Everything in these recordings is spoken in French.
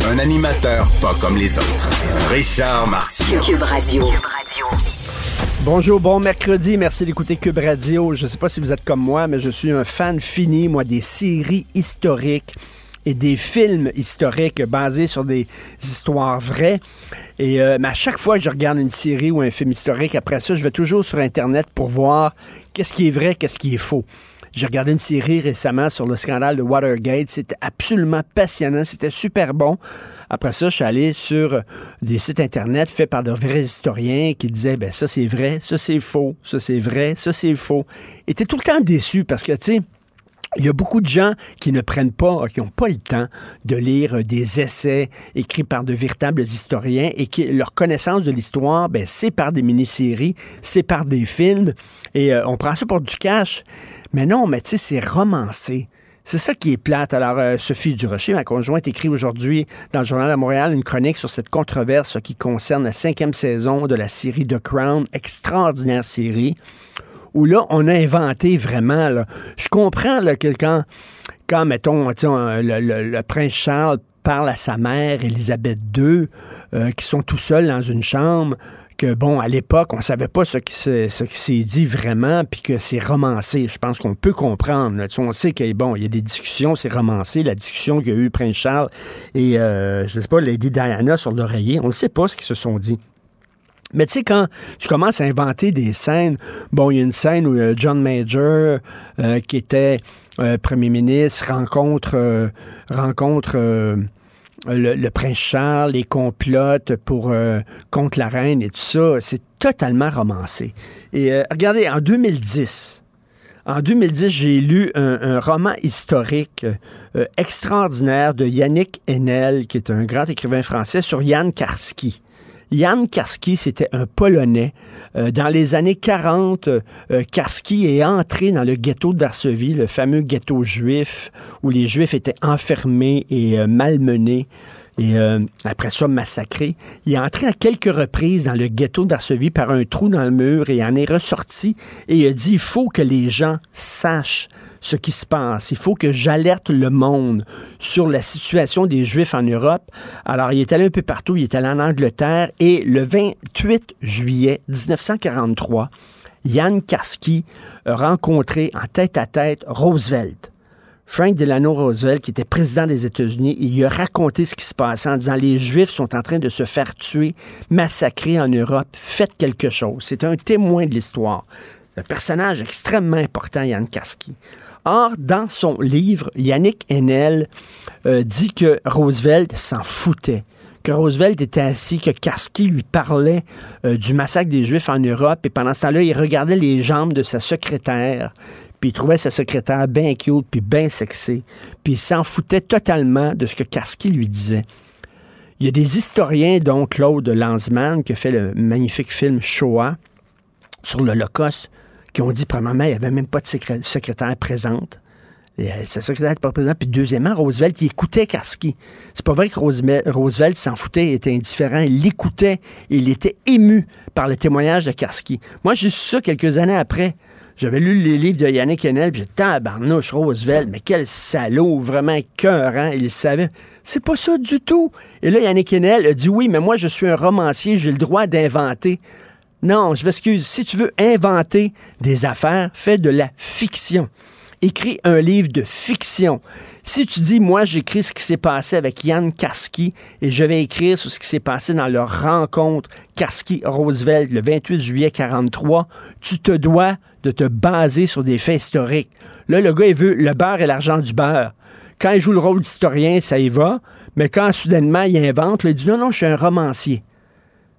Un animateur pas comme les autres. Richard Martineau. Cube Radio. Bonjour, bon mercredi. Merci d'écouter Cube Radio. Je ne sais pas si vous êtes comme moi, mais je suis un fan fini, moi, des séries historiques et des films historiques basés sur des histoires vraies. Et euh, mais à chaque fois que je regarde une série ou un film historique, après ça, je vais toujours sur Internet pour voir qu'est-ce qui est vrai, qu'est-ce qui est faux. J'ai regardé une série récemment sur le scandale de Watergate. C'était absolument passionnant. C'était super bon. Après ça, je suis allé sur des sites Internet faits par de vrais historiens qui disaient, ben ça c'est vrai, ça c'est faux, ça c'est vrai, ça c'est faux. Et tout le temps déçu parce que, tu sais, il y a beaucoup de gens qui ne prennent pas, qui n'ont pas le temps de lire des essais écrits par de véritables historiens et qui leur connaissance de l'histoire, ben, c'est par des mini-séries, c'est par des films et euh, on prend ça pour du cash. Mais non, mais tu sais, c'est romancé. C'est ça qui est plate. Alors, euh, Sophie Durocher, ma conjointe, écrit aujourd'hui dans le Journal de Montréal une chronique sur cette controverse qui concerne la cinquième saison de la série The Crown, extraordinaire série où là, on a inventé vraiment. Je comprends là, que quand, mettons, le, le, prince Charles parle à sa mère, Élisabeth II, euh, qui sont tout seuls dans une chambre, que, bon, à l'époque, on savait pas ce qui, s'est dit vraiment, puis que c'est romancé. Je pense qu'on peut comprendre. Là. On sait qu'il bon, y a des discussions, c'est romancé. La discussion qu'il y a eu Prince Charles et, euh, je sais pas, Lady Diana sur l'oreiller, on ne sait pas ce qu'ils se sont dit. Mais tu sais, quand tu commences à inventer des scènes, bon, il y a une scène où euh, John Major, euh, qui était premier ministre, rencontre, rencontre le, prince Charles, les complotes pour contre la reine et tout ça. C'est totalement romancé. Et regardez, en 2010, en 2010, j'ai lu un, un, roman historique extraordinaire de Yannick Enel, qui est un grand écrivain français, sur Yann Karski. Jan Karski, c'était un Polonais. Euh, dans les années 40, euh, Karski est entré dans le ghetto de Varsovie, le fameux ghetto juif, où les Juifs étaient enfermés et euh, malmenés et après ça massacré. Il est entré à quelques reprises dans le ghetto d'Arsovie par un trou dans le mur et en est ressorti et il a dit il faut que les gens sachent ce qui se passe. Il faut que j'alerte le monde sur la situation des Juifs en Europe. Alors, il est allé un peu partout. Il est allé en Angleterre et le 28 juillet 1943, Jan Karski a rencontré en tête à tête Roosevelt. Frank Delano Roosevelt, qui était président des États-Unis, il lui a raconté ce qui se passait en disant les Juifs sont en train de se faire tuer, massacrer en Europe, faites quelque chose. C'est un témoin de l'histoire. Un personnage extrêmement important, Yann Karski. Or, dans son livre, Yannick Enel euh, dit que Roosevelt s'en foutait que Roosevelt était assis, que Karski lui parlait euh, du massacre des Juifs en Europe, et pendant ce temps-là, il regardait les jambes de sa secrétaire, puis il trouvait sa secrétaire bien cute, puis bien sexy, puis il s'en foutait totalement de ce que Karski lui disait. Il y a des historiens, dont Claude Lanzmann, qui a fait le magnifique film Shoah sur l'Holocauste, qui ont dit, premièrement, il n'y avait même pas de secrétaire présente. Euh, sa secrétaire pas présente. Puis deuxièmement, Roosevelt, il écoutait Karski. C'est pas vrai que Roosevelt s'en foutait, il était indifférent. Il l'écoutait. Il était ému par le témoignage de Karski. Moi, j'ai su ça quelques années après. J'avais lu les livres de Yannick Enel, puis j'ai tabarnouche, Roosevelt, mais quel salaud, vraiment écœurant, il savait. C'est pas ça du tout. Et là, Yannick Enel a dit oui, mais moi, je suis un romancier, j'ai le droit d'inventer. Non, je m'excuse. Si tu veux inventer des affaires, fais de la fiction. Écris un livre de fiction. Si tu dis, moi, j'écris ce qui s'est passé avec Yann Karski et je vais écrire sur ce qui s'est passé dans leur rencontre Karski-Roosevelt le 28 juillet 43, tu te dois de te baser sur des faits historiques. Là, le gars, il veut le beurre et l'argent du beurre. Quand il joue le rôle d'historien, ça y va. Mais quand soudainement il invente, il dit non, non, je suis un romancier.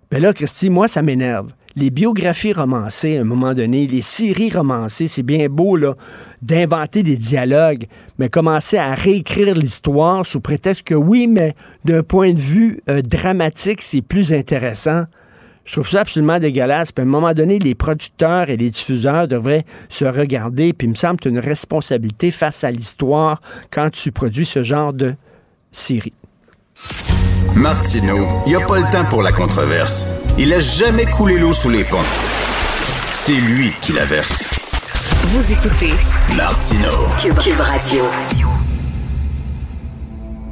Ben là, Christy, moi, ça m'énerve. Les biographies romancées, à un moment donné, les séries romancées, c'est bien beau, là, d'inventer des dialogues, mais commencer à réécrire l'histoire sous prétexte que oui, mais d'un point de vue euh, dramatique, c'est plus intéressant. Je trouve ça absolument dégueulasse. Puis à un moment donné, les producteurs et les diffuseurs devraient se regarder. Puis il me semble que tu as une responsabilité face à l'histoire quand tu produis ce genre de série. Martineau, il n'y a pas le temps pour la controverse. Il a jamais coulé l'eau sous les ponts. C'est lui qui la verse. Vous écoutez Martineau. Cube, Cube Radio.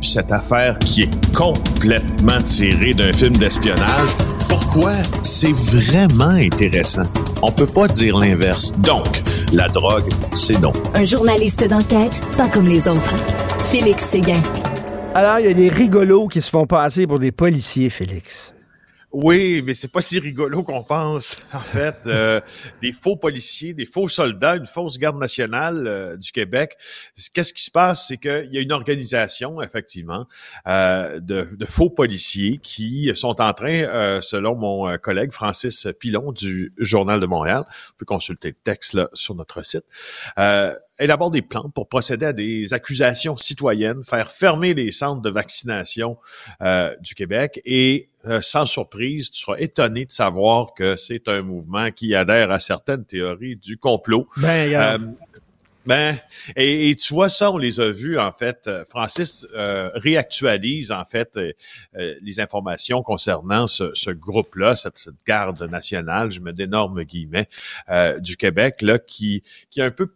Cette affaire qui est complètement tirée d'un film d'espionnage, pourquoi c'est vraiment intéressant? On peut pas dire l'inverse. Donc, la drogue, c'est non. Un journaliste d'enquête, pas comme les autres. Félix Séguin. Alors, il y a des rigolos qui se font passer pour des policiers, Félix. Oui, mais c'est pas si rigolo qu'on pense. En fait, euh, des faux policiers, des faux soldats, une fausse garde nationale euh, du Québec. Qu'est-ce qui se passe, c'est qu'il y a une organisation, effectivement, euh, de, faux policiers qui sont en train, selon mon collègue Francis Pilon du Journal de Montréal, vous pouvez consulter le texte là sur notre site élabore des plans pour procéder à des accusations citoyennes, faire fermer les centres de vaccination du Québec et euh, sans surprise, tu seras étonné de savoir que c'est un mouvement qui adhère à certaines théories du complot. Ben, euh, ben, et, tu vois ça, on les a vus en fait. Francis réactualise en fait les informations concernant ce, ce groupe-là, cette, cette, garde nationale, je mets d'énormes guillemets, du Québec là, qui qui a un peu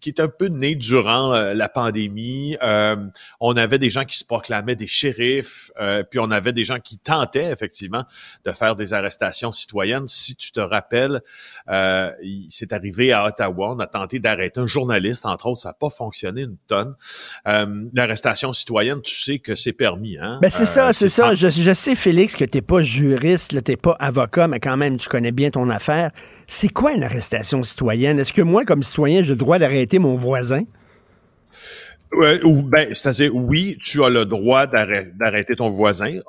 qui est un peu né durant euh, la pandémie. Euh, on avait des gens qui se proclamaient des shérifs, euh, puis on avait des gens qui tentaient effectivement de faire des arrestations citoyennes. Si tu te rappelles, c'est arrivé à Ottawa, on a tenté d'arrêter un journaliste, entre autres, ça n'a pas fonctionné une tonne. L'arrestation citoyenne, tu sais que c'est permis. Hein? Ben c'est ça, c'est ça. Je, je, sais, Félix, que tu n'es pas juriste, tu n'es pas avocat, mais quand même, tu connais bien ton affaire. C'est quoi une arrestation citoyenne? Est-ce que moi, comme citoyen, j'ai le droit d'arrêter mon voisin? Ouais, ou ben, c'est-à-dire oui, tu as le droit d'arrêter ton voisin,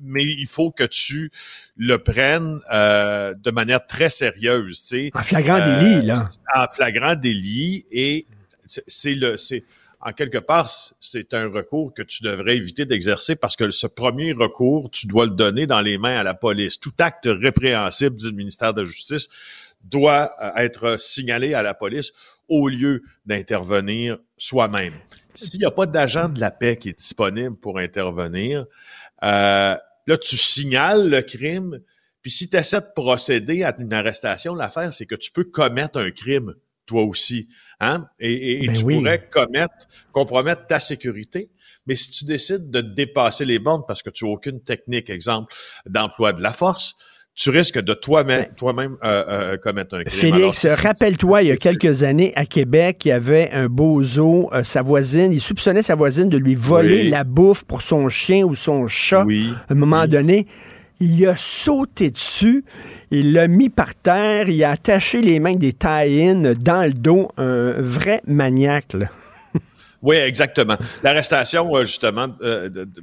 mais il faut que tu le prennes euh, de manière très sérieuse, tu sais. En flagrant délit, là. Euh, en flagrant délit, et c'est le, c'est en quelque part, c'est un recours que tu devrais éviter d'exercer parce que ce premier recours, tu dois le donner dans les mains à la police. Tout acte répréhensible du ministère de la Justice doit euh, être signalé à la police au lieu d'intervenir soi-même. S'il n'y a pas d'agent de la paix qui est disponible pour intervenir, euh, là, tu signales le crime, puis si tu essaies de procéder à une arrestation, l'affaire, c'est que tu peux commettre un crime, toi aussi. Hein? Et, ben tu pourrais commettre, compromettre ta sécurité. Mais si tu décides de dépasser les bornes parce que tu n'as aucune technique, exemple, d'emploi de la force, tu risques de toi-même toi -même, euh, euh, commettre un crime. Félix, rappelle-toi, il y a quelques années, à Québec, il y avait un bozo, euh, sa voisine, il soupçonnait sa voisine de lui voler la bouffe pour son chien ou son chat. Oui. À un moment donné, il a sauté dessus, il l'a mis par terre, il a attaché les mains des tie dans le dos, un vrai maniaque. Oui, exactement. L'arrestation, euh, justement,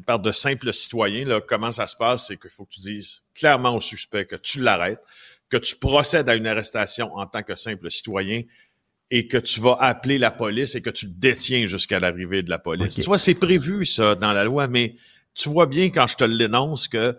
par de simples citoyens, là, comment ça se passe, c'est qu'il faut que tu dises clairement au suspect que tu l'arrêtes, que tu procèdes à une arrestation en tant que simple citoyen et que tu vas appeler la police et que tu le détiens jusqu'à l'arrivée de la police. Tu vois, c'est prévu, ça, dans la loi, mais tu vois bien quand je te l'énonce que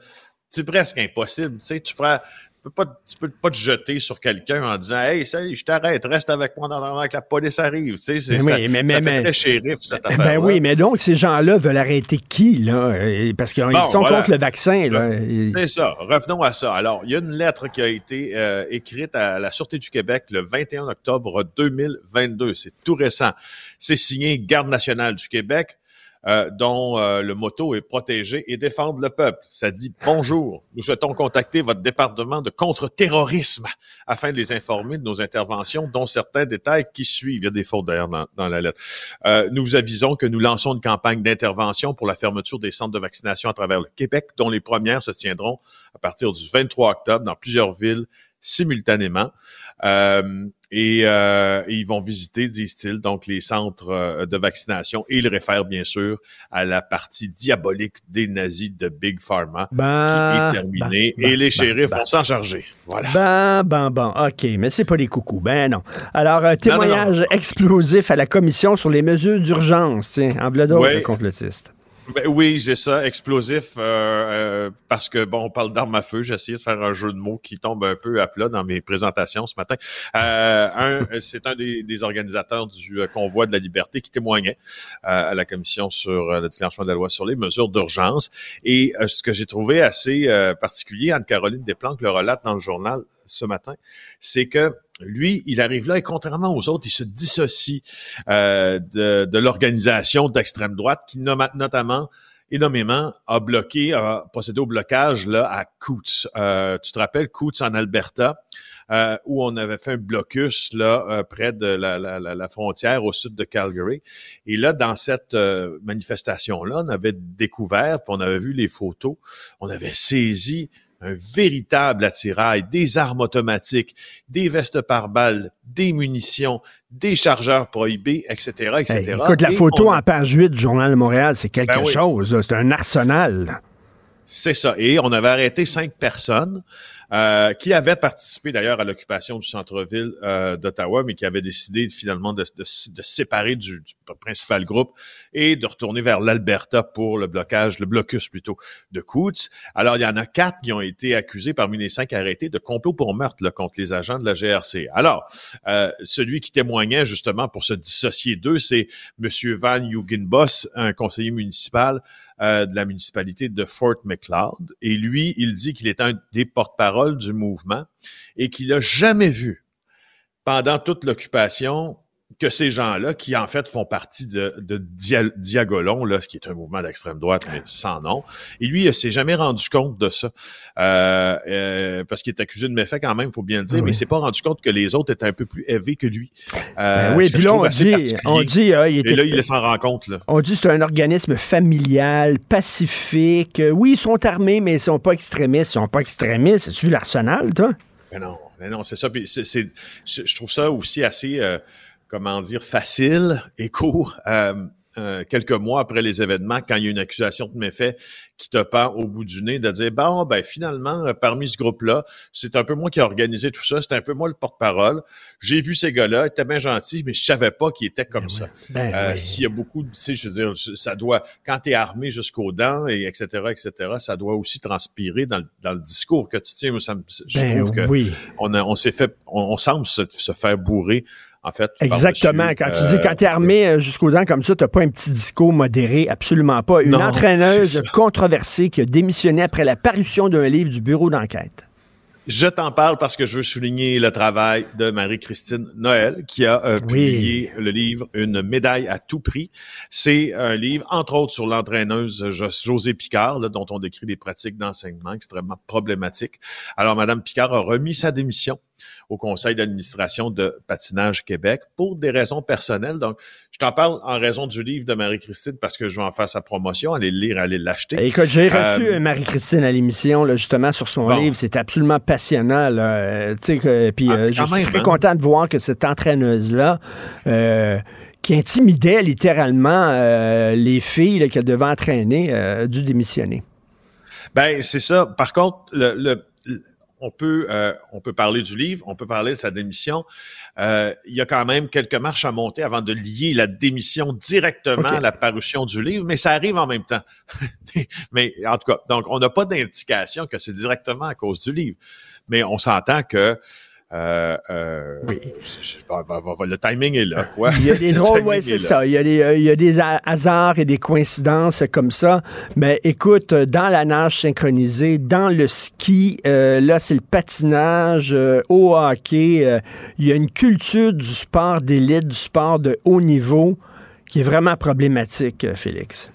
c'est presque impossible. Tu sais, tu prends, peux pas, tu peux pas te jeter sur quelqu'un en disant, hey, ça, je t'arrête, reste avec moi dans, que la police arrive. Tu sais, c'est, ça, mais, ça fait très shérif, cette affaire Ben oui, mais donc, ces gens-là veulent arrêter qui, là? Parce qu'ils sont contre le vaccin, là. C'est ça. Revenons à ça. Alors, il y a une lettre qui a été euh, écrite à la Sûreté du Québec le 21 octobre 2022. C'est tout récent. C'est signé Garde nationale du Québec, euh, dont euh, le motto est protéger et défendre le peuple. Ça dit bonjour. Nous souhaitons contacter votre département de contre-terrorisme afin de les informer de nos interventions, dont certains détails qui suivent. Il y a des fautes d'ailleurs dans, dans, la lettre. Euh, nous vous avisons que nous lançons une campagne d'intervention pour la fermeture des centres de vaccination à travers le Québec, dont les premières se tiendront à partir du 23 octobre dans plusieurs villes simultanément. Euh, et, euh, ils vont visiter, disent-ils, donc les centres euh, de vaccination et ils réfèrent bien sûr à la partie diabolique des nazis de Big Pharma ben, qui est terminée ben, et les shérifs vont s'en charger. Voilà. Ben, ben, ben, OK, mais c'est pas des coucous. Ben non. Alors, témoignage non, non. explosif à la commission sur les mesures d'urgence, tiens, en voilà d'autres de complotistes. Ben oui, c'est ça, explosif, euh, euh, parce que bon, on parle d'armes à feu. J'ai essayé de faire un jeu de mots qui tombe un peu à plat dans mes présentations ce matin. Euh, un, c'est un des, des organisateurs du euh, convoi de la liberté qui témoignait euh, à la commission sur euh, le déclenchement de la loi sur les mesures d'urgence. Et euh, ce que j'ai trouvé assez euh, particulier, Anne-Caroline Desplanques le relate dans le journal ce matin, c'est que lui, il arrive là et contrairement aux autres, il se dissocie euh, de, de l'organisation d'extrême droite qui notamment et nommément a bloqué, a procédé au blocage là à Coots. Euh, tu te rappelles Coots en Alberta, euh, où on avait fait un blocus là euh, près de la, la, frontière au sud de Calgary. Et là, dans cette euh, manifestation-là, on avait découvert, puis on avait vu les photos, on avait saisi un véritable attirail, des armes automatiques, des vestes par balles, des munitions, des chargeurs prohibés, etc., etc. Hey, écoute, la Et photo a- en page 8 du Journal de Montréal, c'est quelque Ben oui. chose. C'est un arsenal. C'est ça. Et on avait arrêté cinq personnes euh, qui avaient participé d'ailleurs à l'occupation du centre-ville euh, d'Ottawa, mais qui avaient décidé finalement de, de, de séparer du, du principal groupe et de retourner vers l'Alberta pour le blocage, le blocus plutôt de Coots. Alors, il y en a quatre qui ont été accusés parmi les cinq arrêtés de complot pour meurtre là, contre les agents de la GRC. Alors, euh, celui qui témoignait justement pour se dissocier d'eux, c'est Monsieur Van Hugenbos, un conseiller municipal euh, de la municipalité de Fort McLeod. Et lui, il dit qu'il est un des porte-parole du mouvement et qu'il n'a jamais vu pendant toute l'occupation que ces gens-là, qui en fait font partie de, de Dia- Diagolon, là, ce qui est un mouvement d'extrême droite, mais sans nom, et lui, il s'est jamais rendu compte de ça, euh, euh, parce qu'il est accusé de méfait quand même, il faut bien le dire, oui. mais il s'est pas rendu compte que les autres étaient un peu plus élevés que lui. Euh, Ben oui, puis là, on dit, on dit, ah, il était- Et là, il s'en rend compte, là. On dit que c'est un organisme familial, pacifique. Oui, ils sont armés, mais ils sont pas extrémistes. Ils sont pas extrémistes. C'est-tu l'arsenal, toi? Mais non, mais non, c'est ça. Puis je trouve ça aussi assez, euh, comment dire, facile et court. euh, euh, quelques mois après les événements, quand il y a une accusation de méfait qui te pend au bout du nez, de dire bon, ben finalement, euh, parmi ce groupe-là, c'est un peu moi qui ai organisé tout ça, c'est un peu moi le porte-parole. J'ai vu ces gars-là, ils étaient bien gentils, mais je savais pas qu'ils étaient comme ça. Ben Euh, oui. S'il y a beaucoup, de- tu sais, je veux dire, ça doit, quand tu es armé jusqu'aux dents, et etc., etc., ça doit aussi transpirer dans, le- dans le discours que tu tiens. Ça me- je Ben trouve que oui. on, on s'est fait, on, on semble se, se faire bourrer, en fait. Exactement. Quand tu euh, dis quand t'es armé euh, jusqu'aux dents comme ça, t'as pas un petit discours modéré, absolument pas. Une Non, entraîneuse c'est qui a démissionné après la parution d'un livre du bureau d'enquête. Je t'en parle parce que je veux souligner le travail de Marie-Christine Noël qui a euh, publié le livre Une médaille à tout prix. C'est un livre, entre autres, sur l'entraîneuse Jo- Josée Picard, là, dont on décrit des pratiques d'enseignement extrêmement problématiques. Alors, Madame Picard a remis sa démission au conseil d'administration de Patinage Québec pour des raisons personnelles. Donc, je t'en parle en raison du livre de Marie-Christine parce que je vais en faire sa promotion, aller le lire, aller l'acheter. Eh, Écoute, j'ai reçu Euh, euh, Marie-Christine à l'émission, justement, sur son Bon. livre. C'était absolument passionnant. là. Euh, que- Puis Ah, euh, je suis même, très hein? content de voir que cette entraîneuse-là, euh, qui intimidait littéralement euh, les filles qu'elle devait entraîner, euh, a dû démissionner. Ben c'est ça. Par contre, le- on peut euh, on peut parler du livre, on peut parler de sa démission. Euh, il y a quand même quelques marches à monter avant de lier la démission directement à la parution du livre, mais ça arrive en même temps. mais en tout cas, donc on n'a pas d'indication que c'est directement à cause du livre, mais on s'entend que euh, euh, je- je- va- le timing est là, quoi? Il y a des Le drôles, ouais, est c'est ça. Il y, a des, euh, il y a des ha- hasards et des coïncidences comme ça. Mais écoute, euh, dans la nage synchronisée, dans le ski, euh, là, c'est le patinage, euh, au hockey. euh, il y a une culture du sport d'élite, du sport de haut niveau qui est vraiment problématique, euh, Félix.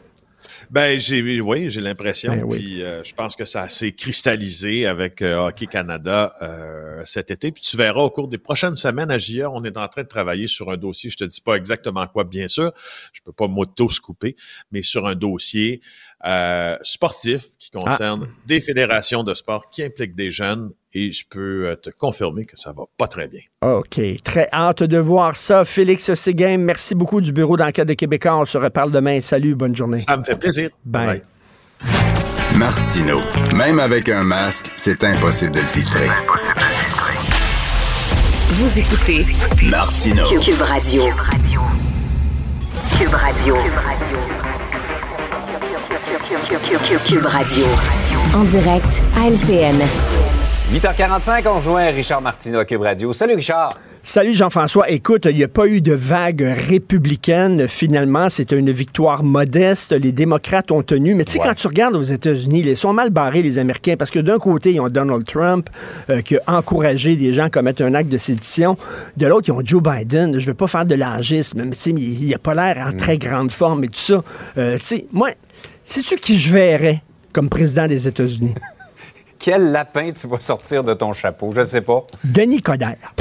Ben, j'ai, oui, j'ai l'impression. Ben oui. Puis, euh, je pense que ça s'est cristallisé avec euh, Hockey Canada euh, cet été. Puis, tu verras au cours des prochaines semaines à JA, on est en train de travailler sur un dossier. Je te dis pas exactement quoi, bien sûr. Je peux pas m'auto-scouper, mais sur un dossier euh, sportif qui concerne des fédérations de sport qui impliquent des jeunes. Et je peux euh, te confirmer que ça va pas très bien. OK. Très hâte de voir ça. Félix Séguin, merci beaucoup du Bureau d'enquête de Québécois. On se reparle demain. Salut, bonne journée. Ça me fait plaisir. Bye. Martino, même avec un masque, c'est impossible de le filtrer. Vous écoutez Martino. Cube Radio. Cube Radio. Cube Radio. En direct à LCN. 8h45, on rejoint Richard Martineau à Cube Radio. Salut Richard. Salut Jean-François. Écoute, il n'y a pas eu de vague républicaine. Finalement, c'était une victoire modeste. Les démocrates ont tenu. Mais tu sais, Ouais. quand tu regardes aux États-Unis, ils sont mal barrés, les Américains, parce que d'un côté, ils ont Donald Trump euh, qui a encouragé des gens à commettre un acte de sédition. De l'autre, ils ont Joe Biden. Je ne veux pas faire de l'âgisme, mais tu sais, il n'a pas l'air en Mm. très grande forme et tout ça. Euh, tu sais, moi, sais-tu qui je verrais comme président des États-Unis? Quel lapin tu vas sortir de ton chapeau? Je sais pas. Denis Coderre.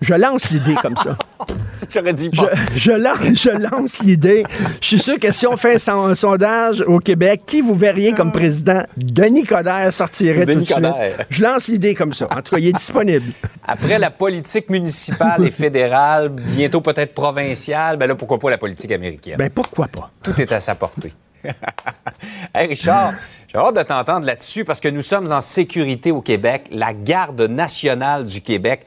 Je lance l'idée comme ça. J'aurais dit Je, pas. je lance, je lance l'idée. Je suis sûr que si on fait un, son- un sondage au Québec, qui vous verriez comme président? Denis Coderre sortirait Denis tout de suite. Coderre. Je lance l'idée comme ça. En tout cas, il est disponible. Après la politique municipale et fédérale, bientôt peut-être provinciale, ben là, pourquoi pas la politique américaine? Ben pourquoi pas? Tout est à sa portée. hey Richard, j'ai hâte de t'entendre là-dessus parce que nous sommes en sécurité au Québec. La garde nationale du Québec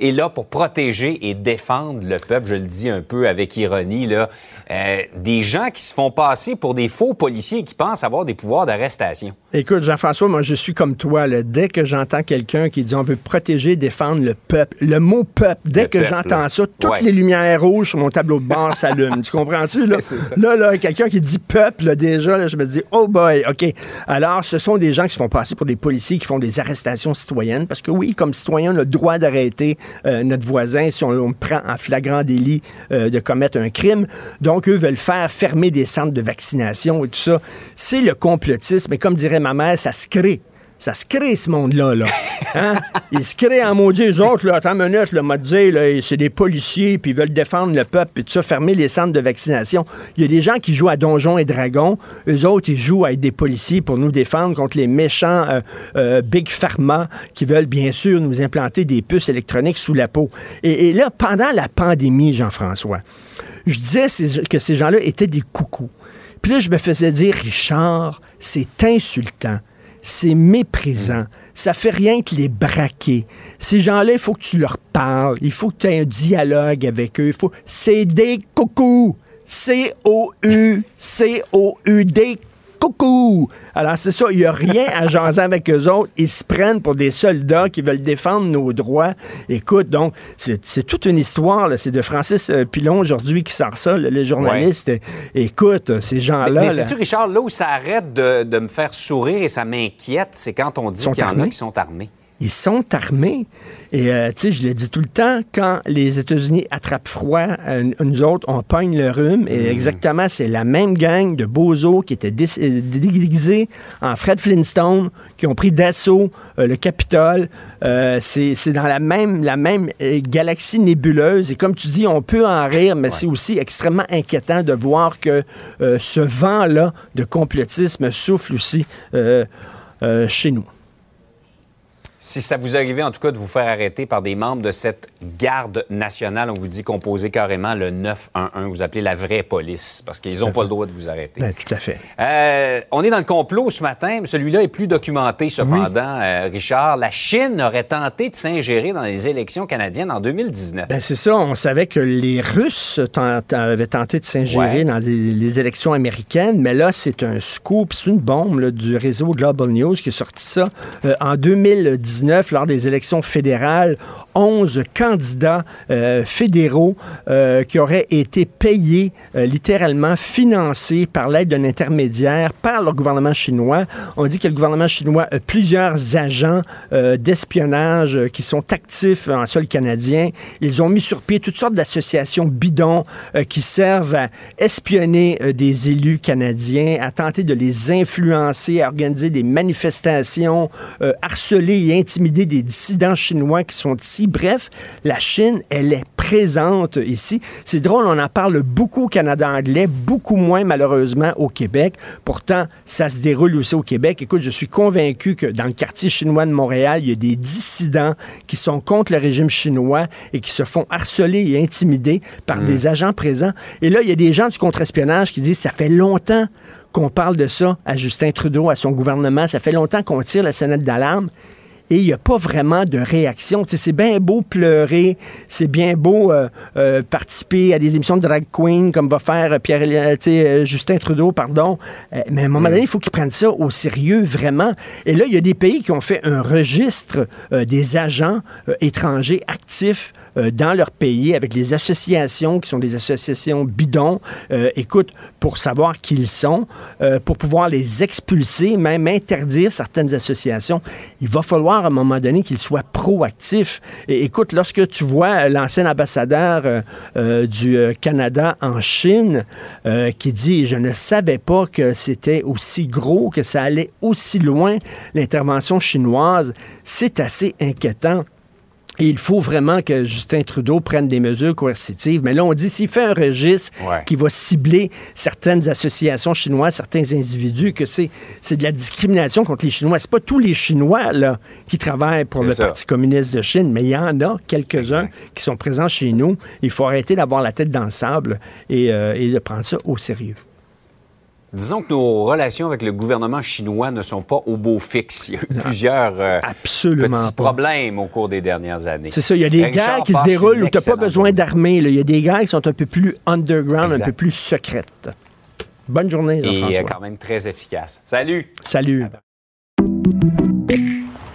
est là pour protéger et défendre le peuple, je le dis un peu avec ironie, là. Euh, des gens qui se font passer pour des faux policiers et qui pensent avoir des pouvoirs d'arrestation. Écoute, Jean-François, moi, je suis comme toi. là. Dès que j'entends quelqu'un qui dit on veut protéger, défendre le peuple, le mot peuple, dès Le que j'entends ça, toutes Ouais. les lumières rouges sur mon tableau de bord s'allument. tu comprends-tu? Là, là, là, quelqu'un qui dit peuple, là, déjà, là, je me dis, oh boy, OK. Alors, ce sont des gens qui se font passer pour des policiers qui font des arrestations citoyennes. Parce que oui, comme citoyen, on a le droit d'arrêter euh, notre voisin si on, on prend en flagrant délit euh, de commettre un crime. Donc, eux veulent faire fermer des centres de vaccination et tout ça. C'est le complotisme. Mais comme dirait ma mère, ça se crée. Ça se crée, ce monde-là. Là. Hein? Ils se créent en maudit. Eux autres, là, attends une minute, m'a dit, c'est des policiers, puis ils veulent défendre le peuple, puis tout ça, fermer les centres de vaccination. Il y a des gens qui jouent à Donjons et Dragons. Eux autres, ils jouent à être des policiers pour nous défendre contre les méchants euh, euh, Big Pharma qui veulent, bien sûr, nous implanter des puces électroniques sous la peau. Et, et là, pendant la pandémie, Jean-François, je disais que ces gens-là étaient des coucous. Puis là, je me faisais dire, Richard, c'est insultant, c'est méprisant, ça fait rien que les braquer. Ces gens-là, il faut que tu leur parles, il faut que tu aies un dialogue avec eux. Il faut... C'est des coucous. C-O-U, C-O-U-D, coucou. Alors, c'est ça, il n'y a rien à jaser avec eux autres. Ils se prennent pour des soldats qui veulent défendre nos droits. Écoute, donc, c'est toute une histoire. là. C'est de Francis euh, Pilon aujourd'hui qui sort ça, le, journaliste. Écoute, ces Mais, gens-là. mais là, sais-tu, Richard, là où ça arrête de, de me faire sourire et ça m'inquiète, c'est quand on dit qu'il y en a qui sont armés. Ils sont armés. Et, euh, tu sais, je le dis tout le temps, quand les États-Unis attrapent froid, euh, nous autres, on pogne le rhume. Et exactement, c'est la même gang de bozos qui étaient euh, déguisés en Fred Flintstone, qui ont pris d'assaut euh, le Capitole. Euh, c'est dans la même, la même galaxie nébuleuse. Et comme tu dis, on peut en rire, mais c'est aussi extrêmement inquiétant de voir que ce vent-là de complotisme souffle aussi chez nous. Si ça vous arrivait en tout cas de vous faire arrêter par des membres de cette garde nationale, on vous dit composer carrément le 911, vous appelez la vraie police, parce qu'ils n'ont pas le droit de vous arrêter. Ben, tout à fait. Euh, on est dans le complot ce matin, mais celui-là est plus documenté cependant, euh, Richard. La Chine aurait tenté de s'ingérer dans les élections canadiennes en 2019. Ben c'est ça. On savait que les Russes tent- avaient tenté de s'ingérer Ouais. dans les, les élections américaines, mais là, c'est un scoop, c'est une bombe là, du réseau Global News qui a sorti ça euh, en 2019. 2019, lors des élections fédérales, 11 candidats euh, fédéraux euh, qui auraient été payés, euh, littéralement financés par l'aide d'un intermédiaire par le gouvernement chinois. On dit que le gouvernement chinois a plusieurs agents d'espionnage qui sont actifs en sol canadien. Ils ont mis sur pied toutes sortes d'associations bidons qui servent à espionner des élus canadiens, à tenter de les influencer, à organiser des manifestations, harceler et intimider des dissidents chinois qui sont ici Bref, la Chine, elle est présente ici. C'est drôle, on en parle beaucoup au Canada anglais, beaucoup moins malheureusement au Québec. Pourtant, ça se déroule aussi au Québec. Écoute, je suis convaincu que dans le quartier chinois de Montréal, il y a des dissidents qui sont contre le régime chinois et qui se font harceler et intimider par mm. des agents présents. Et là, il y a des gens du contre-espionnage qui disent, ça fait longtemps qu'on parle de ça à Justin Trudeau, à son gouvernement. Ça fait longtemps qu'on tire la sonnette d'alarme et il n'y a pas vraiment de réaction. c'est bien beau pleurer, c'est bien beau euh, euh, participer à des émissions de drag queen comme va faire euh, Justin Trudeau, pardon. mais à un moment donné, il faut qu'ils prennent ça au sérieux, vraiment. Et là, il y a des pays qui ont fait un registre des agents étrangers actifs dans leur pays avec les associations qui sont des associations bidons. écoute, pour savoir qui ils sont, pour pouvoir les expulser, même interdire certaines associations, il va falloir à un moment donné qu'il soit proactif. Et écoute, lorsque tu vois l'ancien ambassadeur euh, euh, du euh, Canada en Chine qui dit Je ne savais pas que c'était aussi gros, que ça allait aussi loin, l'intervention chinoise, c'est assez inquiétant il faut vraiment que Justin Trudeau prenne des mesures coercitives. Mais là, on dit s'il fait un registre qui va cibler certaines associations chinoises, certains individus, que c'est, de la discrimination contre les Chinois. C'est pas tous les Chinois là, qui travaillent pour le Parti communiste de Chine, mais il y en a quelques-uns qui sont présents chez nous. Il faut arrêter d'avoir la tête dans le sable et, euh, et de prendre ça au sérieux. Disons que nos relations avec le gouvernement chinois ne sont pas au beau fixe. Il y a eu plusieurs euh, petits problèmes au cours des dernières années. C'est ça, il y a des guerres qui se déroulent où tu n'as pas besoin d'armée. Il y a des guerres qui sont un peu plus underground, un peu plus secrètes. Bonne journée, Jean-François. Et quand même très efficace. Salut! Salut!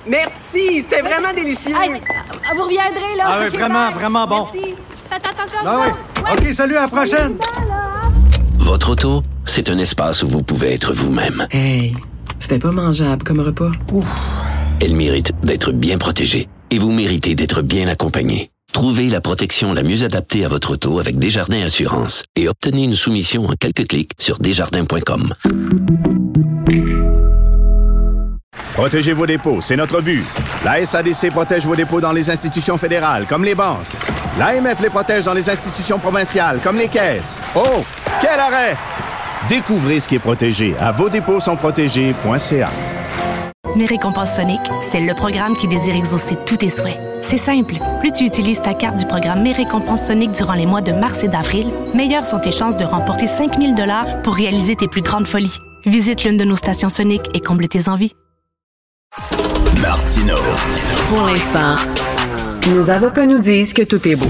Merci, c'était vraiment délicieux. vous reviendrez, là. Ah oui, vraiment, vraiment bon. Merci. Faites attention ah oui. OK, salut, à la prochaine. Votre auto, c'est un espace où vous pouvez être vous-même. Hey, c'était pas mangeable comme repas. Ouf. Elle mérite d'être bien protégée et vous méritez d'être bien accompagné. Trouvez la protection la mieux adaptée à votre auto avec Desjardins Assurance et obtenez une soumission en quelques clics sur desjardins.com. Protégez vos dépôts, c'est notre but. La SADC protège vos dépôts dans les institutions fédérales, comme les banques. L'AMF les protège dans les institutions provinciales, comme les caisses. Oh, quel arrêt! Découvrez ce qui est protégé à vos dépôts sont protégés.ca. Mes récompenses Sonic, c'est le programme qui désire exaucer tous tes souhaits. C'est simple. Plus tu utilises ta carte du programme Mes récompenses Sonic durant les mois de mars et d'avril, meilleures sont tes chances de remporter 5000 dollars pour réaliser tes plus grandes folies. Visite l'une de nos stations Sonic et comble tes envies. Martino. Pour l'instant, nos avocats nous disent que tout est beau.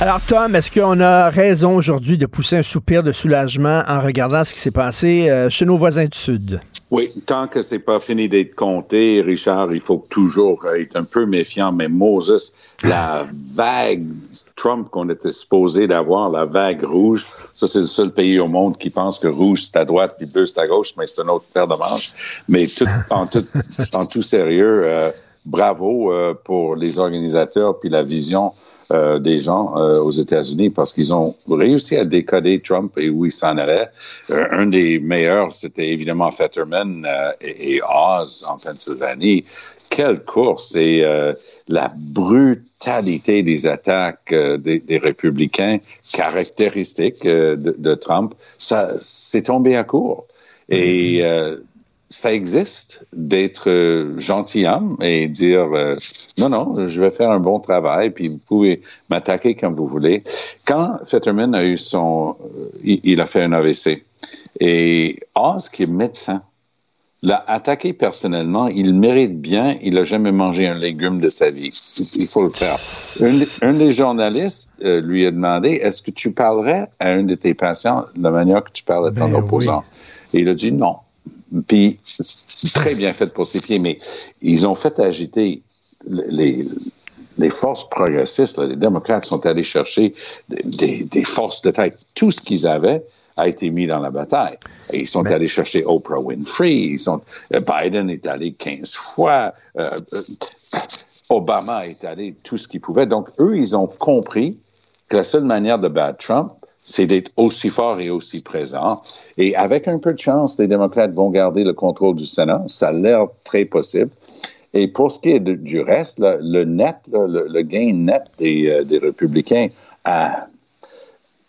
Alors, Tom, est-ce qu'on a raison aujourd'hui de pousser un soupir de soulagement en regardant ce qui s'est passé euh, chez nos voisins du Sud? Oui, tant que c'est pas fini d'être compté, Richard, il faut toujours être un peu méfiant. Mais Moses, la vague Trump qu'on était supposé d'avoir, la vague rouge, ça c'est le seul pays au monde qui pense que rouge c'est à droite puis bleu c'est à gauche, mais c'est une autre paire de manches. Mais tout, en, tout, sérieux, euh, bravo euh, pour les organisateurs puis la vision euh, des gens euh, aux États-Unis parce qu'ils ont réussi à décoder Trump et où il s'en allait. Euh, un des meilleurs, c'était évidemment Fetterman et, Oz en Pennsylvanie. Quelle course et la brutalité des attaques des, des, républicains caractéristiques de, de, Trump, ça c'est tombé à court. Et ça existe d'être euh, gentilhomme et dire euh, non, non, je vais faire un bon travail, puis vous pouvez m'attaquer comme vous voulez. Quand Fetterman a eu son, euh, il, a fait un AVC et Oz, qui est médecin, l'a attaqué personnellement. Il mérite bien. Il n'a jamais mangé un légume de sa vie. Il faut le faire. Un, un des journalistes euh, lui a demandé Est-ce que tu parlerais à un de tes patients de la manière que tu parles à ton Ben opposant? Et il a dit non. Puis, très bien fait pour ses pieds, mais ils ont fait agiter les, les forces progressistes, là, les démocrates sont allés chercher des, des- des forces de tête. Tout ce qu'ils avaient a été mis dans la bataille. Et ils sont allés chercher Oprah Winfrey, ils sont, euh, Biden est allé 15 fois, euh, euh, Obama est allé tout ce qu'il pouvait. Donc, eux, ils ont compris que la seule manière de battre Trump, c'est d'être aussi fort et aussi présent. Et avec un peu de chance, les démocrates vont garder le contrôle du Sénat. Ça a l'air très possible. Et pour ce qui est du reste, le net, le, gain net des, euh, des républicains,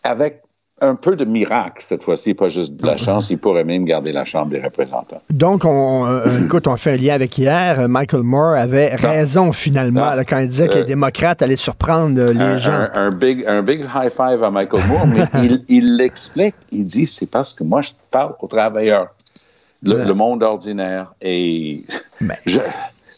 avec un peu de miracle cette fois-ci, pas juste de la chance, ils pourraient même garder la Chambre des représentants. Donc, on, euh, écoute, on fait un lien avec hier. Michael Moore avait raison finalement là, quand il disait que les Euh, démocrates allaient surprendre euh, les un, gens. un- un big, un big high five à Michael Moore, mais il, il l'explique. Il dit c'est parce que moi, je parle aux travailleurs, le, le monde ordinaire. Et je-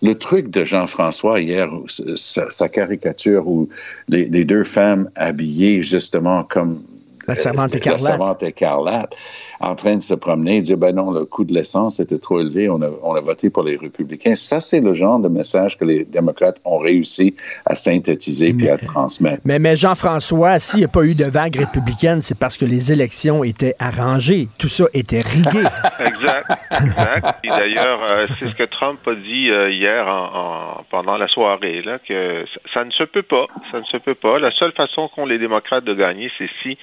le truc de Jean-François hier, sa, sa caricature où les, les deux femmes habillées justement comme La servante euh, écarlate. la servante écarlate, en train de se promener, il dit ben non, le coût de l'essence était trop élevé, on a, on a voté pour les républicains. Ça, c'est le genre de message que les démocrates ont réussi à synthétiser puis à transmettre. Mais, mais Jean-François, s'il n'y a pas eu de vague républicaine, c'est parce que les élections étaient arrangées. Tout ça était rigué. Exact, exact. Et d'ailleurs, euh, c'est ce que Trump a dit euh, hier en, en- pendant la soirée, là, que ça, ça ne se peut pas. Ça ne se peut pas. La seule façon qu'ont les démocrates de gagner, c'est si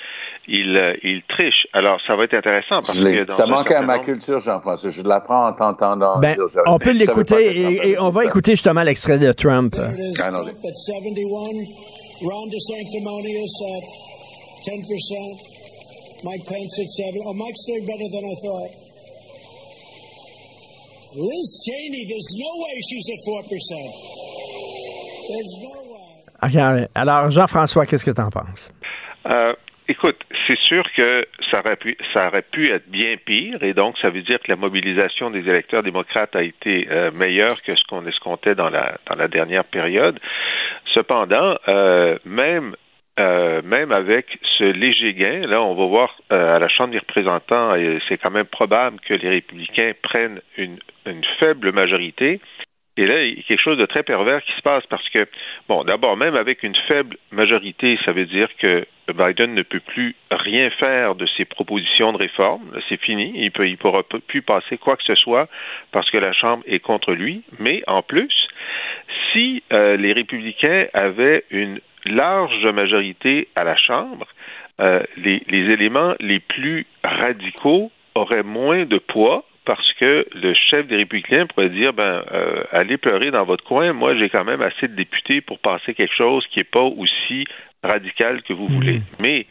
ils, euh, ils trichent. Alors, ça va être intéressant parce Je l'ai- que ça manquait à ma culture, Jean-François. Je l'apprends en t'entendant Ben, on peut l'écouter et, et on va écouter justement l'extrait de Trump. Ah, non, Trump at 71, Ron DeSanctimonious at 10%, Mike Pence at 7. Oh, Mike's doing better than I thought. Liz Cheney, there's no way she's at 4%. There's no way. OK, Alors, Jean-François, qu'est-ce que tu en penses? Euh, écoute, c'est sûr que ça aurait, pu, être bien pire, et donc ça veut dire que la mobilisation des électeurs démocrates a été euh, meilleure que ce qu'on escomptait dans la, dernière période. Cependant, euh, même euh, même avec ce léger gain, là, on va voir à la Chambre des représentants, c'est quand même probable que les républicains prennent une faible majorité. Et là, il y a quelque chose de très pervers qui se passe parce que, bon, d'abord, même avec une faible majorité, ça veut dire que Biden ne peut plus rien faire de ses propositions de réforme. C'est fini. Il ne il pourra plus passer quoi que ce soit parce que la Chambre est contre lui. Mais en plus, si euh, les républicains avaient une large majorité à la Chambre, euh, les éléments les plus radicaux auraient moins de poids parce que le chef des républicains pourrait dire ben euh, allez pleurer dans votre coin, moi j'ai quand même assez de députés pour passer quelque chose qui n'est pas aussi radical que vous voulez. Mais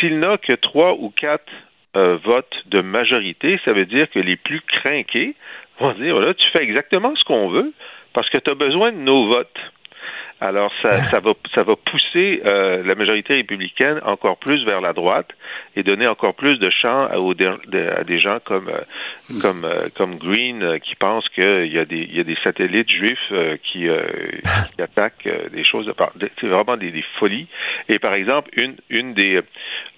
s'il n'a que trois ou quatre euh, votes de majorité, ça veut dire que les plus crinqués vont dire voilà, tu fais exactement ce qu'on veut parce que tu as besoin de nos votes. Alors, ça, ça, va, ça va pousser euh, la majorité républicaine encore plus vers la droite et donner encore plus de champ à, aux- à des gens comme, euh, comme, euh, comme Green euh, qui pensent qu'il y, a des- il y a des satellites juifs qui, euh, qui attaquent des choses. C'est vraiment des, folies. Et par exemple, une, une des,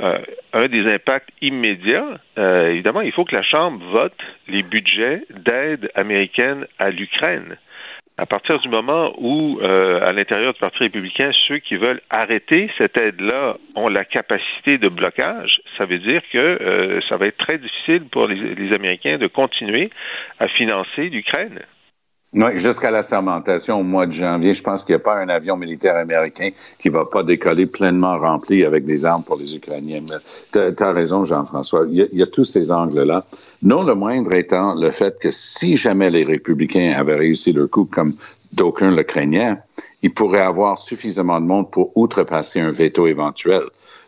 euh, un des impacts immédiats, évidemment, il faut que la Chambre vote les budgets d'aide américaine à l'Ukraine à partir du moment où, euh, à l'intérieur du Parti républicain, ceux qui veulent arrêter cette aide-là ont la capacité de blocage, ça veut dire que euh, ça va être très difficile pour les, les Américains de continuer à financer l'Ukraine. Oui, jusqu'à la sermentation au mois de janvier, je pense qu'il n'y a pas un avion militaire américain qui va pas décoller pleinement rempli avec des armes pour les Ukrainiens. Tu as, raison, Jean-François. Il, il y, a tous ces angles-là. Non le moindre étant le fait que si jamais les républicains avaient réussi leur coup, comme d'aucuns le craignaient, ils pourraient avoir suffisamment de monde pour outrepasser un veto éventuel.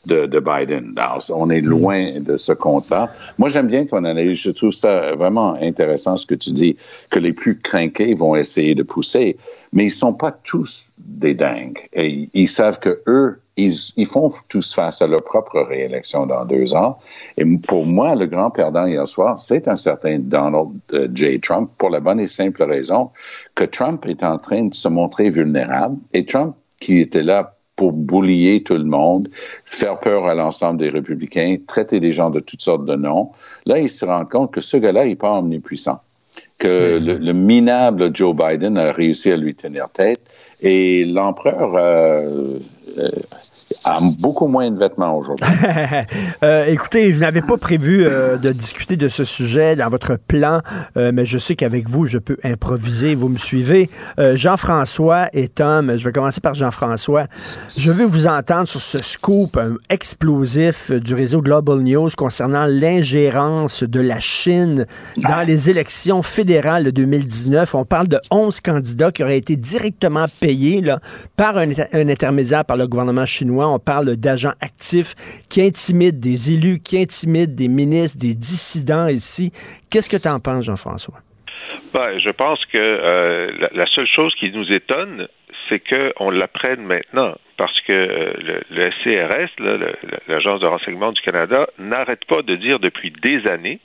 De, de Biden. On est loin de ce compte-là. Moi, j'aime bien ton analyse. Je trouve ça vraiment intéressant ce que tu dis, que les plus craqués vont essayer de pousser, mais ils sont pas tous des dingues. Et ils savent que eux, ils, ils font tous face à leur propre réélection dans deux ans. Et pour moi, le grand perdant hier soir, c'est un certain Donald euh, J. Trump, pour la bonne et simple raison que Trump est en train de se montrer vulnérable. Et Trump, qui était là pour boulier tout le monde, faire peur à l'ensemble des républicains, traiter des gens de toutes sortes de noms. Là, il se rend compte que ce gars-là, il n'est pas omnipuissant, que le, le, minable Joe Biden a réussi à lui tenir tête et l'empereur euh, a beaucoup moins de vêtements aujourd'hui. euh, écoutez, je n'avais pas prévu euh, de discuter de ce sujet dans votre plan, euh, mais je sais qu'avec vous, je peux improviser. Vous me suivez. Euh, Jean-François et Tom, je vais commencer par Jean-François. Je veux vous entendre sur ce scoop explosif du réseau Global News concernant l'ingérence de la Chine dans les élections fédérales de 2019. On parle de 11 candidats qui auraient été directement payés là, par un, un intermédiaire, par le gouvernement chinois. On parle d'agents actifs qui intimident des élus, qui intimident des ministres, des dissidents ici. Qu'est-ce que tu en penses, Jean-François? Ben, je pense que euh, la, seule chose qui nous étonne, c'est qu'on l'apprenne maintenant. Parce que euh, le, SCRS, l'Agence de renseignement du Canada, n'arrête pas de dire depuis des années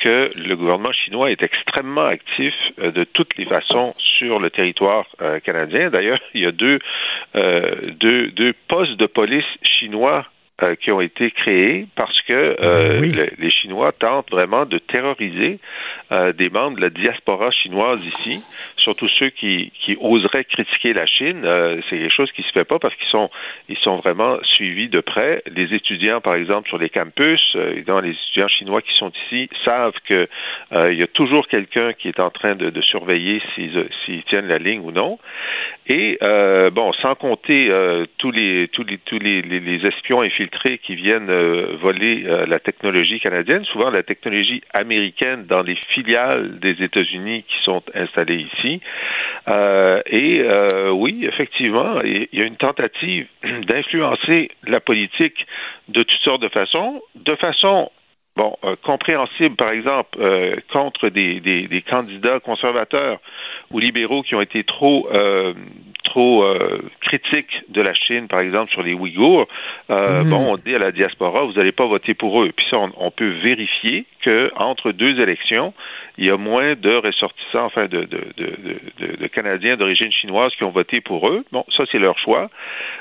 que le gouvernement chinois est extrêmement actif euh, de toutes les façons sur le territoire euh, canadien. D'ailleurs, il y a deux, euh, deux, deux postes de police chinois euh, qui ont été créés parce que euh, oui. le, les Chinois tentent vraiment de terroriser euh, des membres de la diaspora chinoise ici, surtout ceux qui, qui oseraient critiquer la Chine. c'est quelque chose qui se fait pas parce qu'ils sont ils sont vraiment suivis de près. Les étudiants, par exemple, sur les campus, évidemment, les étudiants chinois qui sont ici savent que il y a toujours quelqu'un qui est en train de, de surveiller s'ils s'ils tiennent la ligne ou non. Et bon, sans compter tous les tous les tous les, les, les espions infiltrés qui viennent euh, voler euh, la technologie canadienne, souvent la technologie américaine dans les filiales des États-Unis qui sont installées ici. Euh, et oui, effectivement, il y a une tentative d'influencer la politique de toutes sortes de façons, de façon bon, euh, compréhensible, par exemple, euh, contre des, des, des, candidats conservateurs ou libéraux qui ont été trop euh, trop critiques de la Chine, par exemple, sur les Ouïghours. Mmh. Bon, on dit à la diaspora, vous n'allez pas voter pour eux. Puis ça, on, on peut vérifier que entre deux élections, il y a moins de ressortissants, enfin de, de, de, de Canadiens d'origine chinoise qui ont voté pour eux. Bon, ça c'est leur choix,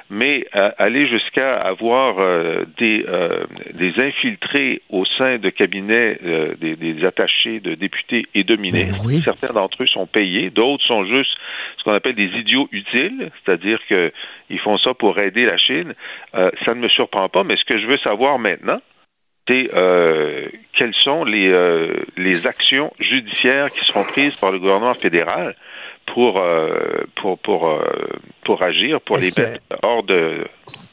mais euh, aller jusqu'à avoir euh, des, euh, des infiltrés au sein de cabinets des, des, attachés de députés et de ministres, oui. certains d'entre eux sont payés, d'autres sont juste ce qu'on appelle des idiots utiles, c'est-à-dire que ils font ça pour aider la Chine. ça ne me surprend pas, mais ce que je veux savoir maintenant, c'est euh, quelles sont les, euh, les actions judiciaires qui seront prises par le gouvernement fédéral pour euh, pour pour pour agir pour les mettre hors de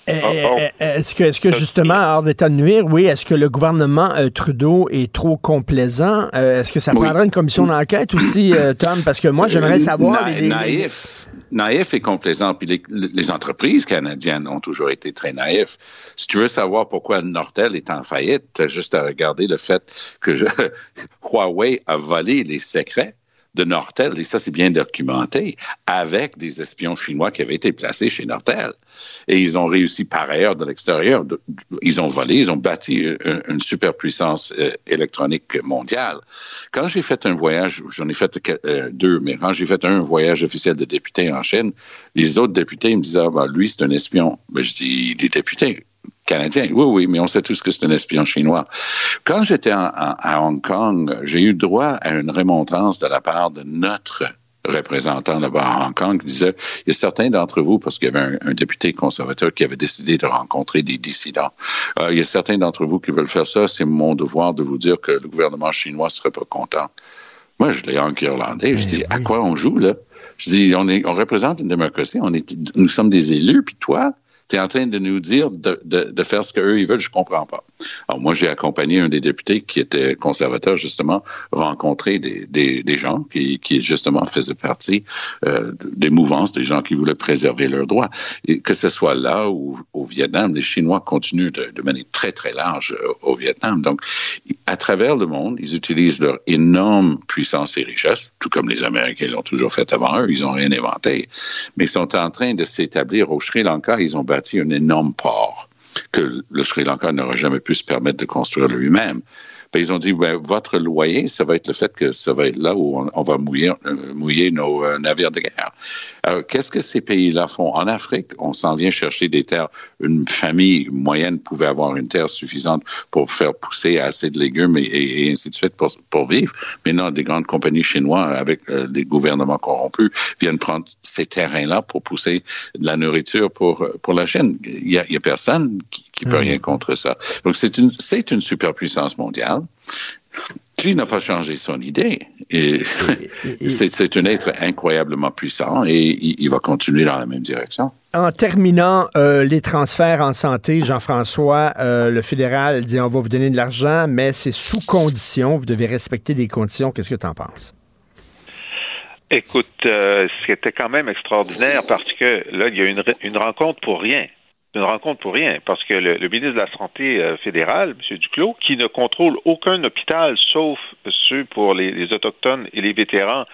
est-ce que est-ce que justement hors d'état de nuire oui est-ce que le gouvernement Trudeau est trop complaisant? Est-ce que ça oui. prendra une commission d'enquête aussi Tom? Parce que moi j'aimerais savoir Na les, naïf naïf et complaisant. Puis les, les, entreprises canadiennes ont toujours été très naïfs. Si tu veux savoir pourquoi Nortel est en faillite as juste à regarder le fait que Huawei a volé les secrets de Nortel, et ça c'est bien documenté, avec des espions chinois qui avaient été placés chez Nortel. Et ils ont réussi par ailleurs de l'extérieur, ils ont volé, ils ont bâti une, superpuissance euh, électronique mondiale. Quand j'ai fait un voyage, j'en ai fait euh, deux, mais quand j'ai fait un voyage officiel de député en Chine, les autres députés me disaient, ah, ben, lui c'est un espion. Ben, je dis, les députés, canadien. Oui, oui, mais on sait tous que c'est un espion chinois. Quand j'étais à Hong Kong, j'ai eu droit à une remontrance de la part de notre représentant là-bas à Hong Kong qui disait il y a certains d'entre vous, parce qu'il y avait un, un, député conservateur qui avait décidé de rencontrer des dissidents, euh, il y a certains d'entre vous qui veulent faire ça, c'est mon devoir de vous dire que le gouvernement chinois serait pas content. Moi, je l'ai en irlandais. Je dis, oui. à quoi on joue, là? Je dis, on, est, on représente une démocratie, on est, nous sommes des élus, puis toi, Tu es en train de nous dire de, de, faire ce qu'eux, ils veulent. Je comprends pas. Alors, moi, j'ai accompagné un des députés qui était conservateur, justement, rencontrer des, des, des gens qui, qui, justement, faisaient partie euh, des mouvances, des gens qui voulaient préserver leurs droits. Et que ce soit là ou au Vietnam, les Chinois continuent de, de manière très, très large euh, au Vietnam. Donc, à travers le monde, ils utilisent leur énorme puissance et richesse, tout comme les Américains l'ont toujours fait avant eux, ils n'ont rien inventé, mais ils sont en train de s'établir au Sri Lanka, ils ont bâti un énorme port que le Sri Lanka n'aurait jamais pu se permettre de construire lui-même. Ben, ils ont dit, ben, votre loyer, ça va être le fait que ça va être là où on, on va mouiller, euh, mouiller nos euh, navires de guerre. Alors, qu'est-ce que ces pays-là font? En Afrique, on s'en vient chercher des terres. Une famille moyenne pouvait avoir une terre suffisante pour faire pousser assez de légumes et, et ainsi de suite pour, pour, vivre. Maintenant, des grandes compagnies chinoises avec euh, des gouvernements corrompus viennent prendre ces terrains-là pour pousser de la nourriture pour, pour la Chine. Il y a, a personne qui, qui peut mmh. rien contre ça. Donc, c'est une, c'est une superpuissance mondiale qui n'a pas changé son idée? c'est un être incroyablement puissant et il, il, va continuer dans la même direction. En terminant euh, les transferts en santé, Jean-François, euh, le fédéral dit on va vous donner de l'argent, mais c'est sous condition. Vous devez respecter des conditions. Qu'est-ce que tu en penses? Écoute, euh, c'était quand même extraordinaire parce que là, il y a une, une rencontre pour rien une rencontre pour rien, parce que le, le ministre de la Santé euh, fédéral, M. Duclos, qui ne contrôle aucun hôpital sauf ceux pour les, les, Autochtones et les vétérans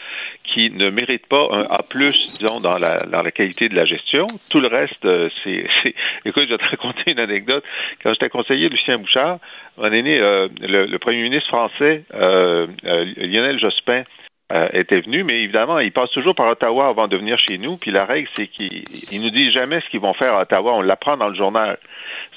qui ne méritent pas un A+, disons, dans la, dans la qualité de la gestion. Tout le reste, euh, c'est... Écoute, je vais te raconter une anecdote. Quand j'étais conseiller Lucien Bouchard, on est né, euh, le, le, premier ministre français, euh Lionel Jospin, euh, était venu, mais évidemment, il passe toujours par Ottawa avant de venir chez nous. Puis la règle, c'est qu'ils nous disent jamais ce qu'ils vont faire à Ottawa. On l'apprend dans le journal.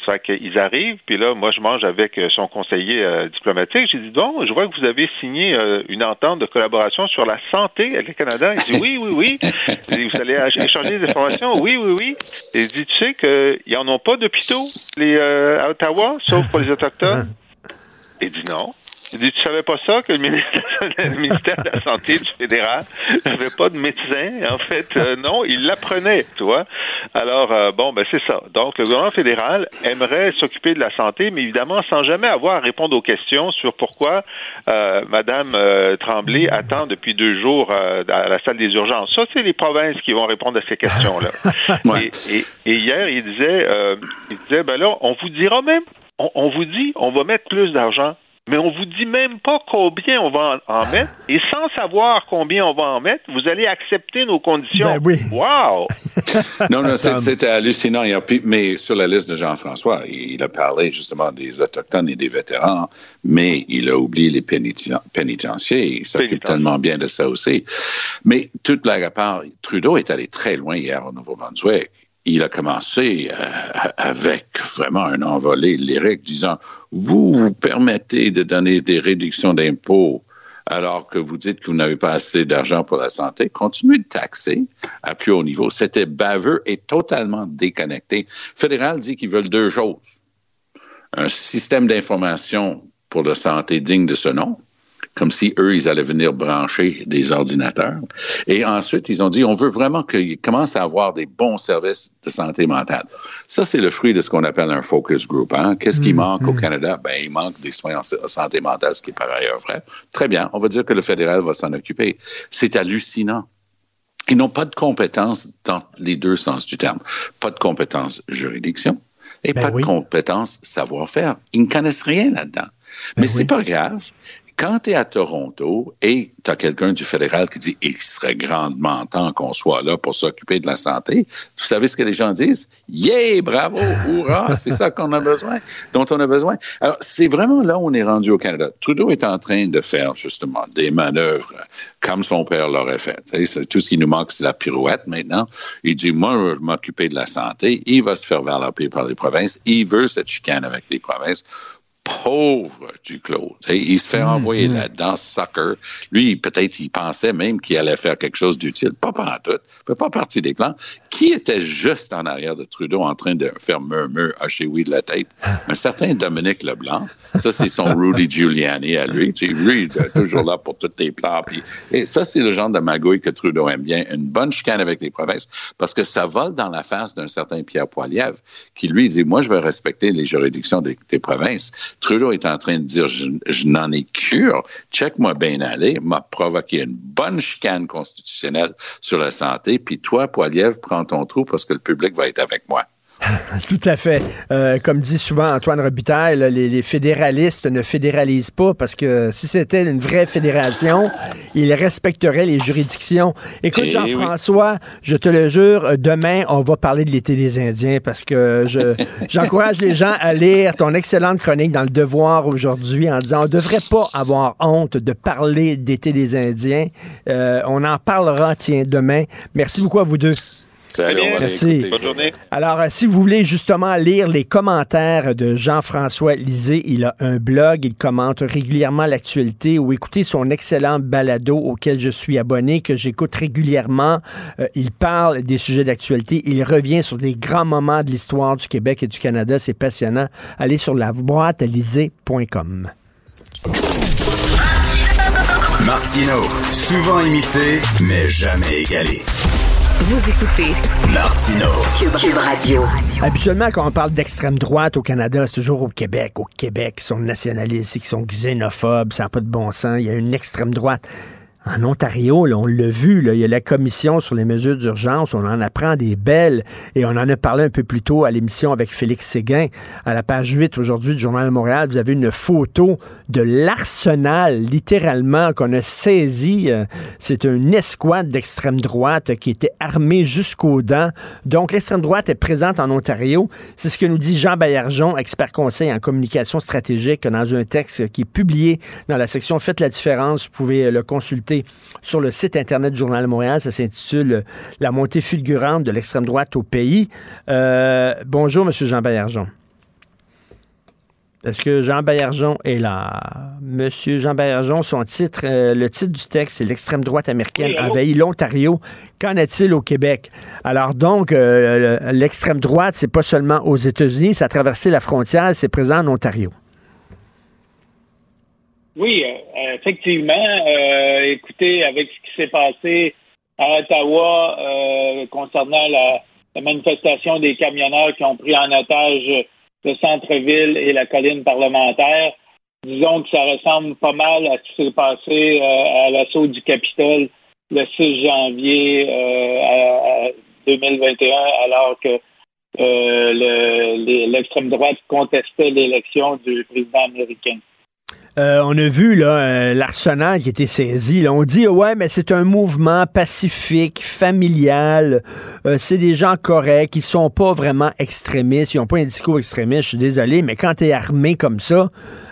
Ça fait qu'ils arrivent, puis là, moi, je mange avec euh, son conseiller euh, diplomatique. J'ai dit, bon, je vois que vous avez signé euh, une entente de collaboration sur la santé avec le Canada. Il dit, oui, oui, oui. Dit, vous allez échanger des informations? Oui, oui, oui. Il dit, tu sais qu'ils n'en ont pas d'hôpitaux les, à Ottawa, sauf pour les Autochtones? Il dit non. Il dit, tu savais pas ça, que le ministère, de la Santé du fédéral n'avait pas de médecin? En fait, euh, non, il l'apprenait, tu vois. Alors, euh, bon, ben c'est ça. Donc, le gouvernement fédéral aimerait s'occuper de la santé, mais évidemment, sans jamais avoir à répondre aux questions sur pourquoi euh, Madame euh, Tremblay attend depuis deux jours à la salle des urgences. Ça, c'est les provinces qui vont répondre à ces questions-là. ouais. et, et, et, hier, il disait, il disait, ben là, on vous dira même on, on, vous dit, on va mettre plus d'argent mais on vous dit même pas combien on va en, en, mettre. Et sans savoir combien on va en mettre, vous allez accepter nos conditions. Ben oui. Wow! non, non, c'était hallucinant. Mais sur la liste de Jean-François, il a parlé justement des Autochtones et des vétérans, mais il a oublié les pénitenciers. Il s'occupe tellement bien de ça aussi. Mais toute à part, Trudeau est allé très loin hier au Nouveau-Brunswick il a commencé euh, avec vraiment un envolé lyrique disant Vous vous permettez de donner des réductions d'impôts alors que vous dites que vous n'avez pas assez d'argent pour la santé, continuez de taxer à plus haut niveau. C'était baveux et totalement déconnecté. Fédéral dit qu'ils veulent deux choses. Un système d'information pour la santé digne de ce nom, comme si eux, ils allaient venir brancher des ordinateurs. Et ensuite, ils ont dit, on veut vraiment qu'ils commencent à avoir des bons services de santé mentale. Ça, c'est le fruit de ce qu'on appelle un focus group. Hein? Qu'est-ce qui mmh, manque mmh. au Canada? Ben, il manque des soins en santé mentale, ce qui est par ailleurs vrai. Très bien, on va dire que le fédéral va s'en occuper. C'est hallucinant. Ils n'ont pas de compétences dans les deux sens du terme. Pas de compétences juridiction et ben pas oui. de compétences savoir-faire. Ils ne connaissent rien là-dedans. Ben Mais c'est oui. pas grave quand tu es à Toronto et tu as quelqu'un du fédéral qui dit il serait grandement temps qu'on soit là pour s'occuper de la santé, vous savez ce que les gens disent? Yeah, bravo, hurrah, c'est ça qu'on a besoin, dont on a besoin. Alors, c'est vraiment là où on est rendu au Canada. Trudeau est en train de faire justement des manœuvres comme son père l'aurait fait. Tout ce qui nous manque, c'est la pirouette maintenant. Il dit, moi, je vais m'occuper de la santé. Il va se faire valoriser par les provinces. Il veut cette chicane avec les provinces pauvre Duclos. T'sais, Il se fait Mm, envoyer là-dedans, sucker. Lui, peut-être, il pensait même qu'il allait faire quelque chose d'utile. Pas pendant tout. fait pas partie des plans. Qui était juste en arrière de Trudeau en train de faire murmure à chez oui de la tête? Un certain Dominique Leblanc. Ça, c'est son Rudy Giuliani à lui. Tu sais, lui, il est toujours là pour tous les plans. Puis, et ça, c'est le genre de magouille que Trudeau aime bien. Une bonne chicane avec les provinces. Parce que ça vole dans la face d'un certain Pierre Poilievre qui, lui, dit, moi, je veux respecter les juridictions des, des provinces. Trudeau est en train de dire, je, n'en ai cure. Check-moi bien aller. M'a provoqué une bonne chicane constitutionnelle sur la santé. Puis toi, Poilievre, prends ton trou parce que le public va être avec moi. Tout à fait. Euh, comme dit souvent Antoine Robitaille, là, les, les fédéralistes ne fédéralisent pas parce que si c'était une vraie fédération, ils respecteraient les juridictions. Écoute, Eh Jean-François, je te le jure, demain, on va parler de l'été des Indiens parce que je, j'encourage les gens à lire ton excellente chronique dans le Devoir aujourd'hui en disant on devrait pas avoir honte de parler d'été des Indiens. Euh, on en parlera, tiens, demain. Merci beaucoup à vous deux. Salut, on va Merci. l'écouter. Bonne journée. Alors, euh, si vous voulez justement lire les commentaires de Jean-François Lisée, il a un blog, il commente régulièrement l'actualité ou écoutez son excellent balado auquel je suis abonné, que j'écoute régulièrement. Euh, il parle des sujets d'actualité, il revient sur des grands moments de l'histoire du Québec et du Canada, c'est passionnant. Allez sur la boîte Martino, souvent imité, mais jamais égalé. Vous écoutez Martino. Cube, Cube Radio. Habituellement, quand on parle d'extrême droite au Canada, c'est toujours au Québec. Au Québec, ils sont nationalistes, ils sont xénophobes, ça n'a pas de bon sens. Il y a une extrême droite. En Ontario, on l'a vu, il y a la commission sur les mesures d'urgence, on en apprend des belles, et on en a parlé un peu plus tôt à l'émission avec Félix Séguin. À la page 8 aujourd'hui du Journal de Montréal, vous avez une photo de l'arsenal, littéralement, qu'on a saisi. Euh, C'est une escouade d'extrême droite qui était armée jusqu'aux dents. Donc, l'extrême droite est présente en Ontario. C'est ce que nous dit Jean Baillargeon, expert conseil en communication stratégique, dans un texte qui est publié dans la section Faites la différence. Vous pouvez le consulter sur le site Internet du Journal de Montréal. Ça s'intitule La montée fulgurante de l'extrême droite au pays. Euh, bonjour, M. Jean Baillargeon. Est-ce que Jean Baillargeon est là? Monsieur Jean Baillargeon, son titre, euh, le titre du texte, c'est L'extrême droite américaine envahit l'Ontario. Qu'en est-il au Québec? Alors donc, euh, le- l'extrême droite, c'est pas seulement aux États-Unis, ça a traversé la frontière, c'est présent en Ontario. Oui, euh, effectivement. euh, écoutez, avec ce qui s'est passé à Ottawa euh, concernant la, manifestation des camionneurs qui ont pris en otage le centre-ville et la colline parlementaire, disons que ça ressemble pas mal à ce qui s'est passé euh, à l'assaut du Capitole le 6 janvier euh, à- à 2021, alors que euh, l'extrême droite contestait l'élection du président américain. Euh, on a vu là euh, l'arsenal qui était saisi. On dit ouais, mais c'est un mouvement pacifique, familial. Euh, c'est des gens corrects, ils sont pas vraiment extrémistes, ils ont pas un discours extrémiste. Je suis désolé, mais quand tu es armé comme ça,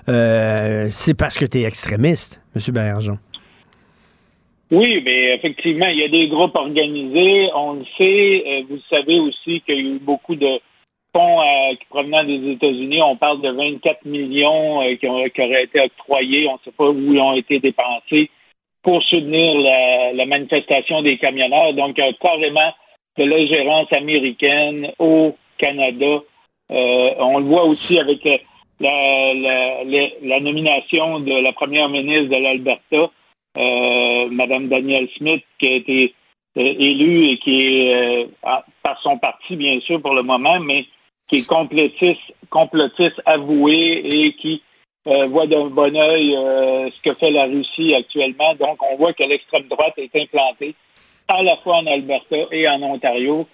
c'est parce que tu es extrémiste, Monsieur Bergeron. Oui, mais effectivement, il y a des groupes organisés. On le sait. Vous savez aussi qu'il y a eu beaucoup de fonds euh, qui provenant des États-Unis. On parle de 24 millions euh, qui, auraient été octroyés. On ne sait pas où ils ont été dépensés pour soutenir la, manifestation des camionneurs. Donc, carrément de l'ingérence américaine au Canada. Euh, on le voit aussi avec la, la- nomination de la première ministre de l'Alberta, Madame Danielle Smith, qui a été élue et qui est par son parti, bien sûr, pour le moment, mais qui est complotiste, complotiste avoué et qui euh, voit d'un bon œil euh, ce que fait la Russie actuellement. Donc, on voit que l'extrême droite est implantée à la fois en Alberta et en Ontario.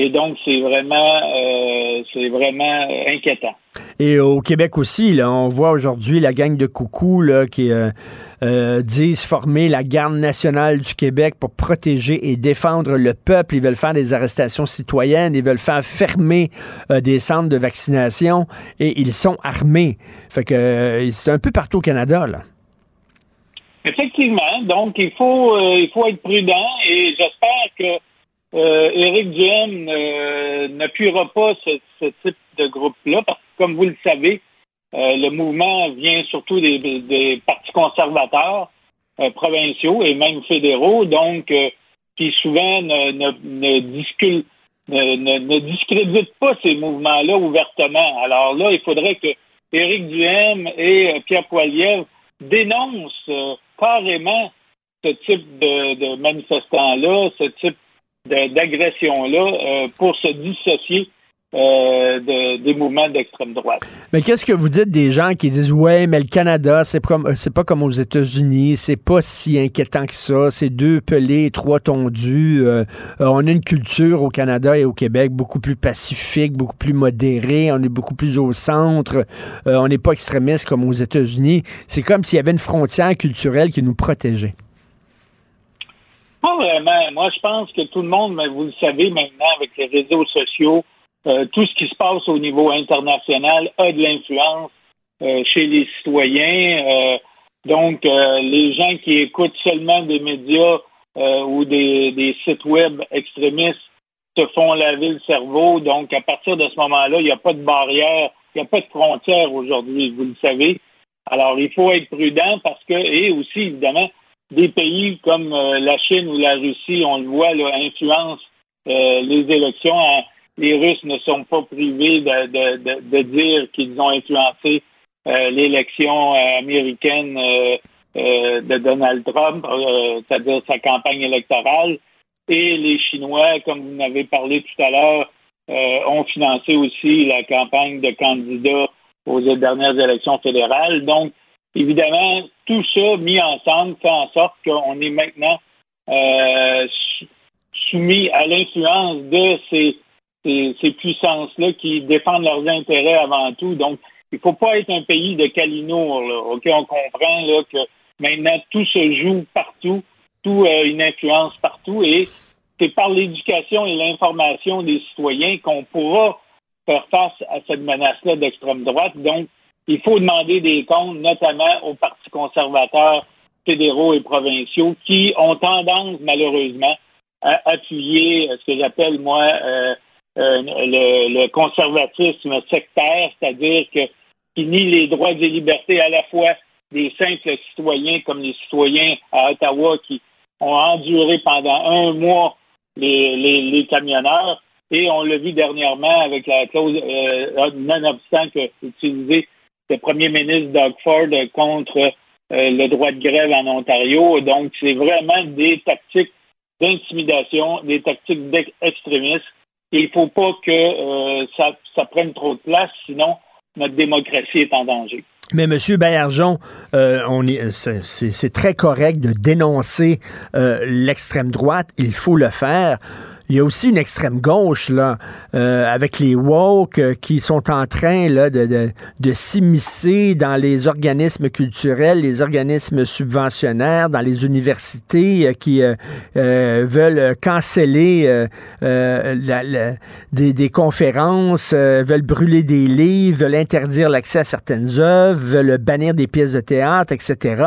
Et donc, c'est vraiment, euh, c'est vraiment inquiétant. Et au Québec aussi, là, on voit aujourd'hui la gang de coucou là, qui euh, euh, disent former la garde nationale du Québec pour protéger et défendre le peuple. Ils veulent faire des arrestations citoyennes, ils veulent faire fermer euh, des centres de vaccination et ils sont armés. Fait que euh, c'est un peu partout au Canada. Là. Effectivement. Donc, il faut, euh, il faut être prudent et j'espère que euh, Éric Duhem euh, n'appuiera pas ce, type de groupe-là parce que, comme vous le savez, Euh, le mouvement vient surtout des, des partis conservateurs provinciaux et même fédéraux, donc qui souvent ne, discréditent pas ces mouvements-là ouvertement. Alors là, il faudrait que Éric Duhem et Pierre Poilievre dénoncent carrément ce type de, de manifestants-là, ce type d'agression-là, euh, pour se dissocier euh, de- des mouvements d'extrême droite. Mais qu'est-ce que vous dites des gens qui disent ouais, mais le Canada, c'est comme c'est pas comme aux États-Unis, c'est pas si inquiétant que ça, c'est deux pelés, trois tondus. euh, on a une culture au Canada et au Québec beaucoup plus pacifique, beaucoup plus modérée, on est beaucoup plus au centre, on n'est pas extrémiste comme aux États-Unis. C'est comme s'il y avait une frontière culturelle qui nous protégeait. Pas vraiment. Moi, je pense que tout le monde, mais vous le savez maintenant, avec les réseaux sociaux, euh, tout ce qui se passe au niveau international a de l'influence euh, chez les citoyens. Euh, donc, euh, les gens qui écoutent seulement des médias euh, ou des, des sites web extrémistes se font laver le cerveau. Donc, à partir de ce moment-là, il n'y a pas de barrière, il n'y a pas de frontière aujourd'hui, vous le savez. Alors, il faut être prudent parce que, et aussi, évidemment, des pays comme euh, la Chine ou la Russie, on le voit, là, influencent euh, les élections. Hein. Les Russes ne sont pas privés de, de, de, de dire qu'ils ont influencé euh, l'élection euh, américaine euh, euh, de Donald Trump, euh, c'est-à-dire sa campagne électorale. Et les Chinois, comme vous en avez parlé tout à l'heure, euh, ont financé aussi la campagne de candidats aux dernières élections fédérales. Donc, évidemment, tout ça mis ensemble fait en sorte qu'on est maintenant euh, sou- soumis à l'influence de ces, ces, ces puissances-là qui défendent leurs intérêts avant tout. Donc, il ne faut pas être un pays de calinours. Là. OK, on comprend que maintenant tout se joue partout, tout a une influence partout et c'est par l'éducation et l'information des citoyens qu'on pourra faire face à cette menace-là d'extrême droite. Donc, il faut demander des comptes, notamment aux partis conservateurs fédéraux et provinciaux qui ont tendance, malheureusement, à appuyer ce que j'appelle, moi, euh, euh, le, conservatisme sectaire, c'est-à-dire que qui nie les droits et libertés à la fois des simples citoyens comme les citoyens à Ottawa qui ont enduré pendant un mois les, les, les camionneurs. Et on l'a vu dernièrement avec la clause, euh, nonobstant que utilisé le premier ministre Doug Ford contre euh, le droit de grève en Ontario. Donc, c'est vraiment des tactiques d'intimidation, des tactiques d'extrémisme. Et il ne faut pas que euh, ça, ça prenne trop de place, sinon notre démocratie est en danger. Mais M. Baillargeon, euh, on est, c'est, très correct de dénoncer l'extrême droite. Il faut le faire. Il y a aussi une extrême gauche là, euh, avec les woke euh, qui sont en train là de, de, de s'immiscer dans les organismes culturels, les organismes subventionnaires, dans les universités euh, qui euh, euh, veulent canceller euh, la- la- des, des conférences, veulent brûler des livres, veulent interdire l'accès à certaines œuvres, veulent bannir des pièces de théâtre, etc.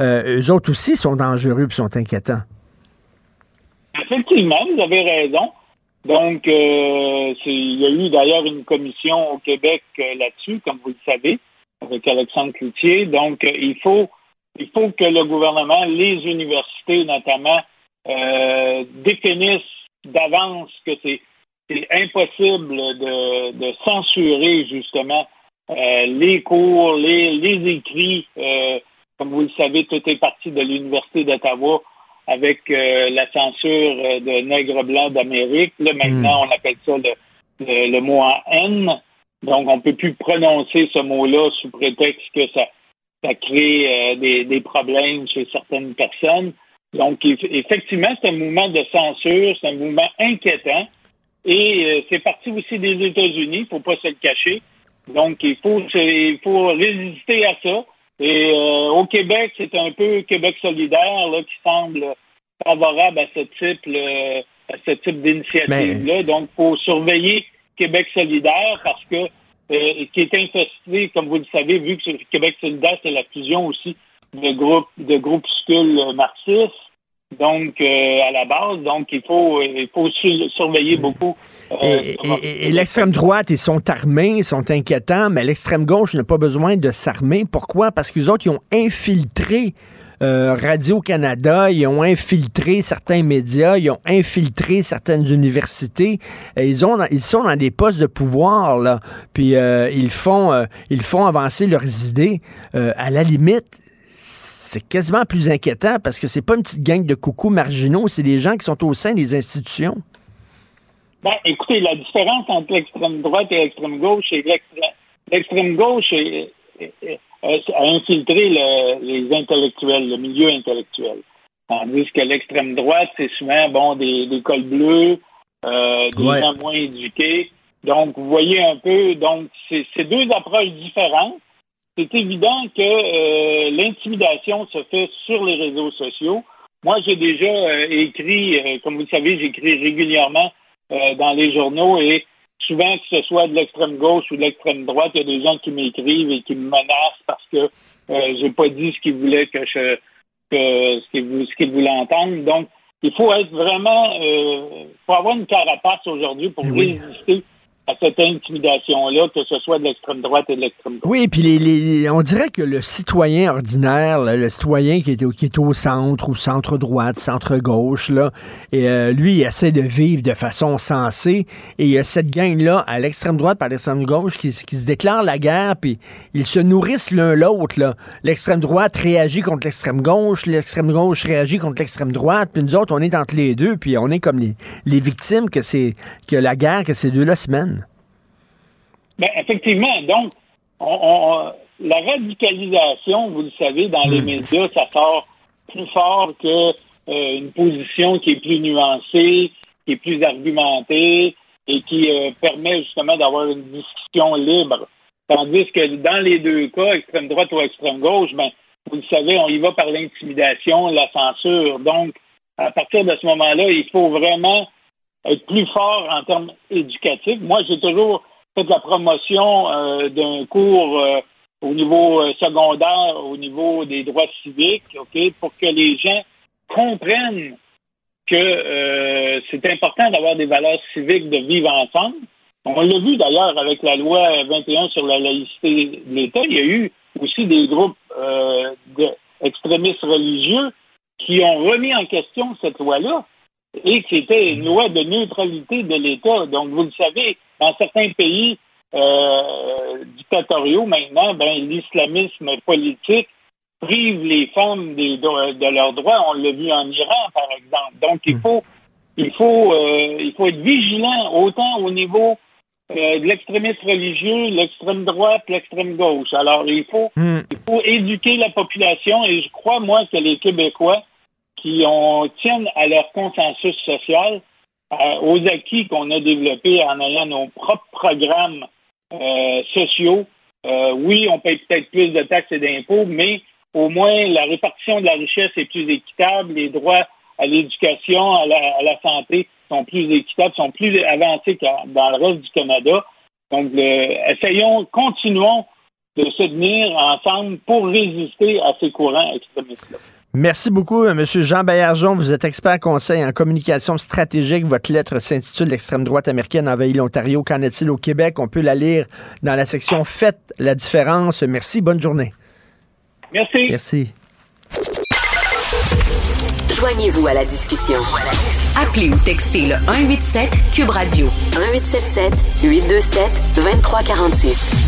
Eux autres aussi sont dangereux et sont inquiétants. Effectivement, vous avez raison. Donc, euh, il y a eu d'ailleurs une commission au Québec euh, là-dessus, comme vous le savez, avec Alexandre Cloutier. Donc, euh, il faut il faut que le gouvernement, les universités notamment, définissent d'avance que c'est impossible de, censurer justement les cours, les, les écrits. Comme vous le savez, tout est parti de l'Université d'Ottawa avec euh, la censure euh, de nègres blancs d'Amérique. Là, maintenant, on appelle ça le, le, le mot en N. Donc, on ne peut plus prononcer ce mot-là sous prétexte que ça, ça crée euh, des, des problèmes chez certaines personnes. Donc, eff- effectivement, c'est un mouvement de censure, c'est un mouvement inquiétant. Et euh, c'est parti aussi des États-Unis, il faut pas se le cacher. Donc, il faut, il faut résister à ça. Et euh, au Québec, c'est un peu Québec solidaire là, qui semble favorable à ce type, là, à ce type d'initiative-là. Donc, il faut surveiller Québec solidaire parce que euh, qui est infesté, comme vous le savez, vu que Québec solidaire, c'est la fusion aussi de groupes de groupuscules euh, marxistes. Donc, euh, à la base, donc il faut, il faut su- surveiller beaucoup. euh, Et, et- et l'extrême droite, ils sont armés, ils sont inquiétants, mais l'extrême gauche n'a pas besoin de s'armer. Pourquoi? Parce qu'ils autres, ils ont infiltré euh, Radio-Canada, ils ont infiltré certains médias, ils ont infiltré certaines universités. Et ils, ont, ils sont dans des postes de pouvoir, là. Puis euh, ils, font, euh, ils font avancer leurs idées. Euh, à la limite, c'est quasiment plus inquiétant parce que c'est pas une petite gang de coucous marginaux, c'est des gens qui sont au sein des institutions. Ben, écoutez, la différence entre l'extrême droite et l'extrême gauche, c'est que l'extrême- gauche est- est- est- a infiltré le- les intellectuels, le milieu intellectuel. Tandis que l'extrême droite, c'est souvent bon des, des cols bleus, euh, des Ouais. gens moins éduqués. Donc, vous voyez un peu, donc c'est deux approches différentes. C'est évident que euh, l'intimidation se fait sur les réseaux sociaux. Moi, j'ai déjà euh, écrit, euh, comme vous le savez, j'écris régulièrement dans les journaux et souvent que ce soit de l'extrême gauche ou de l'extrême droite, il y a des gens qui m'écrivent et qui me menacent parce que j'ai pas dit ce qu'ils voulaient que je que ce qu'ils voulaient entendre. Donc, il faut être vraiment euh, faut avoir une carapace aujourd'hui pour résister à cette intimidation-là, que ce soit de l'extrême droite et de l'extrême gauche. Oui, puis les, on dirait que le citoyen ordinaire, le citoyen qui est, au, centre ou centre-droite, centre-gauche, là, euh, lui, il essaie de vivre de façon sensée. Et il y a cette gang-là, à l'extrême droite par l'extrême gauche, qui, se déclarent la guerre, puis ils se nourrissent l'un l'autre. L'extrême droite réagit contre l'extrême gauche, l'extrême gauche réagit contre l'extrême droite, puis nous autres, on est entre les deux, puis on est comme les, les victimes que c'est que la guerre que ces deux-là se mènent. Ben, effectivement. Donc, on, on- la radicalisation, vous le savez, dans les médias, ça sort plus fort que euh, une position qui est plus nuancée, qui est plus argumentée et qui euh, permet justement d'avoir une discussion libre. Tandis que dans les deux cas, extrême droite ou extrême gauche, ben, vous le savez, on y va par l'intimidation, la censure. Donc, à partir de ce moment-là, il faut vraiment être plus fort en termes éducatifs. Moi, j'ai toujours fait la promotion euh, d'un cours euh, au niveau euh, secondaire, au niveau des droits civiques, ok, pour que les gens comprennent que c'est important d'avoir des valeurs civiques, de vivre ensemble. On l'a vu d'ailleurs avec la loi 21 sur la laïcité de l'État. Il y a eu aussi des groupes euh, de- extrémistes religieux qui ont remis en question cette loi-là et que c'était une loi de neutralité de l'État. Donc, vous le savez, dans certains pays euh, dictatoriaux maintenant, ben, l'islamisme politique prive les femmes des de leurs droits. On l'a vu en Iran, par exemple. Donc, il faut, il faut, euh, il faut être vigilant autant au niveau euh, de l'extrémisme religieux, l'extrême droite, l'extrême gauche. Alors, il faut, il faut éduquer la population et je crois, moi, que les Québécois qui ont, tiennent à leur consensus social, euh, aux acquis qu'on a développés en ayant nos propres programmes euh, sociaux. Euh, oui, on paye peut-être plus de taxes et d'impôts, mais au moins la répartition de la richesse est plus équitable, les droits à l'éducation, à la, santé sont plus équitables, sont plus avancés que dans le reste du Canada. Donc, essayons, continuons de se tenir ensemble pour résister à ces courants extrémistes-là. Merci beaucoup, euh, M. Jean Baillargeon. Vous êtes expert conseil en communication stratégique. Votre lettre s'intitule L'extrême droite américaine envahit l'Ontario. Qu'en est-il au Québec? On peut la lire dans la section Faites la différence. Merci. Bonne journée. Merci. Merci. Joignez-vous à la discussion. Appelez ou textez le 187 Cube Radio 1877 827 2346.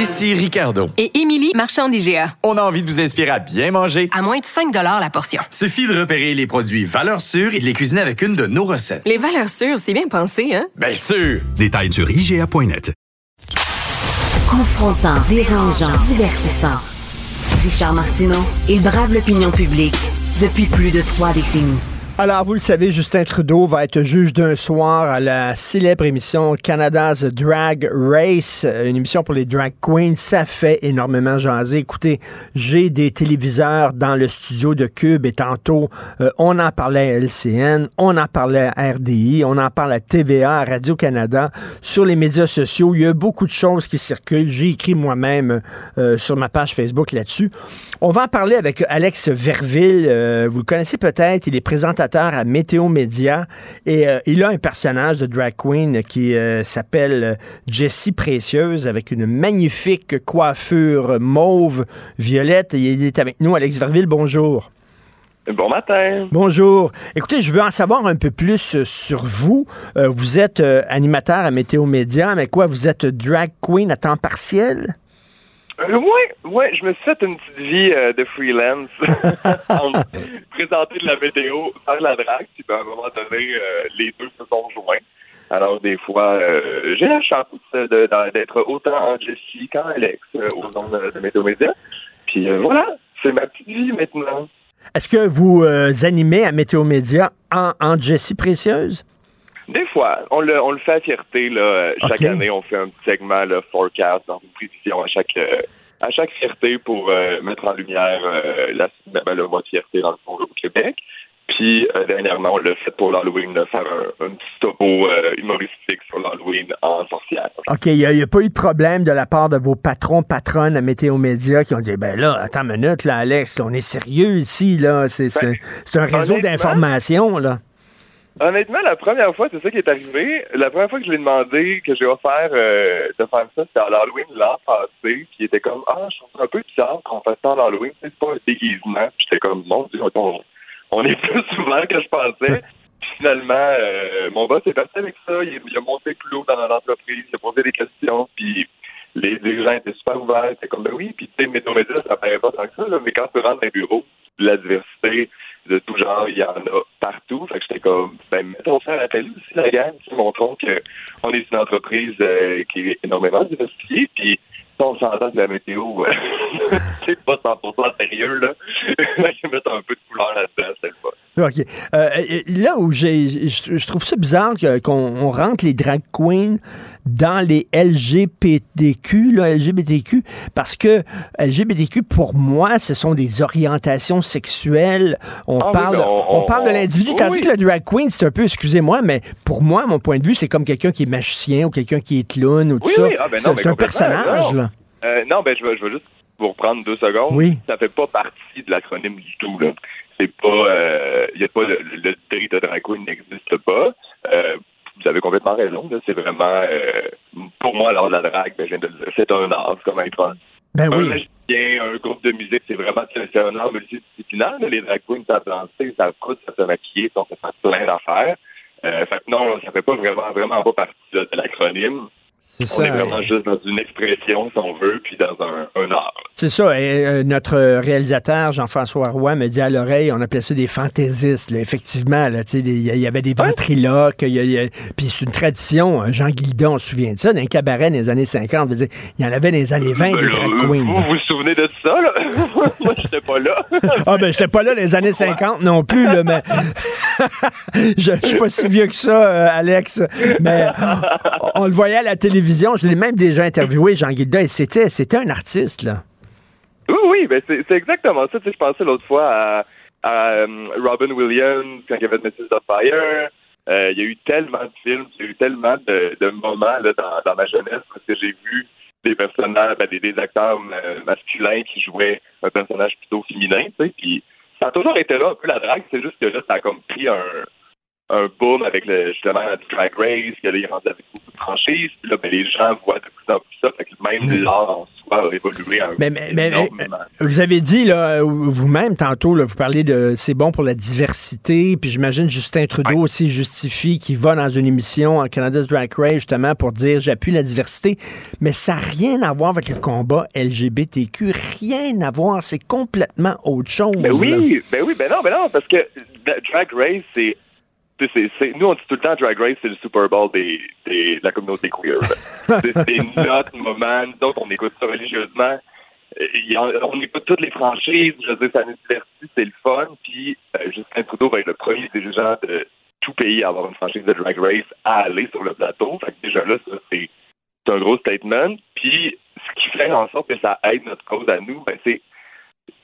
Ici Ricardo. Et Émilie, marchand d'IGA. On a envie de vous inspirer à bien manger. À moins de 5 la portion. Suffit de repérer les produits valeurs sûres et de les cuisiner avec une de nos recettes. Les valeurs sûres, c'est bien pensé, hein? Bien sûr! Détails sur IGA.net. Confrontant, dérangeant, divertissant. Richard Martineau, il brave l'opinion publique depuis plus de trois décennies. Alors, vous le savez, Justin Trudeau va être juge d'un soir à la célèbre émission Canada's Drag Race, une émission pour les drag queens. Ça fait énormément jaser. Écoutez, j'ai des téléviseurs dans le studio de Cube et tantôt, euh, on en parlait à LCN, on en parlait à RDI, on en parle à TVA, à Radio-Canada, sur les médias sociaux. Il y a beaucoup de choses qui circulent. J'ai écrit moi-même euh, sur ma page Facebook là-dessus. On va en parler avec Alex Verville. Euh, vous le connaissez peut-être. Il est présentateur à Météo Média et euh, il a un personnage de drag queen qui euh, s'appelle Jessie Précieuse avec une magnifique coiffure mauve violette. Il est avec nous. Alex Verville, bonjour. Bon matin. Bonjour. Écoutez, je veux en savoir un peu plus sur vous. Euh, vous êtes animateur à Météo Média, mais quoi, vous êtes drag queen à temps partiel? Euh, oui, ouais, je me suis fait une petite vie euh, de freelance, présenter de la météo, faire la drague, puis ben, à un moment donné, euh, les deux se sont joints. Alors, des fois, j'ai la chance d'être autant en Jessie qu'en Alex au nom de, Météo Média. Puis voilà, c'est ma petite vie maintenant. Est-ce que vous animez à Météo Média en, en Jessie Précieuse? Des fois, on le, on le fait à fierté. Là. Chaque année, on fait un petit segment là, forecast dans une prévision à chaque euh, à chaque fierté pour euh, mettre en lumière euh, la, ben, le mois de fierté dans le fond au Québec. Puis dernièrement, on l'a fait pour l'Halloween, faire un, un, petit topo humoristique sur l'Halloween en sorcière. OK, il n'y a, a, pas eu de problème de la part de vos patrons, patronnes à Météo Média qui ont dit ben là, attends une minute, là, Alex, on est sérieux ici, là. C'est ben, un réseau d'information, là. Honnêtement, la première fois, c'est ça qui est arrivé. La première fois que je lui ai demandé que j'ai offert euh, de faire ça, c'était à l'Halloween l'an passé. Puis il était comme Ah, je trouve un peu bizarre qu'on fasse ça à l'Halloween. C'est pas un déguisement. Puis j'étais comme Mon Dieu, on, est plus souvent que je pensais. Puis finalement, euh, mon boss est parti avec ça. Il, a monté plus haut dans l'entreprise, il a posé des questions. Puis les, gens étaient super ouverts. C'était comme Ben oui. Puis tu sais, météo ça paraît pas tant que ça. Là, mais quand tu rentres dans un bureau, la diversité, de tout genre, il y en a partout. Fait que j'étais comme, ben, mettons ça à la télé aussi, la gang, montrons qu'on est une entreprise euh, qui est énormément diversifiée, puis on s'entend que la météo, euh, c'est pas 100% sérieux, là. Je vais un peu de couleur là-dedans, c'est le. OK. Euh, là où j'ai, je trouve ça bizarre qu'on rentre les drag queens dans les LGBTQ, là, LGBTQ, parce que LGBTQ, pour moi, ce sont des orientations sexuelles. On Ah parle, on, on- parle de l'individu, tandis oui. que le drag queen, c'est un peu, excusez-moi, mais pour moi, mon point de vue, c'est comme quelqu'un qui est magicien ou quelqu'un qui est clown ou tout Oui, ça. ah, ben c'est un personnage, non. là. Euh, non, ben je vais, je vais juste vous reprendre deux secondes. Oui. Ça fait pas partie de l'acronyme du tout. Là. C'est pas, euh, a pas le, le tri de drag n'existe pas. Euh, vous avez complètement raison. là. C'est vraiment, euh, pour moi, alors la drague, ben, de c'est un art, comme être un, Ben un oui. magicien, un groupe de musique, c'est vraiment c'est un art multidisciplinaire. Les drag queens savent danser, savent coudre, savent se maquiller, ça fait plein d'affaires. Euh, fait non, ça fait pas vraiment, vraiment pas partie de l'acronyme. C'est On ça. est vraiment juste dans une expression, si on veut, puis dans un, un art. C'est ça. Et, euh, notre réalisateur, Jean-François Roy, me dit à l'oreille, on appelait ça des fantaisistes. là. Effectivement, des- il y, avait des ventriloques. y a- Puis c'est une tradition. hein. Jean Guildon, on se souvient de ça, d'un cabaret dans les années 50. je veux dire, Il y en avait dans les années 20 Ben des là, drag Vous queens. là. vous souvenez de ça, là? Moi, j'étais pas là. Ah ben j'étais pas là dans les années 50 non plus là, mais je, je suis pas si vieux que ça, euh, Alex. Mais on, on le voyait à la télévision. Je l'ai même déjà interviewé, Jean Guilda, et c'était c'était un artiste là. Oui, oui, ben c'est exactement ça. Tu sais, je pensais l'autre fois à, à, euh, Robin Williams quand il y avait Mrs. of Fire. Euh, il y a eu tellement de films, il y a eu tellement de, de moments là, dans, dans ma jeunesse parce que j'ai vu des personnages, ben, des, acteurs euh, masculins qui jouaient un personnage plutôt féminin, tu sais, puis ça a toujours été là un peu la drague, c'est juste que là, ça a comme pris un, un boom avec le, justement Drag Race, que là, il est rendu avec beaucoup de franchises, puis là, ben, les gens voient de plus en plus ça, fait que même l'art en soi a évolué un Mais, mais, mais, mais, énormément. vous avez dit là, vous-même tantôt, là, vous parlez de c'est bon pour la diversité, puis j'imagine Justin Trudeau aussi justifie qu'il va dans une émission en Canada's Drag Race justement pour dire j'appuie la diversité, mais ça n'a rien à voir avec le combat LGBTQ, rien à voir, c'est complètement autre chose. Ben là. oui, ben oui, ben non, ben non, parce que Drag Race, c'est. Nous, on dit tout le temps Drag Race, c'est le Super Bowl des, des- de la communauté queer. c'est notre moment. Autres, on écoute ça religieusement. a- on n'est pas toutes les franchises, je veux dire, ça nous divertit, c'est le fun, puis euh, Justin Trudeau va être le premier dirigeant de tout pays à avoir une franchise de Drag Race à aller sur le plateau. Fait que déjà là, ça, c'est un gros statement. Puis, ce qui fait en sorte que ça aide notre cause à nous, ben, c'est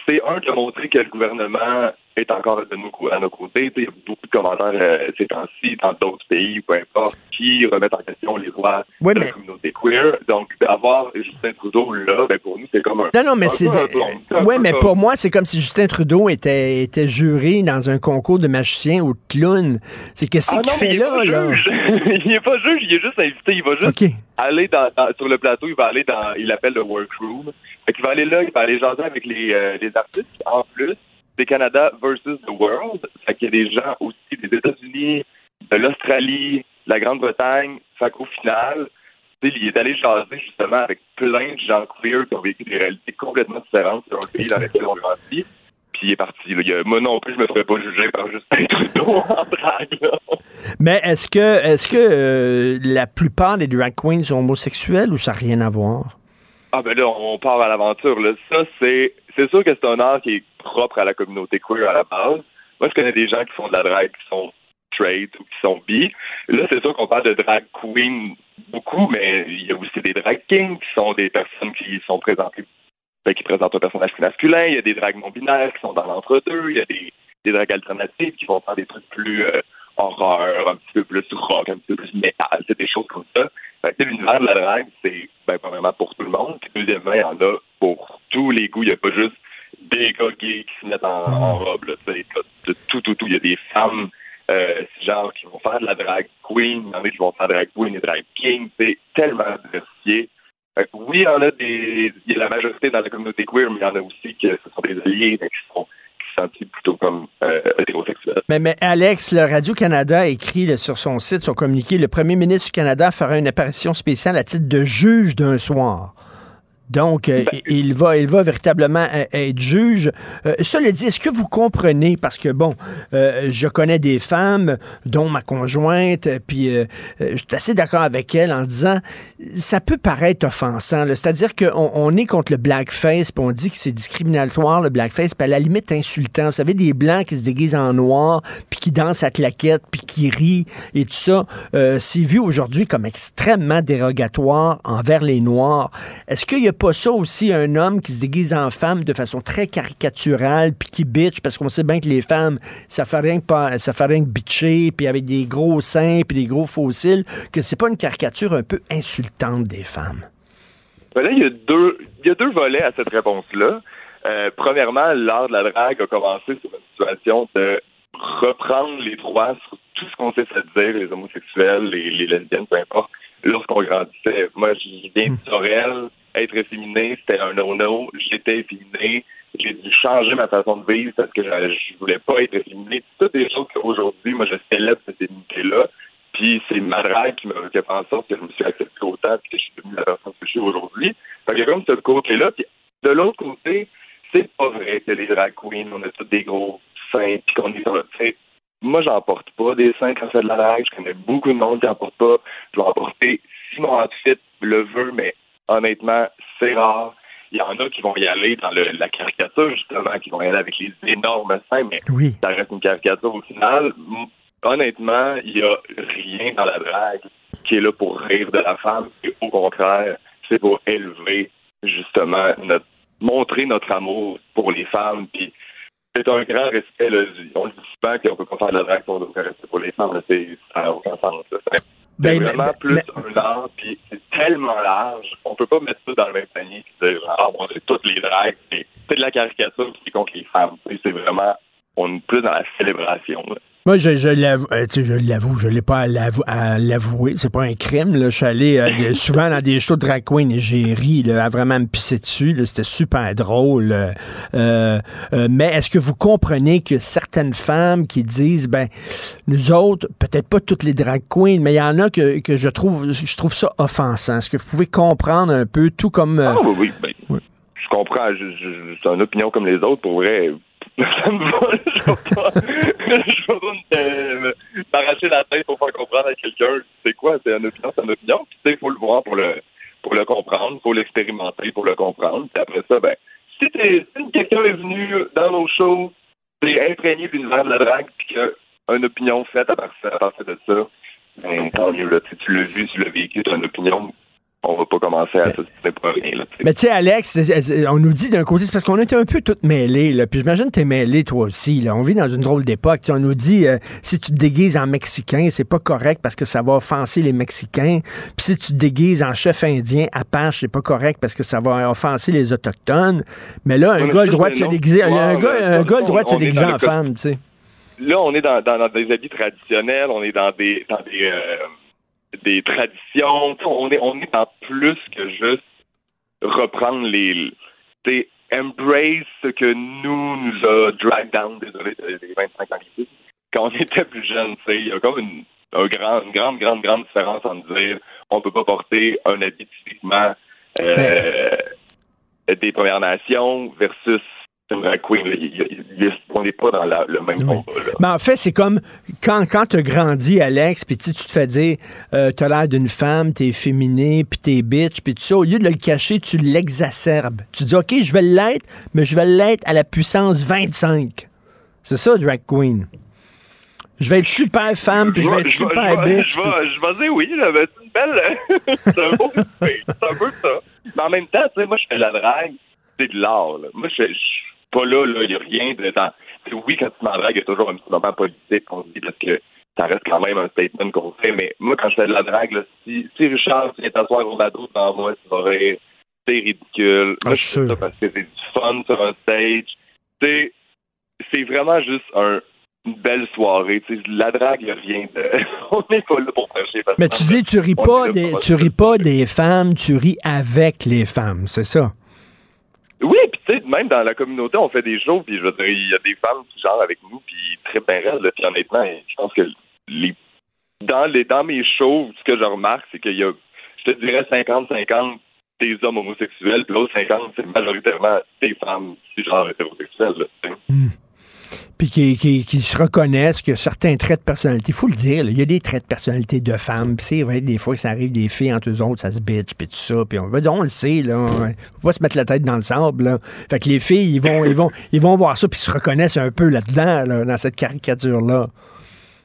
c'est un de montrer que le gouvernement est encore de nos, à nos côtés. Il y a beaucoup de commentaires euh, ces temps-ci dans d'autres pays, peu importe, qui remettent en question les droits Ouais, de mais- la communauté queer. Donc, d'avoir Justin Trudeau là, ben, pour nous, c'est comme un. Non, non, mais c'est. Ouais, mais pour moi, c'est comme si Justin Trudeau était, était juré dans un concours de magicien ou de clown. C'est qu'est-ce Ah qu'il fait il là, là? il est pas juge, il est juste invité. Il va juste aller dans, dans- sur le plateau, il va aller dans, il appelle le workroom. Fait qu'il va aller là, il va aller jaser avec les, euh, les artistes. En plus, c'est Canada versus the world. Fait qu'il y a des gens aussi des États-Unis, de l'Australie, de la Grande-Bretagne. Fait qu'au final, il est allé jaser justement avec plein de gens queer qui ont vécu des réalités complètement différentes selon le pays dans lequel on grandit. Puis il est parti. là. Il y a- moi non plus, je me ferais pas juger par Justin Trudeau en drague. là. Mais est-ce que, est-ce que euh, la plupart des drag queens sont homosexuels ou ça n'a rien à voir? Ah ben là, on part à l'aventure. Là. Ça, c'est c'est sûr que c'est un art qui est propre à la communauté queer à la base. Moi, je connais des gens qui font de la drague qui sont straight ou qui sont bi. Là, c'est sûr qu'on parle de drag queen beaucoup, mais il y a aussi des drag kings qui sont des personnes qui sont présentées, ben, qui présentent un personnage plus masculin. Il y a des drags non binaires qui sont dans l'entre-deux. Il y a des, des drags alternatives qui vont faire des trucs plus euh, horreur, un petit peu plus rock, un petit peu plus métal, c'est des choses comme ça. Fait que sais, l'univers de la drague, c'est ben, pas vraiment pour tout le monde. Puis deuxièmement, il y en a pour tous les goûts. Il n'y a pas juste des gars gays qui se mettent en, en robe. Là, de tout, tout, tout. Il y a des femmes euh, genre qui vont faire de la drag queen, il y en a qui vont faire de la drag queen et drag king. C'est tellement diversifié. Fait que oui, il y en a des. Il y a la majorité dans la communauté queer, mais il y en a aussi que ce sont des alliés qui sont euh. Mais, Alex, le Radio-Canada a écrit sur son site, son communiqué, le premier ministre du Canada fera une apparition spéciale à titre de juge d'un soir. Donc, euh, il, va, il va véritablement euh, être juge. Euh, cela dit, est-ce que vous comprenez, parce que, bon, euh, je connais des femmes, dont ma conjointe, puis euh, euh, je suis assez d'accord avec elle en disant, ça peut paraître offensant. C'est-à-dire qu'on on est contre le blackface, puis on dit que c'est discriminatoire, le blackface, puis à la limite insultant. Vous savez, des blancs qui se déguisent en noir, puis qui dansent à claquette, puis qui rient, et tout ça, euh, c'est vu aujourd'hui comme extrêmement dérogatoire envers les Noirs. Est-ce qu'il y a pas ça aussi, un homme qui se déguise en femme de façon très caricaturale, puis qui bitch, parce qu'on sait bien que les femmes, ça fait rien que, pas, ça fait rien que bitcher, puis avec des gros seins, puis des gros fossiles, que c'est pas une caricature un peu insultante des femmes? Ben là, il y a deux, il y a deux volets à cette réponse-là. Euh, premièrement, l'art de la drague a commencé sur une situation de reprendre les droits sur tout ce qu'on sait se dire, les homosexuels, les, les lesbiennes, peu importe, lorsqu'on grandissait. Moi, je viens de Sorel, être efféminé, c'était un no-no. J'étais efféminé. J'ai dû changer ma façon de vivre parce que je, voulais pas être. C'est toutes des choses qu'aujourd'hui, moi, je célèbre cette féminité-là. Puis c'est ma drague qui m'a qui a fait en sorte que je me suis accepté autant et que je suis devenu la personne que je suis aujourd'hui. Fait comme ce côté-là. Puis de l'autre côté, c'est pas vrai que les drag queens, on a tous des gros seins puis qu'on est sur le... Moi, j'en porte pas des seins quand c'est de la drague. Je connais beaucoup de monde qui en porte pas. Je vais en porter si mon outfit le veut, mais honnêtement, c'est rare. Il y en a qui vont y aller dans le- la caricature, justement, qui vont y aller avec les énormes seins, mais ça reste une caricature au final. Honnêtement, il n'y a rien dans la drague qui est là pour rire de la femme. Et au contraire, c'est pour élever, justement, notre montrer notre amour pour les femmes. Puis c'est un grand respect. Là. On le dit souvent qu'on peut pas faire de la drague respect pour les femmes. C'est, ça n'a aucun sens. là. C'est, c'est Ben, vraiment ben, plus ben- un art, puis c'est tellement large. On peut pas mettre ça dans le même panier et dire Ah, bon, c'est toutes les dragues. C'est, c'est de la caricature qui contre les femmes. C'est vraiment, on est plus dans la célébration. là. Moi, je, je l'avoue, euh, je l'avoue, je l'ai pas à l'avou- à l'avouer. C'est pas un crime. Là. Je suis allé euh, souvent dans des shows de drag queen et j'ai ri là, à vraiment me pisser dessus. là. C'était super drôle. euh, euh, mais est-ce que vous comprenez que certaines femmes qui disent, ben, nous autres, peut-être pas toutes les drag queens, mais il y en a que, que je trouve, je trouve ça offensant. Est-ce que vous pouvez comprendre un peu, tout comme. euh, Ah oui, oui. ben, Je comprends. Je, je- c'est une opinion comme les autres. Pour vrai, ça me. Je vais pas, je vais pas m'arracher la tête pour faire comprendre à quelqu'un c'est quoi? C'est une opinion, c'est une opinion. Puis tu sais, il faut le voir pour le pour le comprendre, faut l'expérimenter pour le comprendre. Puis après ça, ben, si, t'es- si quelqu'un est venu dans nos shows, t'es imprégné de l'univers de la drague, puis qu'il a une opinion faite à partir, à partir de ça, ben, tant mieux, là. Tu l'as vu, tu l'as vécu, tu as une opinion, on va pas commencer à s'assister pour rien, là. Mais tu sais, Alex, on nous dit d'un côté, c'est parce qu'on était un peu toutes mêlés, là. Puis j'imagine que t'es mêlé, toi aussi, là. On vit dans une drôle d'époque. On nous dit, euh, si tu te déguises en Mexicain, c'est pas correct parce que ça va offenser les Mexicains. Puis si tu te déguises en chef indien, Apache, c'est pas correct parce que ça va offenser les Autochtones. Mais là, un Ouais, gars a le droit de se déguiser, un histoire, gars, là. un gars a le droit de se déguiser en femme, tu sais. Là, on est dans, dans, dans des habits traditionnels, on est dans des dans des euh, des traditions, on est on est dans plus que juste reprendre les embrace ce que nous nous a drag down, désolé, les 25 ans. Quand on était plus jeune, il y a comme une, une grande, grande, grande différence entre dire on peut pas porter un habit typiquement euh, des Premières Nations versus on n'est pas dans la- le même combat. là. Mais en fait, c'est comme quand, quand tu grandis, Alex, puis tu sais, tu te fais dire, euh, t'as l'air d'une femme, t'es féminé, puis t'es bitch, puis tout ça, au lieu de le cacher, tu l'exacerbes. Tu dis, OK, je vais l'être, mais je vais l'être à la puissance 25. C'est ça, drag queen. Je vais être super femme, puis je vais être je super vais- bitch. Je vais, je vais dire oui, c'est une belle. c'est un beau fait. C'est un peu ça. Mais en même temps, tu sais, moi, je fais la drague, c'est de l'art. là. Moi, je je pas là, là. Il n'y a rien de. dans- oui, quand tu m'en drague, il y a toujours un petit moment politique qu'on dit parce que ça reste quand même un statement qu'on fait. Mais moi, quand je fais de la drague, là, si, si Richard vient t'asseoir au bateau devant moi, tu vas rire. C'est ridicule. Ah, Moi, je fais ça parce que c'est du fun sur un stage. Sais, c'est vraiment juste un, une belle soirée. Tu sais, la drague, il n'y a rien de. On n'est pas là pour prêcher. Mais tu dis, tu ris pas des, tu ris pas des femmes, tu ris avec les femmes, c'est ça? Oui, puis tu sais, même dans la communauté, on fait des shows, puis je veux dire, il y a des femmes qui genre avec nous, puis très bien raides, puis honnêtement, je pense que les dans les dans mes shows, ce que je remarque, c'est qu'il y a, je te dirais 50-50 des hommes homosexuels, puis l'autre 50, c'est majoritairement des femmes du genre hétérosexuelles. là, sais. Puis qui, qui, qui se reconnaissent que certains traits de personnalité, il faut le dire, il y a des traits de personnalité de femmes, puis c'est vrai, des fois ça arrive des filles entre eux autres, ça se bitch, puis tout ça, puis on va dire, on le sait, là, on- pas se mettre la tête dans le sable. Fait que les filles, ils vont, ils vont, ils vont voir ça, puis se reconnaissent un peu là-dedans, là, dans cette caricature-là.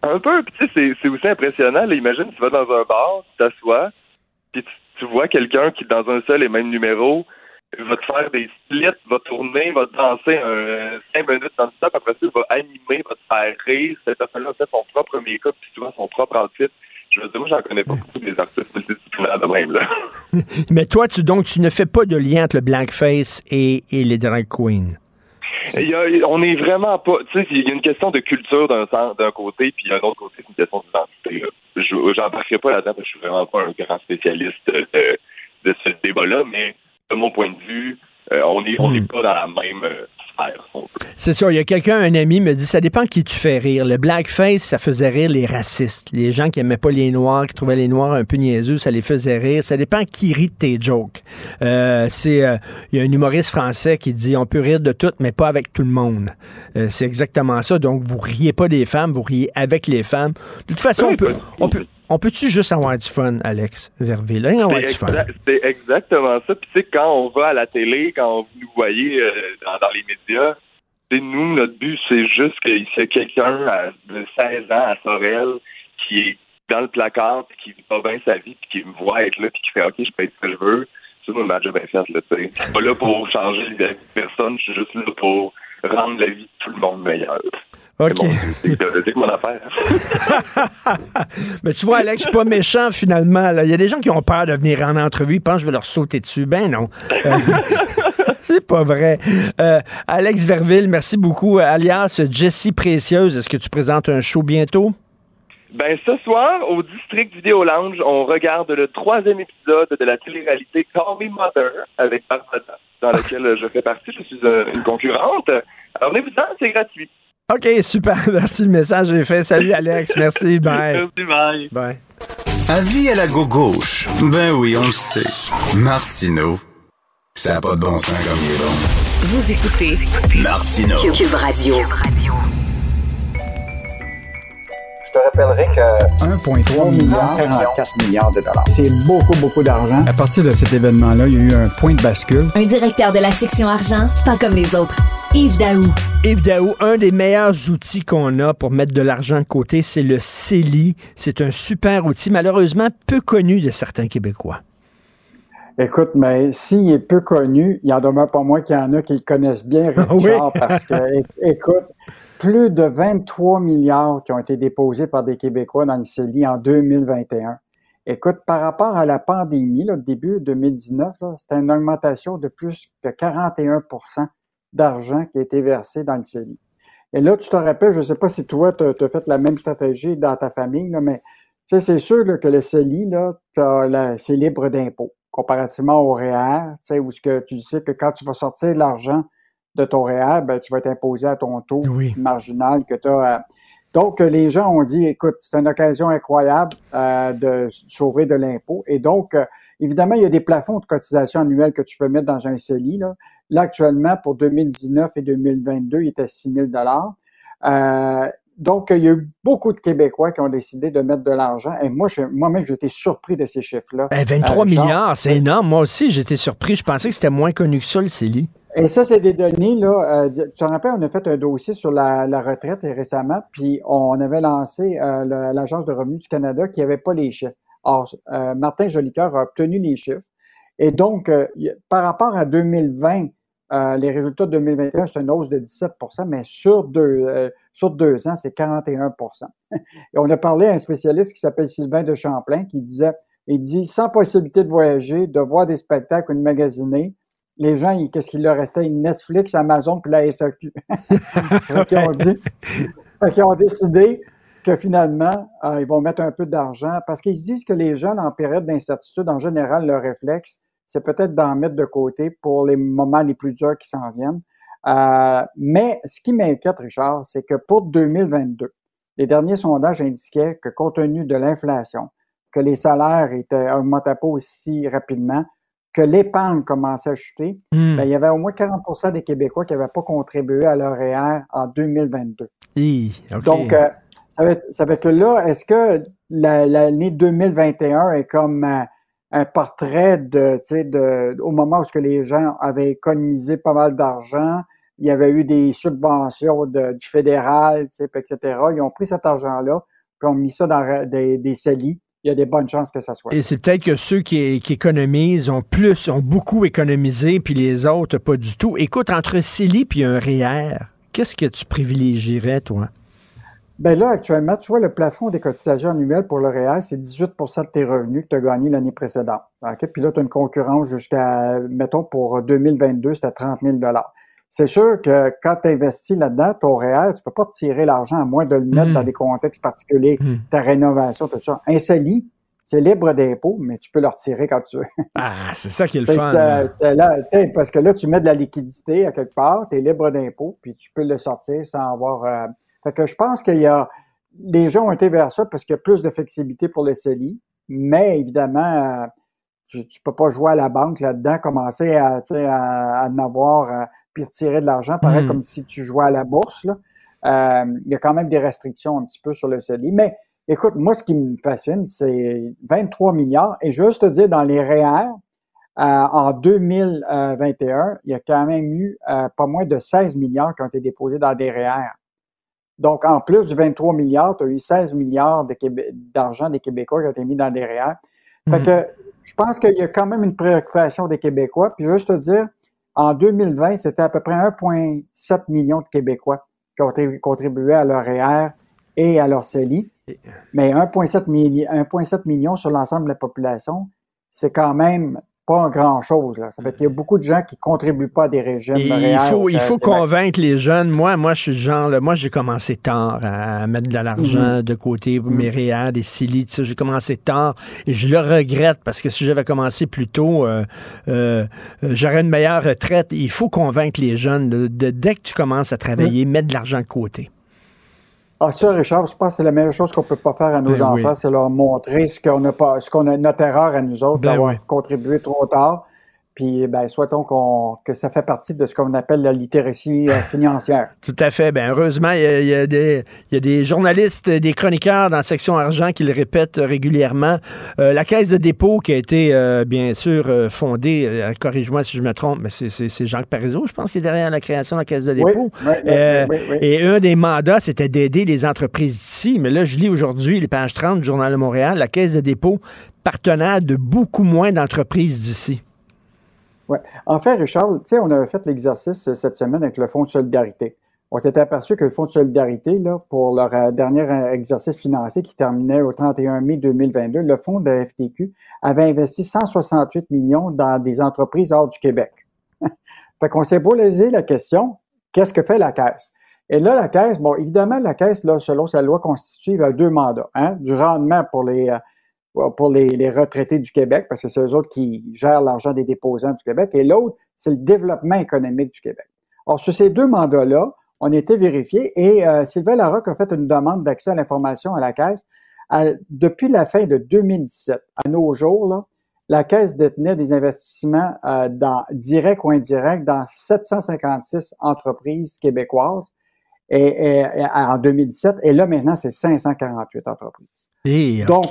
Un peu, puis tu sais, c'est- aussi impressionnant. Imagine, tu vas dans un bar, tu t'assois, puis tu, tu vois quelqu'un qui, dans un seul et même numéro, va te faire des splits, va tourner, va danser un 5 minutes dans le stop, après ça, va animer, va te faire rire. Cette personne-là fait son propre make-up, puis souvent son propre outfit. Je veux dire, moi, j'en connais pas beaucoup des artistes multidisciplinaires de même, là. Mais toi, tu, donc, tu ne fais pas de lien entre le blackface et, et les drag queens? Il y a- on est vraiment pas. Tu sais, il y a une question de culture d'un sens- d'un côté, puis un autre côté, c'est une question d'identité. j'embarquerai pas là-dedans parce que je suis vraiment pas un grand spécialiste de, de ce débat-là, mais de mon point de vue, euh, on n'est on n'est pas dans la même euh, sphère. C'est ça. Il y a quelqu'un, un ami, me dit ça dépend qui tu fais rire. Le blackface, ça faisait rire les racistes. Les gens qui aimaient pas les Noirs, qui trouvaient les Noirs un peu niaiseux, ça les faisait rire. Ça dépend qui rit de tes jokes. Euh, c'est, il y a un humoriste français qui dit on peut rire de tout, mais pas avec tout le monde. C'est exactement ça. Donc, vous riez pas des femmes, vous riez avec les femmes. De toute façon, on peut, on peut, on peut-tu juste avoir du fun, Alex Verville? Avoir C'est du fun. exact- c'est exactement ça. Puis tu sais, quand on va à la télé, quand vous nous voyez euh, dans, dans les médias, nous, notre but, c'est juste qu'il y ait quelqu'un de 16 ans à Sorel qui est dans le placard, puis qui vit pas bien sa vie, puis qui me voit être là, puis qui fait OK, je peux être ce que je veux. C'est moi, ma job faite, là, tu sais. Je suis pas là pour changer la vie de personne, je suis juste là pour rendre la vie de tout le monde meilleure. OK. C'est mon, affaire. Mais tu vois, Alex, je suis pas méchant finalement. Il y a des gens qui ont peur de venir en entrevue, ils pensent que je vais leur sauter dessus. Ben non. Euh, c'est pas vrai. Euh, Alex Verville, merci beaucoup. Alias Jessie Précieuse, est-ce que tu présentes un show bientôt? Ben, ce soir, au District Vidéo Lounge, on regarde le troisième épisode de la télé-réalité Call Me Mother avec dans laquelle je fais partie. Je suis euh, une concurrente. Alors, venez-vous-en, c'est gratuit. OK, super. Merci, le message est fait. Salut, Alex. Merci. Bye. Merci, bye. Bye. Avis à la gauche. Ben oui, on le sait. Martineau, ça n'a pas de bon sens comme il est bon. Vous écoutez Martineau. Cube Radio. Je te rappellerai que 1,3 milliard, 44 milliards de dollars. C'est beaucoup, beaucoup d'argent. À partir de cet événement-là, il y a eu un point de bascule. Un directeur de la section argent, pas comme les autres. Yves Daou. Yves Daou, un des meilleurs outils qu'on a pour mettre de l'argent de côté, c'est le CELI. C'est un super outil, malheureusement peu connu de certains Québécois. Écoute, mais s'il est peu connu, il y en demeure pas moins qu'il y en a qui le connaissent bien, Richard, Oui? parce que, écoute, plus de 23 milliards qui ont été déposés par des Québécois dans le CELI en 2021. Écoute, par rapport à la pandémie, le début 2019, là, c'était une augmentation de plus que 41% d'argent qui a été versé dans le CELI. Et là, tu te rappelles, je ne sais pas si toi, tu as fait la même stratégie dans ta famille, mais c'est sûr que le CELI, c'est libre d'impôt, comparativement au REER, sais, où ce que tu sais que quand tu vas sortir de l'argent de ton REER, ben, tu vas être imposé à ton taux marginal que tu as. Donc, euh, les gens ont dit, écoute, c'est une occasion incroyable euh, de sauver de l'impôt. Et donc, euh, évidemment, il y a des plafonds de cotisation annuelle que tu peux mettre dans un CELI. Là, Là, actuellement, pour 2019 et 2022, il était 6 000 euh, donc, il y a eu beaucoup de Québécois qui ont décidé de mettre de l'argent. Et moi, moi-même, j'ai été surpris de ces chiffres-là. Ben, 23 Euh, genre, milliards, c'est énorme. Moi aussi, j'étais surpris. Je pensais que c'était moins connu que ça, le CELI. Et ça, c'est des données, là. euh, tu te rappelles, on a fait un dossier sur la, la retraite récemment, puis on avait lancé euh, l'Agence de revenus du Canada qui n'avait pas les chiffres. Or, euh, Martin Jolicoeur a obtenu les chiffres. Et donc, euh, par rapport à 2020, euh, les résultats de 2021, c'est une hausse de 17% mais sur deux, euh, sur deux ans, c'est 41% Et on a parlé à un spécialiste qui s'appelle Sylvain de Champlain qui disait, il dit, sans possibilité de voyager, de voir des spectacles ou de magasiner, les gens, ils- qu'est-ce qu'il leur restait? Netflix, Amazon, puis la SAQ. Fait qu'ils ont dit, qu'ils ont décidé que finalement, euh, ils vont mettre un peu d'argent parce qu'ils se disent que les jeunes en période d'incertitude, en général, leur réflexe, c'est peut-être d'en mettre de côté pour les moments les plus durs qui s'en viennent. Euh, mais ce qui m'inquiète, Richard, c'est que pour 2022, les derniers sondages indiquaient que compte tenu de l'inflation, que les salaires étaient augmentaient pas aussi rapidement, que l'épargne commençait à chuter, Hmm. ben, il y avait au moins 40% des Québécois qui n'avaient pas contribué à leur REER en 2022. Hi, OK. Donc, euh, ça, veut, ça veut que là, est-ce que la- l'année 2021 est comme euh, un portrait de, de, au moment où ce que les gens avaient économisé pas mal d'argent, il y avait eu des subventions de- du fédéral, etc. Ils ont pris cet argent-là, puis ont mis ça dans des, des CELI. Il y a des bonnes chances que ça soit. Et c'est peut-être que ceux qui, qui économisent ont plus, ont beaucoup économisé, puis les autres, pas du tout. Écoute, entre CELI puis un REER, qu'est-ce que tu privilégierais, toi? Ben là, actuellement, tu vois, le plafond des cotisations annuelles pour le REER, c'est 18% de tes revenus que tu as gagnés l'année précédente. OK? Puis là, tu as une concurrence jusqu'à, mettons, pour 2022, c'était 30 000 C'est sûr que quand tu investis là-dedans, ton REER, tu peux pas te tirer l'argent à moins de le mettre dans des contextes particuliers, Mm. ta rénovation, tout ça. Un CELI, c'est libre d'impôt, mais tu peux le retirer quand tu veux. Ah, c'est ça qui est le fun. là. là, tu sais, parce que là, tu mets de la liquidité à quelque part, tu es libre d'impôt, puis tu peux le sortir sans avoir. euh, Fait que je pense qu'il y a. Les gens ont été vers ça parce qu'il y a plus de flexibilité pour le CELI, mais évidemment, euh, tu ne peux pas jouer à la banque là-dedans, commencer à, tu sais, à, à en avoir, euh, puis retirer de l'argent, pareil Mm. comme si tu jouais à la bourse. Là. Euh, il y a quand même des restrictions un petit peu sur le CELI. Mais écoute, moi, ce qui me fascine, c'est 23 milliards. Et juste te dire, dans les REER, euh, en 2021, il y a quand même eu euh, pas moins de 16 milliards qui ont été déposés dans des REER. Donc, en plus du 23 milliards, tu as eu 16 milliards de Québé- d'argent des Québécois qui ont été mis dans des REER. Fait Mhm. que je pense qu'il y a quand même une préoccupation des Québécois. Puis juste te dire, en 2020, c'était à peu près 1,7 million de Québécois qui ont contribué à leur REER et à leur CELI. Mais 1,7 milli- 1,7 million sur l'ensemble de la population, c'est quand même pas grand-chose. là. Ça fait qu'il y a beaucoup de gens qui contribuent pas à des régimes Et il faut, au il faut Québec. convaincre les jeunes. Moi, moi, je suis le genre, là, moi, j'ai commencé tard à mettre de l'argent Mhm. de côté pour mes REER, des CELI, tout ça. J'ai commencé tard et je le regrette parce que si j'avais commencé plus tôt, euh, euh, euh, j'aurais une meilleure retraite. Il faut convaincre les jeunes de, de- dès que tu commences à travailler, mettre de l'argent de côté. Ah, ça, Richard, je pense que c'est la meilleure chose qu'on peut pas faire à nos Ben enfants, oui. c'est leur montrer ce qu'on a pas, ce qu'on a, notre erreur à nous autres, Ben d'avoir oui. contribué trop tard. Puis, ben, souhaitons qu'on, que ça fait partie de ce qu'on appelle la littératie euh, financière. Tout à fait. Ben, heureusement, il y, a, il, y a des, il y, a, des, journalistes, des chroniqueurs dans la section argent qui le répètent régulièrement. Euh, la caisse de dépôt qui a été, euh, bien sûr, fondée, euh, corrige-moi si je me trompe, mais c'est Jacques Parizeau, je pense, qui est derrière la création de la caisse de dépôt. Oui, oui, oui, et un des mandats, c'était d'aider les entreprises d'ici. Mais là, je lis aujourd'hui, les pages 30 du Journal de Montréal, la caisse de dépôt partenaire de beaucoup moins d'entreprises d'ici. Ouais. En fait, Richard, tu sais, on avait fait l'exercice euh, cette semaine avec le Fonds de solidarité. On s'était aperçu que le Fonds de solidarité, pour leur euh, dernier euh, exercice financier qui terminait au 31 mai 2022, le Fonds de la FTQ avait investi 168 millions dans des entreprises hors du Québec. fait qu'on s'est posé la question, qu'est-ce que fait la Caisse? Et là, la Caisse, bon, évidemment, la Caisse, là, selon sa loi constitutive, a deux mandats. Hein, du rendement pour les, pour les, les, retraités du Québec, parce que c'est eux autres qui gèrent l'argent des déposants du Québec, et l'autre, c'est le développement économique du Québec. Or, sur ces deux mandats-là, on a été vérifiés et euh, Sylvain Larocque a fait une demande d'accès à l'information à la Caisse. À, depuis la fin de 2017, à nos jours, là, la Caisse détenait des investissements euh, dans, directs ou indirects dans 756 entreprises québécoises et, et, et, en 2017. Et là, maintenant, c'est 548 entreprises. Okay. Donc,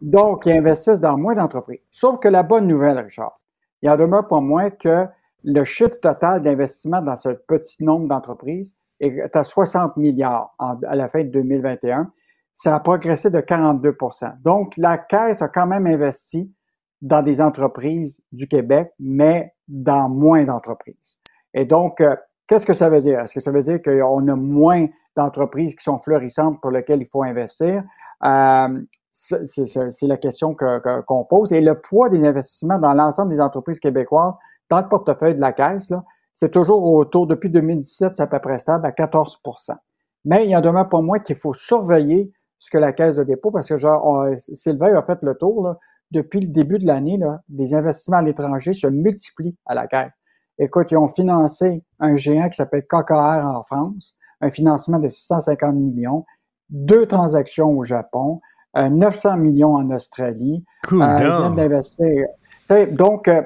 ils investissent dans moins d'entreprises. Sauf que la bonne nouvelle, Richard, il en demeure pas moins que le chiffre total d'investissement dans ce petit nombre d'entreprises est à 60 milliards à la fin de 2021. Ça a progressé de 42% Donc, la Caisse a quand même investi dans des entreprises du Québec, mais dans moins d'entreprises. Et donc, euh, qu'est-ce que ça veut dire? Est-ce que ça veut dire qu'on a moins d'entreprises qui sont florissantes pour lesquelles il faut investir? Euh, c'est la question qu'on que, qu pose. Et le poids des investissements dans l'ensemble des entreprises québécoises dans le portefeuille de la Caisse, c'est toujours autour, depuis 2017, c'est à peu près stable, à 14% Mais il y en demeure pas moins qu'il faut surveiller ce que la Caisse de dépôt, parce que genre, Sylvain a fait le tour, depuis le début de l'année, des investissements à l'étranger se multiplient à la Caisse. Écoute, ils ont financé un géant qui s'appelle KKR en France, un financement de 650 millions, deux transactions au Japon, 900 millions en Australie. Cool, euh, d'investir. Donc, euh,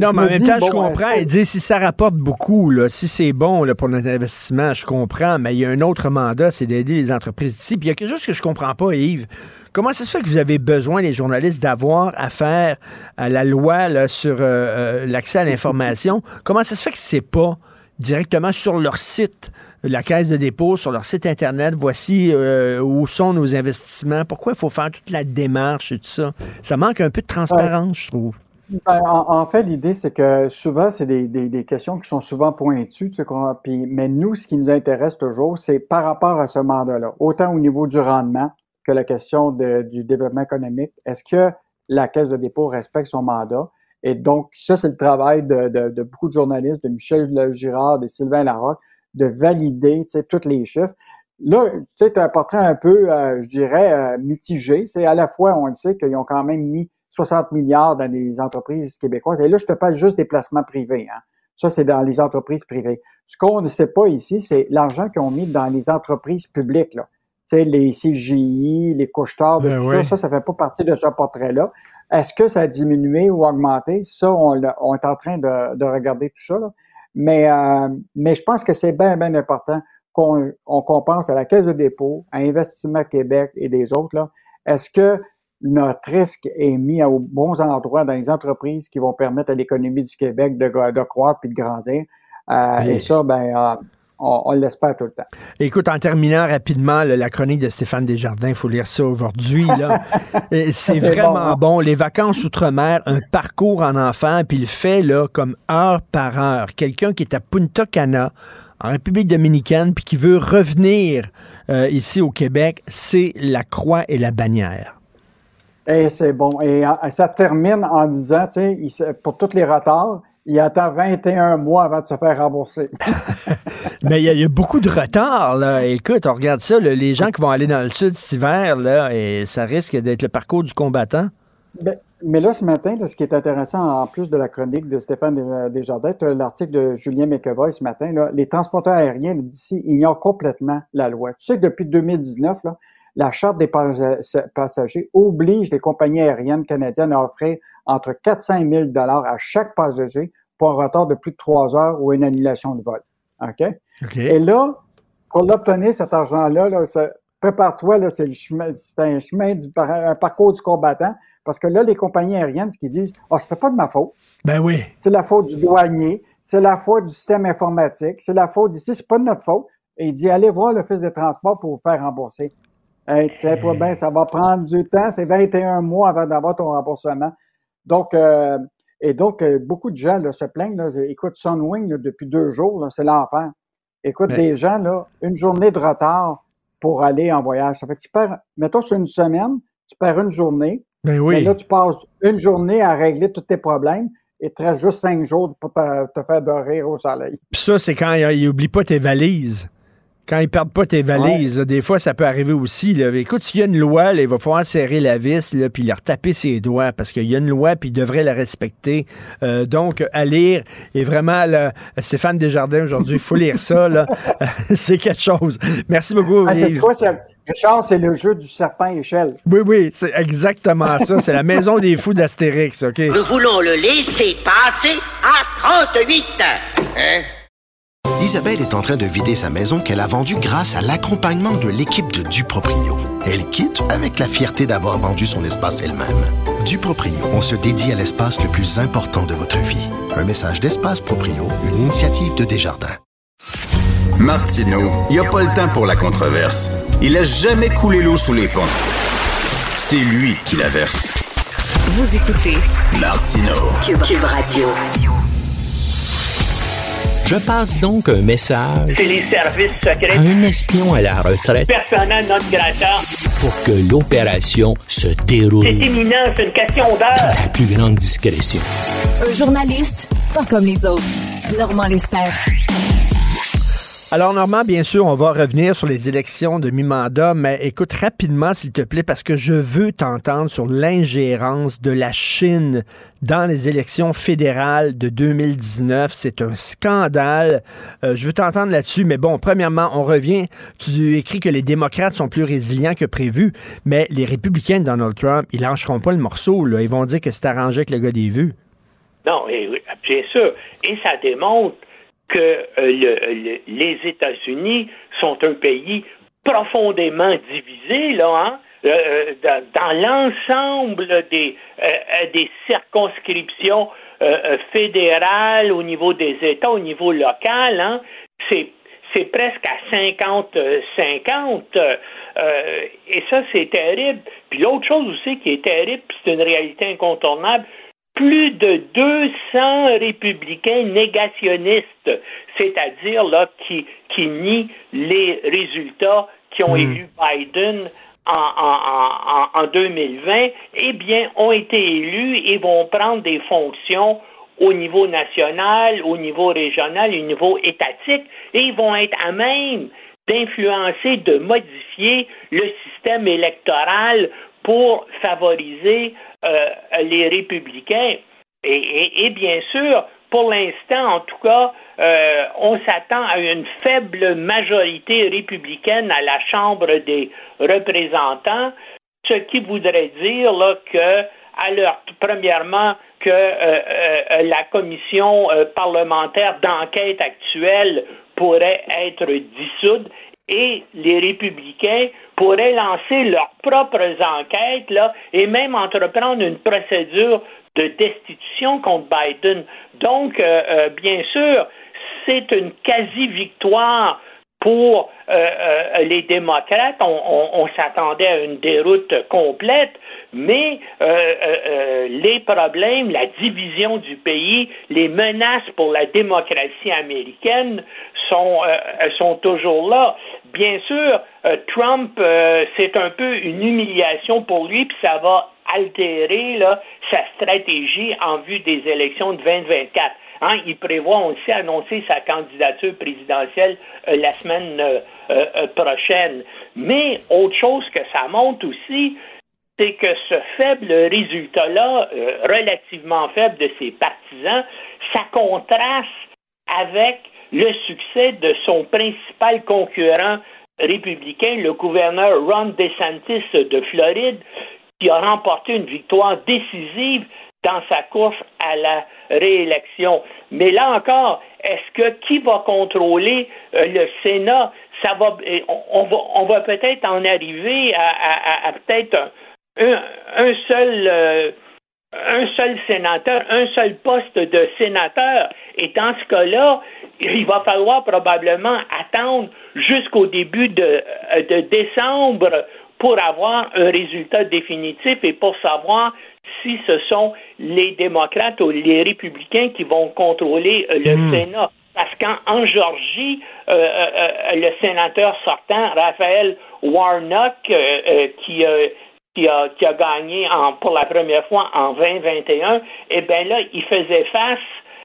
non, mais en même temps, bon, je comprends. Il dit si ça rapporte beaucoup, là, si c'est bon là, pour notre investissement, je comprends. Mais il y a un autre mandat, c'est d'aider les entreprises d'ici. Puis il y a quelque chose que je comprends pas, Yves. Comment ça se fait que vous avez besoin, les journalistes, d'avoir affaire à la loi là, sur euh, l'accès à l'information? Comment ça se fait que c'est pas directement sur leur site, la caisse de dépôt, sur leur site Internet, voici euh, où sont nos investissements. Pourquoi il faut faire toute la démarche et tout ça? Ça manque un peu de transparence, je trouve. Ben, en, fait, l'idée, c'est que souvent, c'est des, des, questions qui sont souvent pointues. Puis, mais nous, ce qui nous intéresse toujours, c'est par rapport à ce mandat-là, autant au niveau du rendement que la question du développement économique. Est-ce que la Caisse de dépôt respecte son mandat? Et donc, ça, c'est le travail de, de, de, beaucoup de journalistes, de Michel Girard, de Sylvain Larocque, de valider tu sais, tous les chiffres. Là, as un portrait un peu, euh, je dirais, euh, mitigé. C'est à la fois, on le sait qu'ils ont quand même mis 60 milliards dans les entreprises québécoises. Et là, je te parle juste des placements privés. Hein. Ça, c'est dans les entreprises privées. Ce qu'on ne sait pas ici, c'est l'argent qu'ils ont mis dans les entreprises publiques. Là. Tu sais, les CGI, les couches tard, Ben tout oui. ça, ça, ça fait pas partie de ce portrait-là. Est-ce que ça a diminué ou augmenté? Ça, on, on est en train de, de regarder tout ça. Là. Mais, euh, mais je pense que c'est bien, bien important qu'on on, qu'on pense à la Caisse de dépôt, à Investissement Québec et des autres. Là. Est-ce que notre risque est mis aux bons endroits dans les entreprises qui vont permettre à l'économie du Québec de, de croître puis de grandir? Euh, Oui. Et ça, ben, euh, on, on l'espère tout le temps. Écoute, en terminant rapidement, là, la chronique de Stéphane Desjardins, il faut lire ça aujourd'hui. C'est vraiment bon, hein? bon. Les vacances outre-mer, un parcours en enfant, puis il fait là, comme heure par heure. Quelqu'un qui est à Punta Cana, en République dominicaine, puis qui veut revenir euh, ici au Québec, c'est la croix et la bannière. Et c'est bon. Et euh, ça termine en disant, tu sais, pour tous les retards, il attend 21 mois avant de se faire rembourser. Mais il y, a- il y a beaucoup de retard, là. Écoute, on regarde ça, là, les gens qui vont aller dans le sud cet hiver, là, et ça risque d'être le parcours du combattant. Ben, mais là, ce matin, là, ce qui est intéressant, en plus de la chronique de Stéphane Des- Desjardins, tu as l'article de Julien McEvoy ce matin. Là, les transporteurs aériens d'ici ignorent complètement la loi. Tu sais que depuis 2019, là, la Charte des passagers oblige les compagnies aériennes canadiennes à offrir entre 400 et 1000 dollars à chaque passager pour un retard de plus de trois heures ou une annulation de vol. OK? Et là, pour l'obtenir, cet argent-là, là, prépare-toi, c'est, un chemin du un parcours du combattant. Parce que là, les compagnies aériennes, ce qu'ils disent, ah, oh, c'est pas de ma faute. Ben oui. C'est la faute du douanier, c'est la faute du système informatique, c'est la faute d'ici, c'est pas de notre faute. Et il dit, allez voir l'Office des transports pour vous faire rembourser. Hey, sais pas bien, ça va prendre du temps, c'est 21 mois avant d'avoir ton remboursement. Donc, euh, et donc, euh, beaucoup de gens là, se plaignent. Là, écoute, Sunwing, là, depuis deux jours, c'est l'enfer. Écoute, des gens, là, une journée de retard pour aller en voyage. Ça fait que tu perds, mettons, sur une semaine, tu perds une journée. Ben oui. Mais là, tu passes une journée à régler tous tes problèmes et tu restes juste cinq jours pour te, te faire dormir au soleil. Puis ça, c'est quand il n'oublie pas tes valises. Quand ils perdent pas tes valises, des fois, ça peut arriver aussi. Là. Écoute, s'il y a une loi, il va falloir serrer la vis, là, puis leur taper ses doigts, parce qu'il y a une loi, puis ils devraient la respecter. Euh, donc, à lire, et vraiment, là, Stéphane Desjardins, aujourd'hui, il faut lire ça. Là. c'est quelque chose. Merci beaucoup. Ah, c'est quoi, Richard, c'est le jeu du serpent échelle. Oui, oui, c'est exactement ça. C'est la maison des fous d'Astérix, OK? Nous voulons le laisser passer à 38. Hein? Isabelle est en train de vider sa maison qu'elle a vendue grâce à l'accompagnement de l'équipe de Duproprio. Elle quitte avec la fierté d'avoir vendu son espace elle-même. Duproprio, on se dédie à l'espace le plus important de votre vie. Un message d'Espace Proprio, une initiative de Desjardins. Martineau, il n'y a pas le temps pour la controverse. Il a jamais coulé l'eau sous les ponts. C'est lui qui la verse. Vous écoutez Martineau. Cube, Radio. Je passe donc un message C'est les services secrets. à un espion à la retraite Personnel non grata. pour que l'opération se déroule C'est imminent, c'est une question dans d'heure. la plus grande discrétion. Un journaliste, pas comme les autres. Normand Lester. Alors, Normand, bien sûr, on va revenir sur les élections de mi-mandat, mais écoute rapidement, s'il te plaît, parce que je veux t'entendre sur l'ingérence de la Chine dans les élections fédérales de 2019. C'est un scandale. Euh, je veux t'entendre là-dessus, mais bon, premièrement, on revient. Tu écris que les démocrates sont plus résilients que prévu, mais les républicains de Donald Trump, ils lâcheront pas le morceau. Là. Ils vont dire que c'est arrangé avec le gars des vues. Non, et, bien sûr. Et ça démontre que euh, le- le- les États-Unis sont un pays profondément divisé, là, hein, euh, euh, dans, l'ensemble des, euh, euh, circonscriptions euh, euh, fédérales au niveau des États, au niveau local, hein, c'est presque à 50-50. euh, et ça, c'est terrible. Puis l'autre chose aussi qui est terrible, c'est une réalité incontournable, plus de 200 républicains négationnistes, c'est-à-dire là qui, qui nient les résultats qui ont élu Biden en, en, en, en 2020, eh bien, ont été élus et vont prendre des fonctions au niveau national, au niveau régional, au niveau étatique, et ils vont être à même d'influencer, de modifier le système électoral pour favoriser euh, les républicains. Et, bien sûr, pour l'instant, en tout cas, euh, on s'attend à une faible majorité républicaine à la Chambre des représentants, ce qui voudrait dire là, que, premièrement, que euh, la commission parlementaire d'enquête actuelle pourrait être dissoute et les républicains pourraient lancer leurs propres enquêtes là, et même entreprendre une procédure de destitution contre Biden. Donc, euh, euh, bien sûr, c'est une quasi-victoire pour euh, les démocrates. On, on- s'attendait à une déroute complète, mais les problèmes, la division du pays, les menaces pour la démocratie américaine sont, sont toujours là. Bien sûr, euh, Trump, euh, c'est un peu une humiliation pour lui, puis ça va altérer sa stratégie en vue des élections de 2024. Hein, il prévoit, sait, annoncer sa candidature présidentielle euh, la semaine prochaine. Mais autre chose que ça montre aussi, c'est que ce faible résultat-là, relativement faible de ses partisans, ça contraste avec le succès de son principal concurrent républicain, le gouverneur Ron DeSantis de Floride, qui a remporté une victoire décisive dans sa course à la réélection. Mais là encore, est-ce que qui va contrôler euh, le Sénat? Ça va, on, va, on va peut-être en arriver à, peut-être un, seul euh, un seul sénateur, un seul poste de sénateur. Et dans ce cas-là, il va falloir probablement attendre jusqu'au début de, de décembre pour avoir un résultat définitif et pour savoir si ce sont les démocrates ou les républicains qui vont contrôler euh, le hmm. Sénat. Parce qu'en Georgie, euh, euh, le sénateur sortant, Raphaël Warnock, qui, qui, a, qui a gagné en, pour la première fois en 2021, eh bien là, il faisait face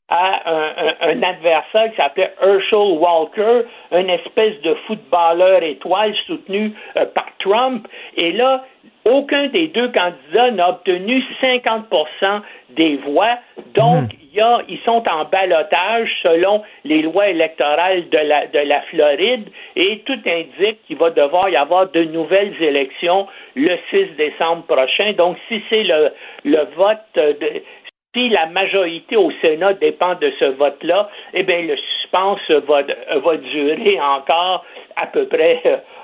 à un, un, adversaire qui s'appelait Herschel Walker, une espèce de footballeur étoile soutenu par Trump. Et là, aucun des deux candidats n'a obtenu 50% des voix. Donc, il y a, ils sont en balotage selon les lois électorales de la, de la Floride et tout indique qu'il va devoir y avoir de nouvelles élections le 6 décembre prochain. Donc, si c'est le, le vote de, si la majorité au Sénat dépend de ce vote-là, eh bien, le suspense va, va durer encore à peu près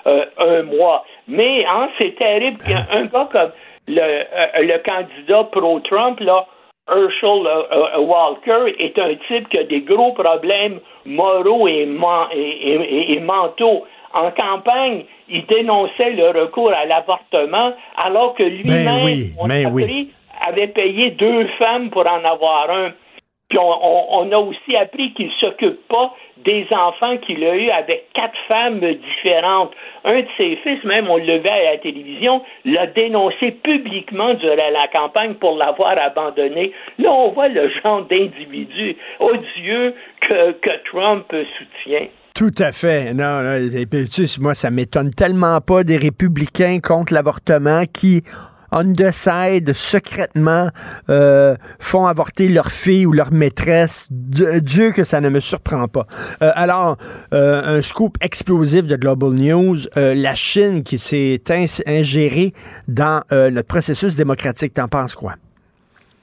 euh, un mois. Mais hein, c'est terrible qu'un gars comme le, euh, le candidat pro-Trump, là, Herschel euh, Walker, est un type qui a des gros problèmes moraux et, et, mentaux. En campagne, il dénonçait le recours à l'avortement, alors que lui-même, ben avait payé deux femmes pour en avoir un. Puis on, a aussi appris qu'il ne s'occupe pas des enfants qu'il a eus avec quatre femmes différentes. Un de ses fils, même, on le à la télévision, l'a dénoncé publiquement durant la campagne pour l'avoir abandonné. Là, on voit le genre d'individu odieux que, que Trump soutient. Tout à fait. Non, moi, ça m'étonne tellement pas des républicains contre l'avortement qui on side, secrètement, euh, font avorter leur fille ou leur maîtresse. Dieu que ça ne me surprend pas. Euh, alors, euh, un scoop explosif de Global News, la Chine qui s'est ingérée dans notre processus démocratique. T'en penses quoi?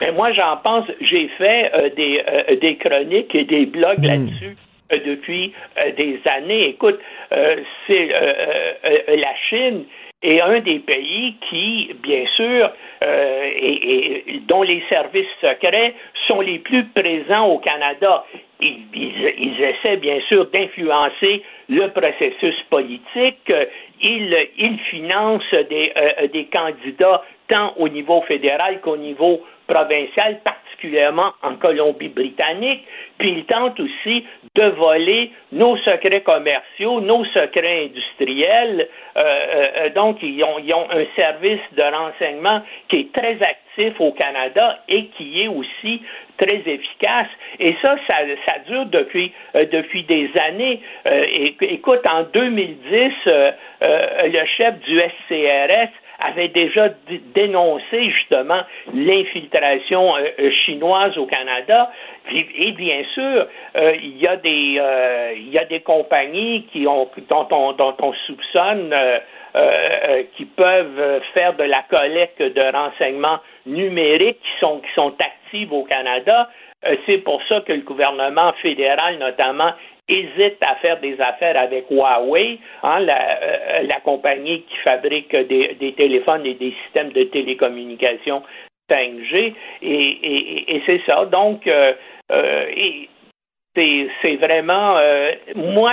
Ben moi, j'en pense, j'ai fait des, des chroniques et des blogs hmm. là-dessus depuis des années. Écoute, c'est la Chine est un des pays qui, bien sûr, euh, et, dont les services secrets sont les plus présents au Canada. Ils, essaient bien sûr d'influencer le processus politique. Ils, ils financent des, euh, des candidats tant au niveau fédéral qu'au niveau provincial, particulièrement en Colombie-Britannique, puis ils tentent aussi de voler nos secrets commerciaux, nos secrets industriels. Euh, euh, euh, donc, ils ont, un service de renseignement qui est très actif au Canada et qui est aussi très efficace. Et ça, ça, ça dure depuis, depuis des années. écoute, en 2010, le chef du SCRS avait déjà dénoncé justement l'infiltration euh, euh, chinoise au Canada. Et bien sûr, euh, il y a des il y a des compagnies qui ont dont on, dont on soupçonne qui peuvent faire de la collecte de renseignements numériques qui sont qui sont actives au Canada. C'est pour ça que le gouvernement fédéral, notamment, hésite à faire des affaires avec Huawei, hein, euh, la, compagnie qui fabrique des, téléphones et des systèmes de télécommunication 5G. Et, c'est ça. Donc, euh, euh, c'est vraiment moi,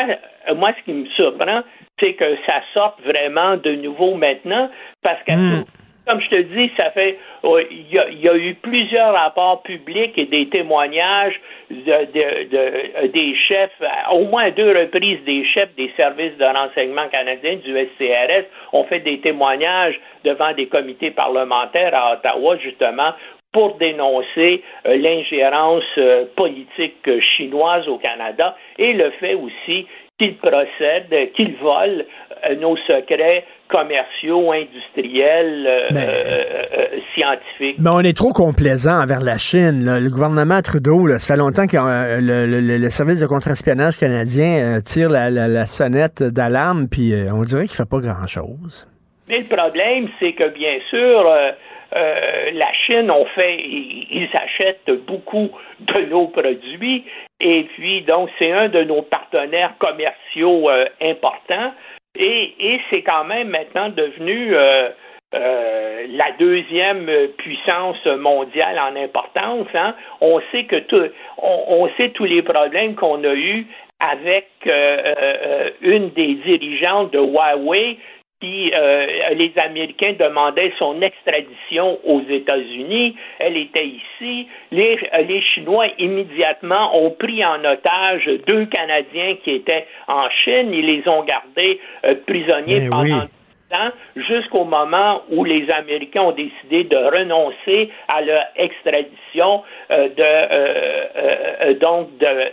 moi, ce qui me surprend, c'est que ça sorte vraiment de nouveau maintenant, parce que hmm comme je te dis, ça fait il y, a, eu plusieurs rapports publics et des témoignages de, des chefs, au moins deux reprises des chefs des services de renseignement canadiens du SCRS ont fait des témoignages devant des comités parlementaires à Ottawa, justement, pour dénoncer euh, l'ingérence euh, politique euh, chinoise au Canada et le fait aussi qu'ils procèdent, qu'ils volent euh, nos secrets commerciaux, industriels, euh, Ben, euh, euh, scientifiques. Mais on est trop complaisant envers la Chine. là. Le gouvernement Trudeau, là, ça fait longtemps que euh, le, le- le service de contre-espionnage canadien euh, tire la, la- la sonnette d'alarme, puis euh, on dirait qu'il fait pas grand-chose. Mais le problème, c'est que bien sûr, euh, euh, la Chine, on fait, ils, ils achètent beaucoup de nos produits, et puis donc c'est un de nos partenaires commerciaux euh, importants, et, et c'est quand même maintenant devenu euh, euh, la deuxième puissance mondiale en importance. hein. On sait que tout, on, sait tous les problèmes qu'on a eus avec euh, euh, une des dirigeantes de Huawei euh, les Américains demandaient son extradition aux États-Unis. Elle était ici. Les, les Chinois immédiatement ont pris en otage deux Canadiens qui étaient en Chine. Ils les ont gardés euh, prisonniers Ben pendant oui. jusqu'au moment où les Américains ont décidé de renoncer à leur extradition euh, de euh, euh, euh, donc de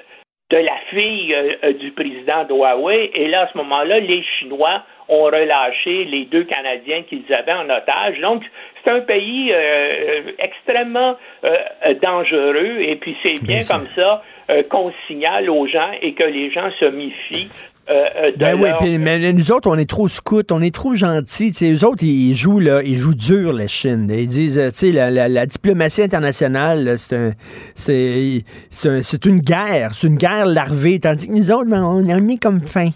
de la fille du président de Huawei. Et là, à ce moment-là, les Chinois ont relâché les deux Canadiens qu'ils avaient en otage. Donc, c'est un pays euh, euh, extrêmement euh, dangereux. Et puis, c'est bien comme ça euh, qu'on signale aux gens et que les gens se méfient. euh, euh, de Ben oui, mais nous autres, on est trop scouts, on est trop gentils. Tu sais, eux autres, ils jouent là, ils jouent dur, la Chine. Ils disent, tu sais, la, la- la diplomatie internationale, c'est un, c'est, un- une guerre, c'est une guerre larvée. Tandis que nous autres, ben, on, on est comme fin.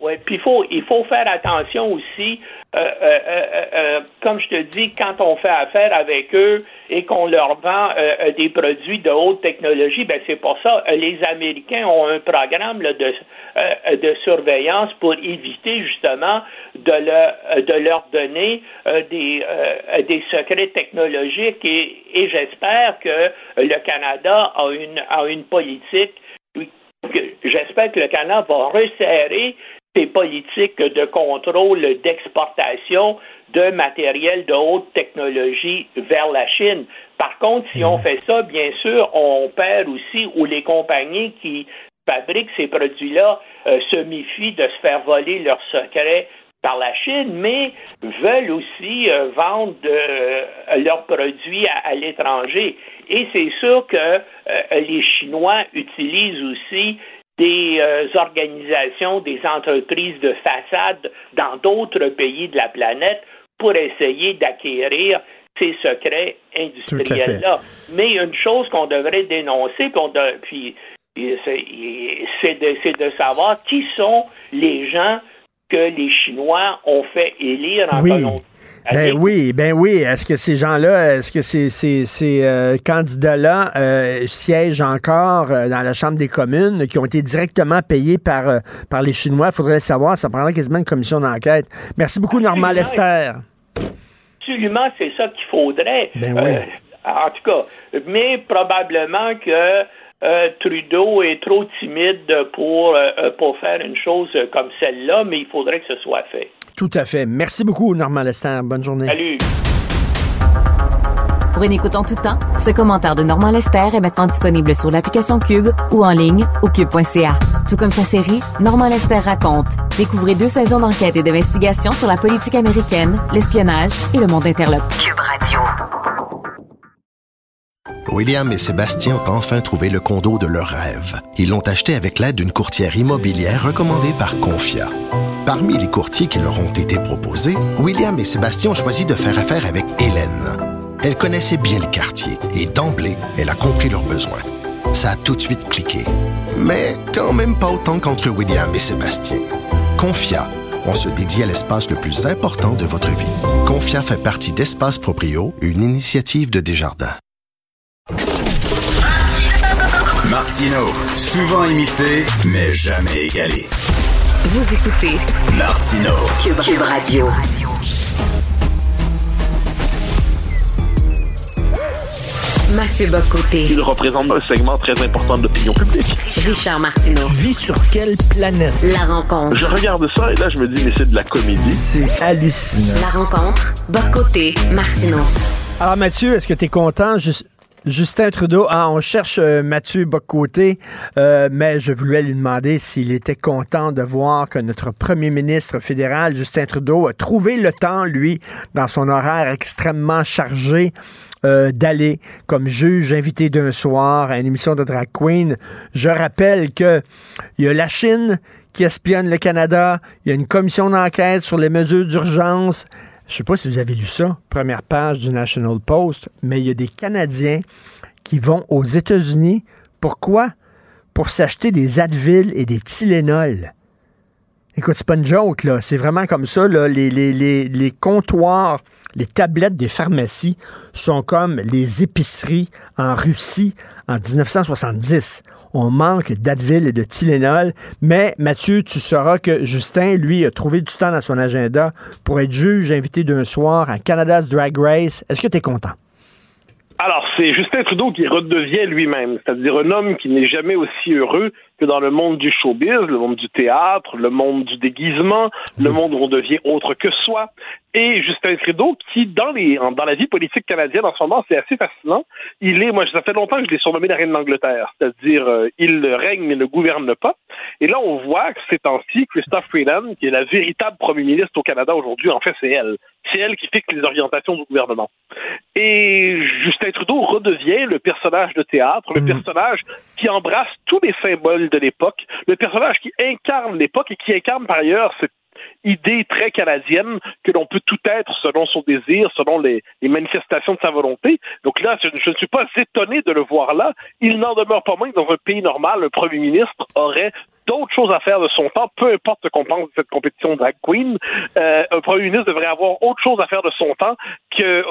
Oui, puis il faut, il faut faire attention aussi, euh, euh, euh, euh, comme je te dis, quand on fait affaire avec eux et qu'on leur vend euh, euh, des produits de haute technologie, ben c'est pour ça euh, les Américains ont un programme là, de, euh, de surveillance pour éviter justement de euh, de leur donner euh, des, euh, des secrets technologiques et, et j'espère que le Canada a une, a une politique que j'espère que le Canada va resserrer ses politiques de contrôle d'exportation de matériel de haute technologie vers la Chine. Par contre, si on fait ça, bien sûr, on perd aussi ou les compagnies qui fabriquent ces produits-là euh, se méfient de se faire voler leurs secrets par la Chine, mais veulent aussi euh, vendre euh, leurs produits à, à l'étranger. Et c'est sûr que euh, les Chinois utilisent aussi des euh, organisations, des entreprises de façade dans d'autres pays de la planète pour essayer d'acquérir ces secrets industriels-là. Mais une chose qu'on devrait dénoncer, qu'on de- puis c'est de, savoir qui sont les gens que les Chinois ont fait élire en Oui. Colombie. Ben oui, ben oui. Est-ce que ces gens-là, est-ce que ces, ces, ces euh, candidats-là euh, siègent encore euh, dans la Chambre des communes, qui ont été directement payés par, euh, par les Chinois? Il faudrait le savoir. Ça prendrait quasiment une commission d'enquête. Merci beaucoup, Normand Lester. Absolument, c'est ça qu'il faudrait. Ben oui. En tout cas, mais probablement que euh, Trudeau est trop timide pour, euh, pour faire une chose comme celle-là, mais il faudrait que ce soit fait. Tout à fait. Merci beaucoup, Normand Lester. Bonne journée. Salut. Pour une écoute en tout temps, ce commentaire de Normand Lester est maintenant disponible sur l'application Cube ou en ligne au cube.ca. Tout comme sa série Normand Lester raconte. Découvrez deux saisons d'enquête et d'investigation sur la politique américaine, l'espionnage et le monde interlope. Cube Radio. William et Sébastien ont enfin trouvé le condo de leur rêve. Ils l'ont acheté avec l'aide d'une courtière immobilière recommandée par Confia. Parmi les courtiers qui leur ont été proposés, William et Sébastien ont choisi de faire affaire avec Hélène. Elle connaissait bien le quartier et d'emblée, elle a compris leurs besoins. Ça a tout de suite cliqué. Mais quand même pas autant qu'entre William et Sébastien. Confia, on se dédie à l'espace le plus important de votre vie. Confia fait partie d'Espace Proprio, une initiative de Desjardins. Martino, souvent imité, mais jamais égalé. Vous écoutez Martino. Cube, Cube Radio. Mathieu Bocoté. Il représente un segment très important de l'opinion publique. Richard Martineau. Tu vis sur quelle planète? La rencontre. Je regarde ça et là, je me dis, mais c'est de la comédie. C'est hallucinant. La rencontre. Bocoté. Martineau. Alors Mathieu, est-ce que tu es content? Jus- Justin Trudeau, ah, on cherche euh, Mathieu Bocoté, euh, mais je voulais lui demander s'il était content de voir que notre premier ministre fédéral, Justin Trudeau, a trouvé le temps, lui, dans son horaire extrêmement chargé, euh, d'aller comme juge invité d'un soir à une émission de drag queen. Je rappelle que il y a la Chine qui espionne le Canada, il y a une commission d'enquête sur les mesures d'urgence. Je sais pas si vous avez lu ça, première page du National Post, mais il y a des Canadiens qui vont aux États-Unis. Pourquoi? Pour s'acheter des Advil et des Tylenol. Écoute, c'est pas une joke, là. C'est vraiment comme ça, là. Les, les, les, les comptoirs, les tablettes des pharmacies sont comme les épiceries en Russie en 1970. On manque d'Advil et de Tylenol. Mais, Mathieu, tu sauras que Justin, lui, a trouvé du temps dans son agenda pour être juge invité d'un soir à Canada's Drag Race. Est-ce que tu es content? Alors, c'est Justin Trudeau qui redevient lui-même, c'est-à-dire un homme qui n'est jamais aussi heureux que dans le monde du showbiz, le monde du théâtre, le monde du déguisement, le monde où on devient autre que soi. Et Justin Trudeau, qui dans les en- dans la vie politique canadienne en ce moment, c'est assez fascinant. Il est, moi, ça fait longtemps que je l'ai surnommé la reine d'Angleterre, c'est-à-dire euh, il règne mais ne gouverne pas. Et là, on voit que ces temps-ci, Christophe Freeland, qui est la véritable premier ministre au Canada aujourd'hui, en fait, c'est elle. C'est elle qui fixe les orientations du gouvernement. Et Justin Trudeau redevient le personnage de théâtre, le personnage qui embrasse tous les symboles de l'époque, le personnage qui incarne l'époque et qui incarne par ailleurs cette idée très canadienne que l'on peut tout être selon son désir, selon les, manifestations de sa volonté. Donc là, je, je ne suis pas étonné de le voir là. Il n'en demeure pas moins que dans un pays normal, un premier ministre aurait d'autres choses à faire de son temps, peu importe ce qu'on pense de cette compétition drag queen. Euh, un premier ministre devrait avoir autre chose à faire de son temps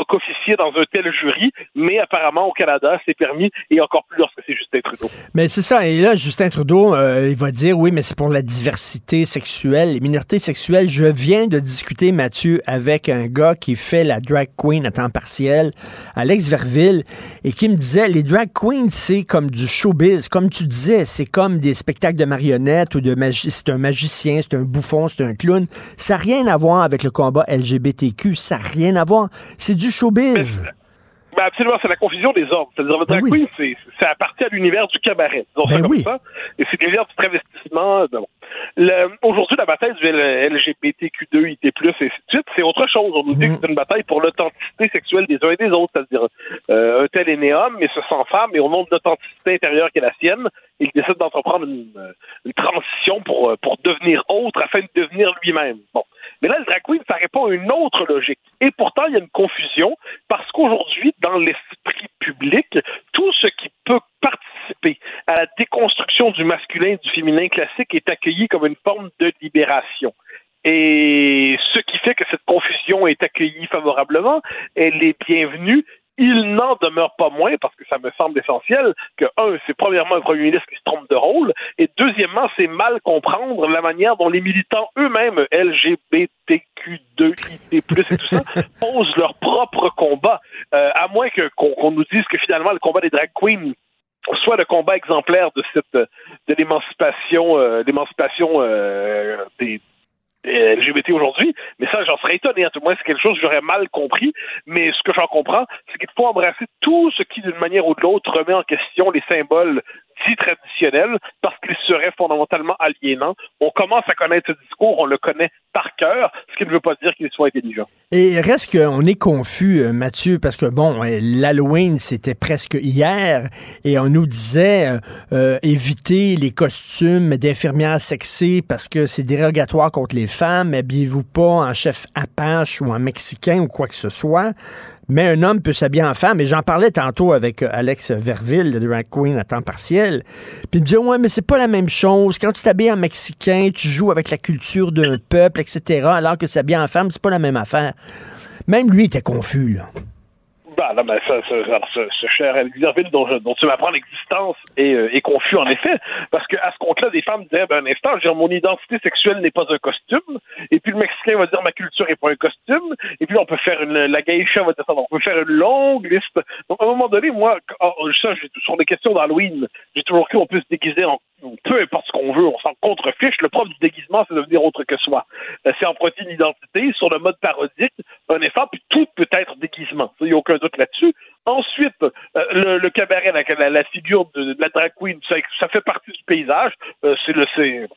qu'officier dans un tel jury, mais apparemment au Canada, c'est permis, et encore plus lorsque c'est Justin Trudeau. Mais c'est ça. Et là, Justin Trudeau, euh, il va dire oui, mais c'est pour la diversité sexuelle, les minorités sexuelles. Je viens de discuter, Mathieu, avec un gars qui fait la drag queen à temps partiel, Alex Verville, et qui me disait les drag queens, c'est comme du showbiz. Comme tu disais, c'est comme des spectacles de marionnettes ou de. C'est un magicien, c'est un bouffon, c'est un clown. Ça n'a rien à voir avec le combat LGBTQ. Ça n'a rien à voir. C'est du showbiz. Ben absolument, c'est la confusion des ordres. C'est-à-dire, le drag queen, c'est, ça appartient à l'univers du cabaret. Disons ça Ben comme oui. ça. Et c'est l'univers du travestissement. Le- aujourd'hui, la bataille du L- LGBTQ2, IT+, et ainsi de suite, c'est autre chose. On nous dit que c'est une bataille pour l'authenticité sexuelle des uns et des autres. C'est-à-dire, euh, un tel est né homme, mais se sent femme, et au nom de l'authenticité intérieure qui est la sienne, il décide d'entreprendre une, euh, une transition pour, euh, pour devenir autre afin de devenir lui-même. Bon. Mais là, le drag queen, ça répond à une autre logique. Et pourtant, il y a une confusion parce qu'aujourd'hui, dans l'esprit public, tout ce qui peut participer à la déconstruction du masculin et du féminin classique est accueilli comme une forme de libération. Et ce qui fait que cette confusion est accueillie favorablement, elle est bienvenue. Il n'en demeure pas moins, parce que ça me semble essentiel, que, un, c'est premièrement un premier ministre qui se trompe de rôle, et deuxièmement, c'est mal comprendre la manière dont les militants eux-mêmes, LGBTQ2, IT+, et tout ça, posent leur propre combat, Euh, à moins que qu'on qu'on nous dise que finalement le combat des drag queens soit le combat exemplaire de cette de l'émancipation euh, l'émancipation euh, des LGBT aujourd'hui, mais ça, j'en serais étonné. À tout le moins, c'est quelque chose que j'aurais mal compris. Mais ce que j'en comprends, c'est qu'il faut embrasser tout ce qui, d'une manière ou de l'autre, remet en question les symboles dits parce qu'ils seraient fondamentalement aliénants. On commence à connaître ce discours, on le connaît par cœur, ce qui ne veut pas dire qu'il soit intelligent. Et reste qu'on est confus, euh, Mathieu, parce que bon, euh, l'Halloween, c'était presque hier, et on nous disait euh, éviter les costumes d'infirmières sexées parce que c'est dérogatoire contre les femmes, habillez-vous pas en chef apache ou en mexicain ou quoi que ce soit. Mais un homme peut s'habiller en femme, et j'en parlais tantôt avec euh, Alex Verville, le drag queen à temps partiel. Puis il me disait, ouais, mais c'est pas la même chose. Quand tu t'habilles en mexicain, tu joues avec la culture d'un peuple, etc., alors que s'habiller en femme, c'est pas la même affaire. Même lui était confus, là. Bah, non, mais ça, ce, ce cher Elvire dont, dont tu m'apprends l'existence est, euh, est confus en effet, parce qu'à ce compte-là, des femmes disaient, ben, un instant, je veux dire, mon identité sexuelle n'est pas un costume, et puis le Mexicain va dire, ma culture n'est pas un costume, et puis on peut faire une, la geisha va dire ça, on peut faire une longue liste. Donc, à un moment donné, moi, oh, ça, sur des questions d'Halloween, j'ai toujours cru qu'on peut se déguiser en peu importe ce qu'on veut, on s'en contrefiche. Le propre du déguisement, c'est de devenir autre que soi. Euh, C'est emprunter une identité sur le mode parodique. Un effort, puis tout peut être déguisement. Il n'y a aucun doute là-dessus. Ensuite, euh, le, cabaret, la, la, figure de, la drag queen, ça, ça fait partie du paysage. Euh, c'est le c'est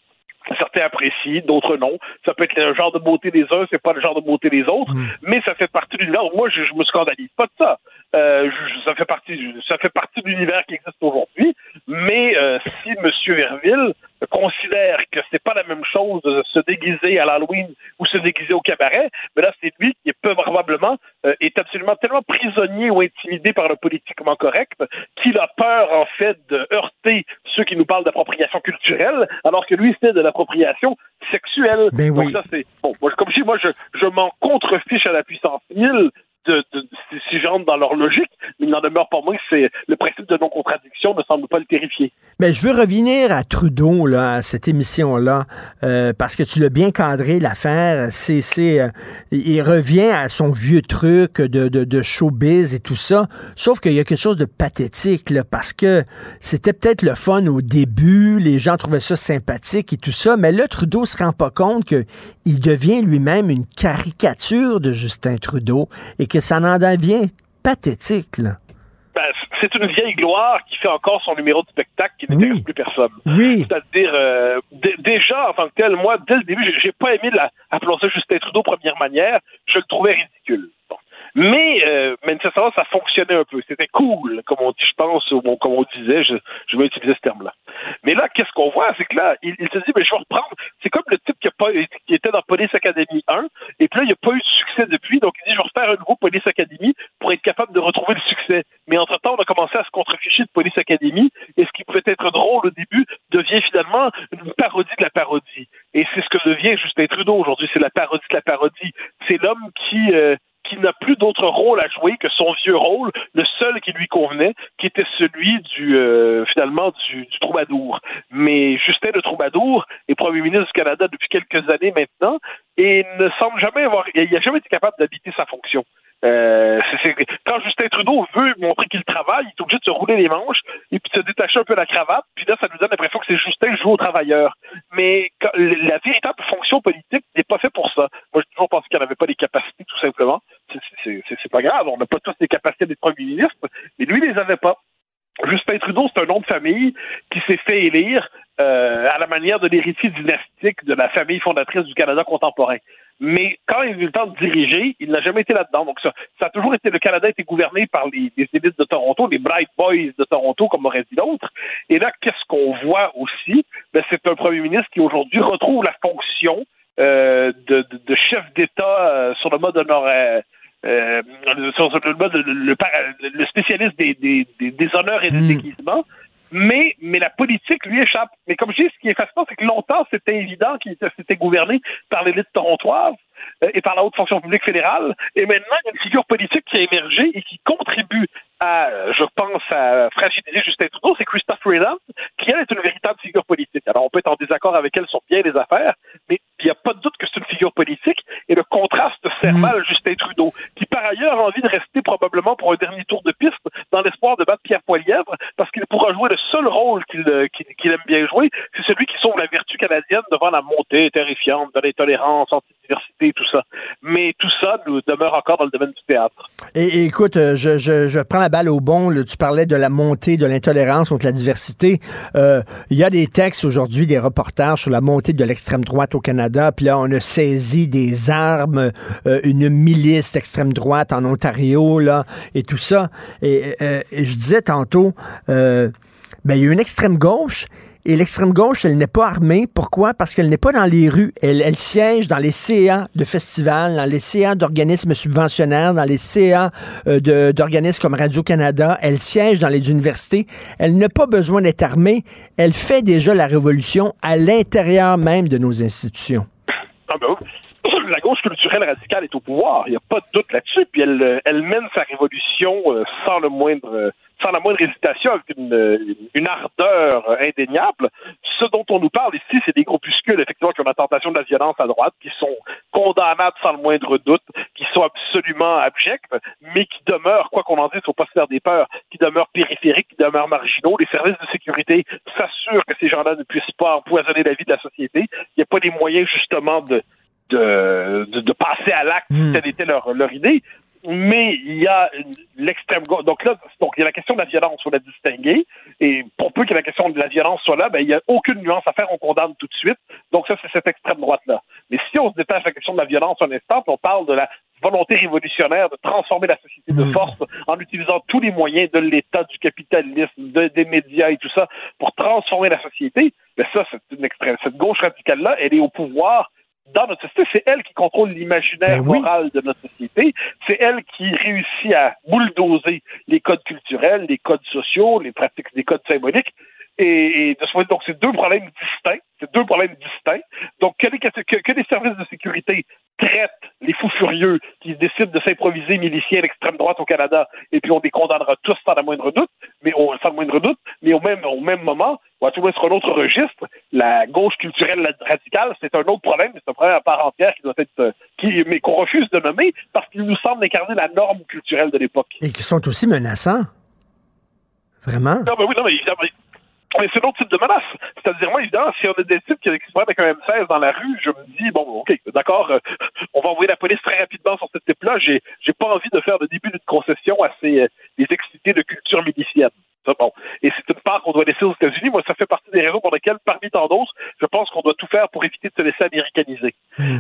Certains apprécient, d'autres non. Ça peut être le genre de beauté des uns, c'est pas le genre de beauté des autres, mm. mais ça fait partie de l'univers. Moi, je, je me scandalise pas de ça. Euh, je, ça fait partie, ça fait partie de l'univers qui existe aujourd'hui. Mais euh, si M. Verville considère que c'est pas la même chose de se déguiser à l'Halloween ou se déguiser au cabaret, mais là c'est lui qui peut probablement euh, est absolument tellement prisonnier ou intimidé par le politiquement correct qu'il a peur en fait de heurter ceux qui nous parlent d'appropriation culturelle, alors que lui c'est de l'appropriation sexuelle. Ben oui. Donc ça c'est bon. Moi, comme si moi je, je m'en contrefiche à la puissance 1000 de, de, si j'entre dans leur logique, mais il n'en demeure pas moins que c'est le principe de non-contradiction ne semble pas le terrifier. Mais je veux revenir à Trudeau, là, à cette émission-là, euh, parce que tu l'as bien cadré, l'affaire. C'est, c'est, euh, il revient à son vieux truc de, de, de showbiz et tout ça. Sauf qu'il y a quelque chose de pathétique, là, parce que c'était peut-être le fun au début, les gens trouvaient ça sympathique et tout ça, mais là, Trudeau se rend pas compte qu'il devient lui-même une caricature de Justin Trudeau et que ça en devient pathétique, là. Ben, c'est une vieille gloire qui fait encore son numéro de spectacle qui n'intéresse Oui. plus personne. Oui. C'est-à-dire, euh, d- déjà, en tant que tel, moi, dès le début, j'ai- j'ai pas aimé la, appeler ça Justin Trudeau première manière. Je le trouvais ridicule. Mais, euh, manifestement, ça fonctionnait un peu. C'était cool, comme on dit, je pense, ou comme on disait, je, vais utiliser ce terme-là. Mais là, qu'est-ce qu'on voit? C'est que là, il, il se dit, mais je vais reprendre. C'est comme le type qui, a pas, qui était dans Police Academy 1, et puis là, il n'y a pas eu de succès depuis, donc il dit, je vais refaire un nouveau Police Academy pour être capable de retrouver le succès. Mais entre-temps, on a commencé à se contreficher de Police Academy, et ce qui pouvait être drôle au début devient finalement une parodie de la parodie. Et c'est ce que devient Justin Trudeau aujourd'hui, c'est la parodie de la parodie. C'est l'homme qui... euh, qui n'a plus d'autre rôle à jouer que son vieux rôle, le seul qui lui convenait, qui était celui du euh, finalement du, du troubadour. Mais Justin le troubadour est premier ministre du Canada depuis quelques années maintenant et ne semble jamais avoir, il n'a jamais été capable d'habiter sa fonction. Euh, quand Justin Trudeau veut montrer qu'il travaille, il est obligé de se rouler les manches et puis de se détacher un peu la cravate, puis là, ça nous donne l'impression que c'est Justin qui joue aux travailleurs. Mais la véritable fonction politique n'est pas faite pour ça. Moi, j'ai toujours pensé qu'il n'avait pas les capacités, tout simplement. C'est pas grave, on n'a pas tous les capacités d'être premier ministre, mais lui, il les avait pas. Justin Trudeau, c'est un nom de famille qui s'est fait élire euh, à la manière de l'héritier dynastique de la famille fondatrice du Canada contemporain. Mais quand il a eu le temps de diriger, il n'a jamais été là-dedans. Donc ça, ça a toujours été le Canada a été gouverné par les, élites de Toronto, les Bright Boys de Toronto, comme aurait dit l'autre. Et là, qu'est-ce qu'on voit aussi? Ben, C'est un premier ministre qui aujourd'hui retrouve la fonction euh, de, de- de chef d'État euh, sur le mode honoraire. Euh, le, mode, le, le spécialiste des, des, des, des honneurs et des déguisements, mais, mais la politique lui échappe. Mais comme je dis, ce qui est fascinant, c'est que longtemps, c'était évident qu'il était, c'était gouverné par l'élite torontoise euh, et par la haute fonction publique fédérale. Et maintenant, il y a une figure politique qui a émergé et qui contribue à, euh, je pense, à fragiliser Justin Trudeau, c'est Christophe Freeland, qui, elle, est une véritable figure politique. Alors, on peut être en désaccord avec elle sur bien des affaires, mais il n'y a pas de doute que c'est une figure politique, et le contraste sert mal à Justin Trudeau, qui, par ailleurs, a envie de rester probablement pour un dernier tour de piste, dans l'espoir de battre Pierre Poilievre, parce qu'il pourra jouer le seul rôle qu'il euh, qu'il aime bien jouer, c'est celui qui sauve la vertu canadienne devant la montée terrifiante de l'intolérance, antidiversité, tout ça. Mais tout ça demeure encore dans le domaine du théâtre. Et, écoute, euh, je, je, prends la balle au bon. tu parlais de la montée de l'intolérance contre la diversité. Euh, Il y a des textes aujourd'hui, des reportages sur la montée de l'extrême droite au Canada. Puis là, on a saisi des armes, euh, une milice d'extrême droite en Ontario, là, et tout ça. Et, je disais tantôt, ben, il y a une extrême gauche. Et l'extrême gauche, elle n'est pas armée. Pourquoi? Parce qu'elle n'est pas dans les rues. Elle, siège dans les CA de festivals, dans les CA d'organismes subventionnaires, dans les CA euh, d'organismes comme Radio-Canada. Elle siège dans les universités. Elle n'a pas besoin d'être armée. Elle fait déjà la révolution à l'intérieur même de nos institutions. Ah ben. La gauche culturelle radicale est au pouvoir, il n'y a pas de doute là-dessus. Puis elle, euh, mène sa révolution euh, sans le moindre, sans la moindre hésitation, avec une, euh, une ardeur indéniable. Ce dont on nous parle ici, c'est des groupuscules effectivement qui ont la tentation de la violence à droite, qui sont condamnables sans le moindre doute, qui sont absolument abjects, mais qui demeurent, quoi qu'on en dise, faut pas se faire des peurs, qui demeurent périphériques, qui demeurent marginaux. Les services de sécurité s'assurent que ces gens-là ne puissent pas empoisonner la vie de la société. Il n'y a pas les moyens justement de de, de, de passer à l'acte, Hmm. telle était leur, leur idée. Mais il y a l'extrême gauche. Donc là, donc il y a la question de la violence, faut la distinguer. Et pour peu que la question de la violence soit là, ben, il n'y a aucune nuance à faire, on condamne tout de suite. Donc ça, c'est cette extrême droite-là. Mais si on se détache de la question de la violence un instant, on parle de la volonté révolutionnaire de transformer la société de force en utilisant tous les moyens de l'État, du capitalisme, de- des médias et tout ça pour transformer la société, ben ça, c'est une extrême. Cette gauche radicale-là, elle est au pouvoir dans notre société. C'est elle qui contrôle l'imaginaire Ben oui. moral de notre société. C'est elle qui réussit à bulldozer les codes culturels, les codes sociaux, les pratiques, les codes symboliques. Et, et de ce point de vue, donc, c'est deux problèmes distincts. C'est deux problèmes distincts. Donc, que les, que, que les services de sécurité traitent les fous furieux qui décident de s'improviser miliciens d'extrême droite au Canada, et puis on les condamnera tous sans la moindre doute, mais au, sans le moindre doute, mais au même, au même moment, ou à tout moins sur un autre registre, la gauche culturelle radicale, c'est un autre problème, c'est un problème à part entière qui doit être, euh, qui, mais qu'on refuse de nommer parce qu'il nous semble incarner la norme culturelle de l'époque. Et qui sont aussi menaçants. Vraiment? Non, mais oui, non, mais. Mais c'est un autre type de menace. C'est-à-dire, moi, évidemment, si on a des types qui, qui se prennent avec un M16 dans la rue, je me dis, bon, OK, d'accord, euh, on va envoyer la police très rapidement sur ce type-là. J'ai, j'ai pas envie de faire le début d'une concession à ces, euh, des excités de culture milicienne. Ça, bon. Et c'est une part qu'on doit laisser aux États-Unis. Moi, ça fait partie des raisons pour lesquelles, parmi tant d'autres, je pense qu'on doit tout faire pour éviter de se laisser américaniser.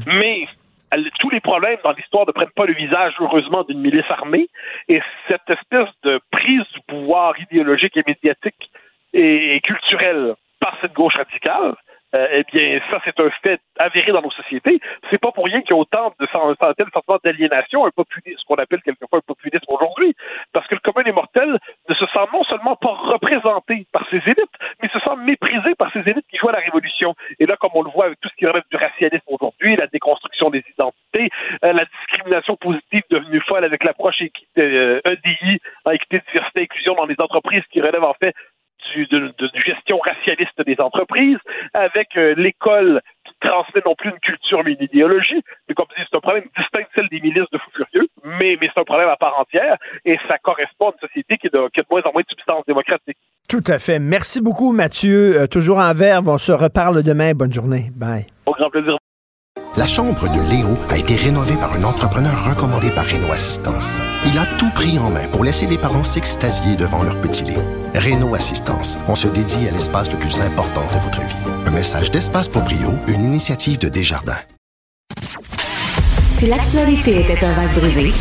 Mais elle- tous les problèmes dans l'histoire ne prennent pas le visage, heureusement, d'une milice armée. Et cette espèce de prise du pouvoir idéologique et médiatique et, et culturel par cette gauche radicale, euh, eh bien, ça, c'est un fait avéré dans nos sociétés. C'est pas pour rien qu'il y a autant de un tel sentiment d'aliénation, un populisme, ce qu'on appelle quelquefois un populisme aujourd'hui. Parce que le commun des mortels ne se sent non seulement pas représenté par ces élites, mais se sent méprisé par ces élites qui jouent à la révolution. Et là, comme on le voit avec tout ce qui relève du racialisme aujourd'hui, la déconstruction des identités, euh, la discrimination positive devenue folle avec l'approche équité, euh, EDI, en équité, diversité, inclusion dans les entreprises qui relèvent en fait du- de, de- de gestion racialiste des entreprises, avec euh, l'école qui transmet non plus une culture mais une idéologie. Mais comme je dis, c'est un problème distinct de celle des milices de fous furieux, mais, mais c'est un problème à part entière et ça correspond à une société qui, est de, qui a de moins en moins de substance démocratique. Tout à fait. Merci beaucoup, Mathieu. Euh, toujours en verve. On se reparle demain. Bonne journée. Bye. Au grand plaisir. La chambre de Léo a été rénovée par un entrepreneur recommandé par Renault Assistance. Il a tout pris en main pour laisser les parents s'extasier devant leur petit Léo. Renault Assistance, on se dédie à l'espace le plus important de votre vie. Un message d'Espace pour Brio, une initiative de Desjardins. Si l'actualité était un vase brisé,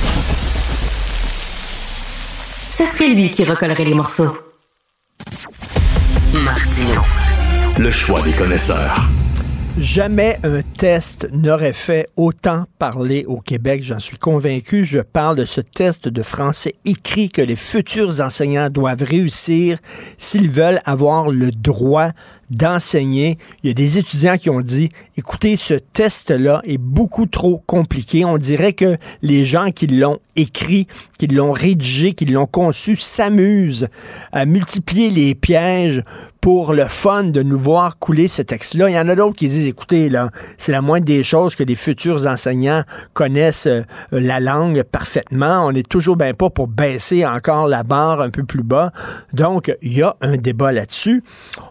ce serait lui qui recollerait les morceaux. Martino. Le choix des connaisseurs. Jamais un test n'aurait fait autant parler au Québec, j'en suis convaincu. Je parle de ce test de français écrit que les futurs enseignants doivent réussir s'ils veulent avoir le droit d'enseigner. Il y a des étudiants qui ont dit, écoutez, ce test-là est beaucoup trop compliqué. On dirait que les gens qui l'ont écrit, qui l'ont rédigé, qui l'ont conçu, s'amusent à multiplier les pièges pour le fun de nous voir couler ce texte-là. Il y en a d'autres qui disent, écoutez, là, c'est la moindre des choses que les futurs enseignants connaissent euh, la langue parfaitement. On n'est toujours bien pas pour baisser encore la barre un peu plus bas. Donc, il y a un débat là-dessus.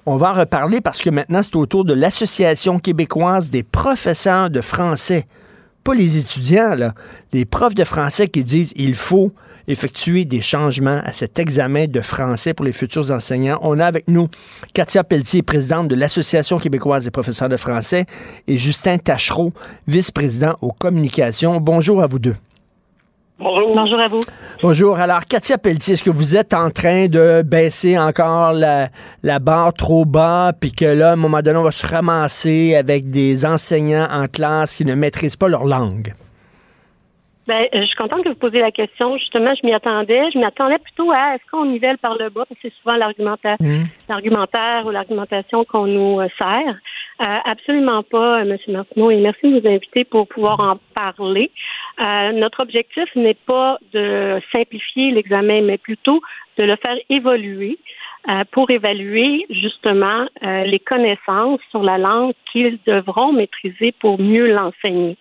On va en reparler parce que maintenant, c'est au tour de l'Association québécoise des professeurs de français. Pas les étudiants, là. Les profs de français qui disent, il faut effectuer des changements à cet examen de français pour les futurs enseignants. On a avec nous Katia Pelletier, présidente de l'Association québécoise des professeurs de français, et Justin Tachereau, vice-président aux communications. Bonjour à vous deux. Bonjour. Bonjour à vous. Bonjour. Alors, Katia Pelletier, est-ce que vous êtes en train de baisser encore la, la barre trop bas, puis que là, à un moment donné, on va se ramasser avec des enseignants en classe qui ne maîtrisent pas leur langue? Ben, euh, je suis contente que vous posiez la question. Justement, je m'y attendais. Je m'y attendais plutôt à est-ce qu'on nivelle par le bas, parce que c'est souvent l'argumentaire, l'argumentaire ou l'argumentation qu'on nous euh, sert. Euh, absolument pas, euh, M. Martineau, et merci de nous inviter pour pouvoir en parler. Euh, notre objectif n'est pas de simplifier l'examen, mais plutôt de le faire évoluer euh, pour évaluer justement euh, les connaissances sur la langue qu'ils devront maîtriser pour mieux l'enseigner.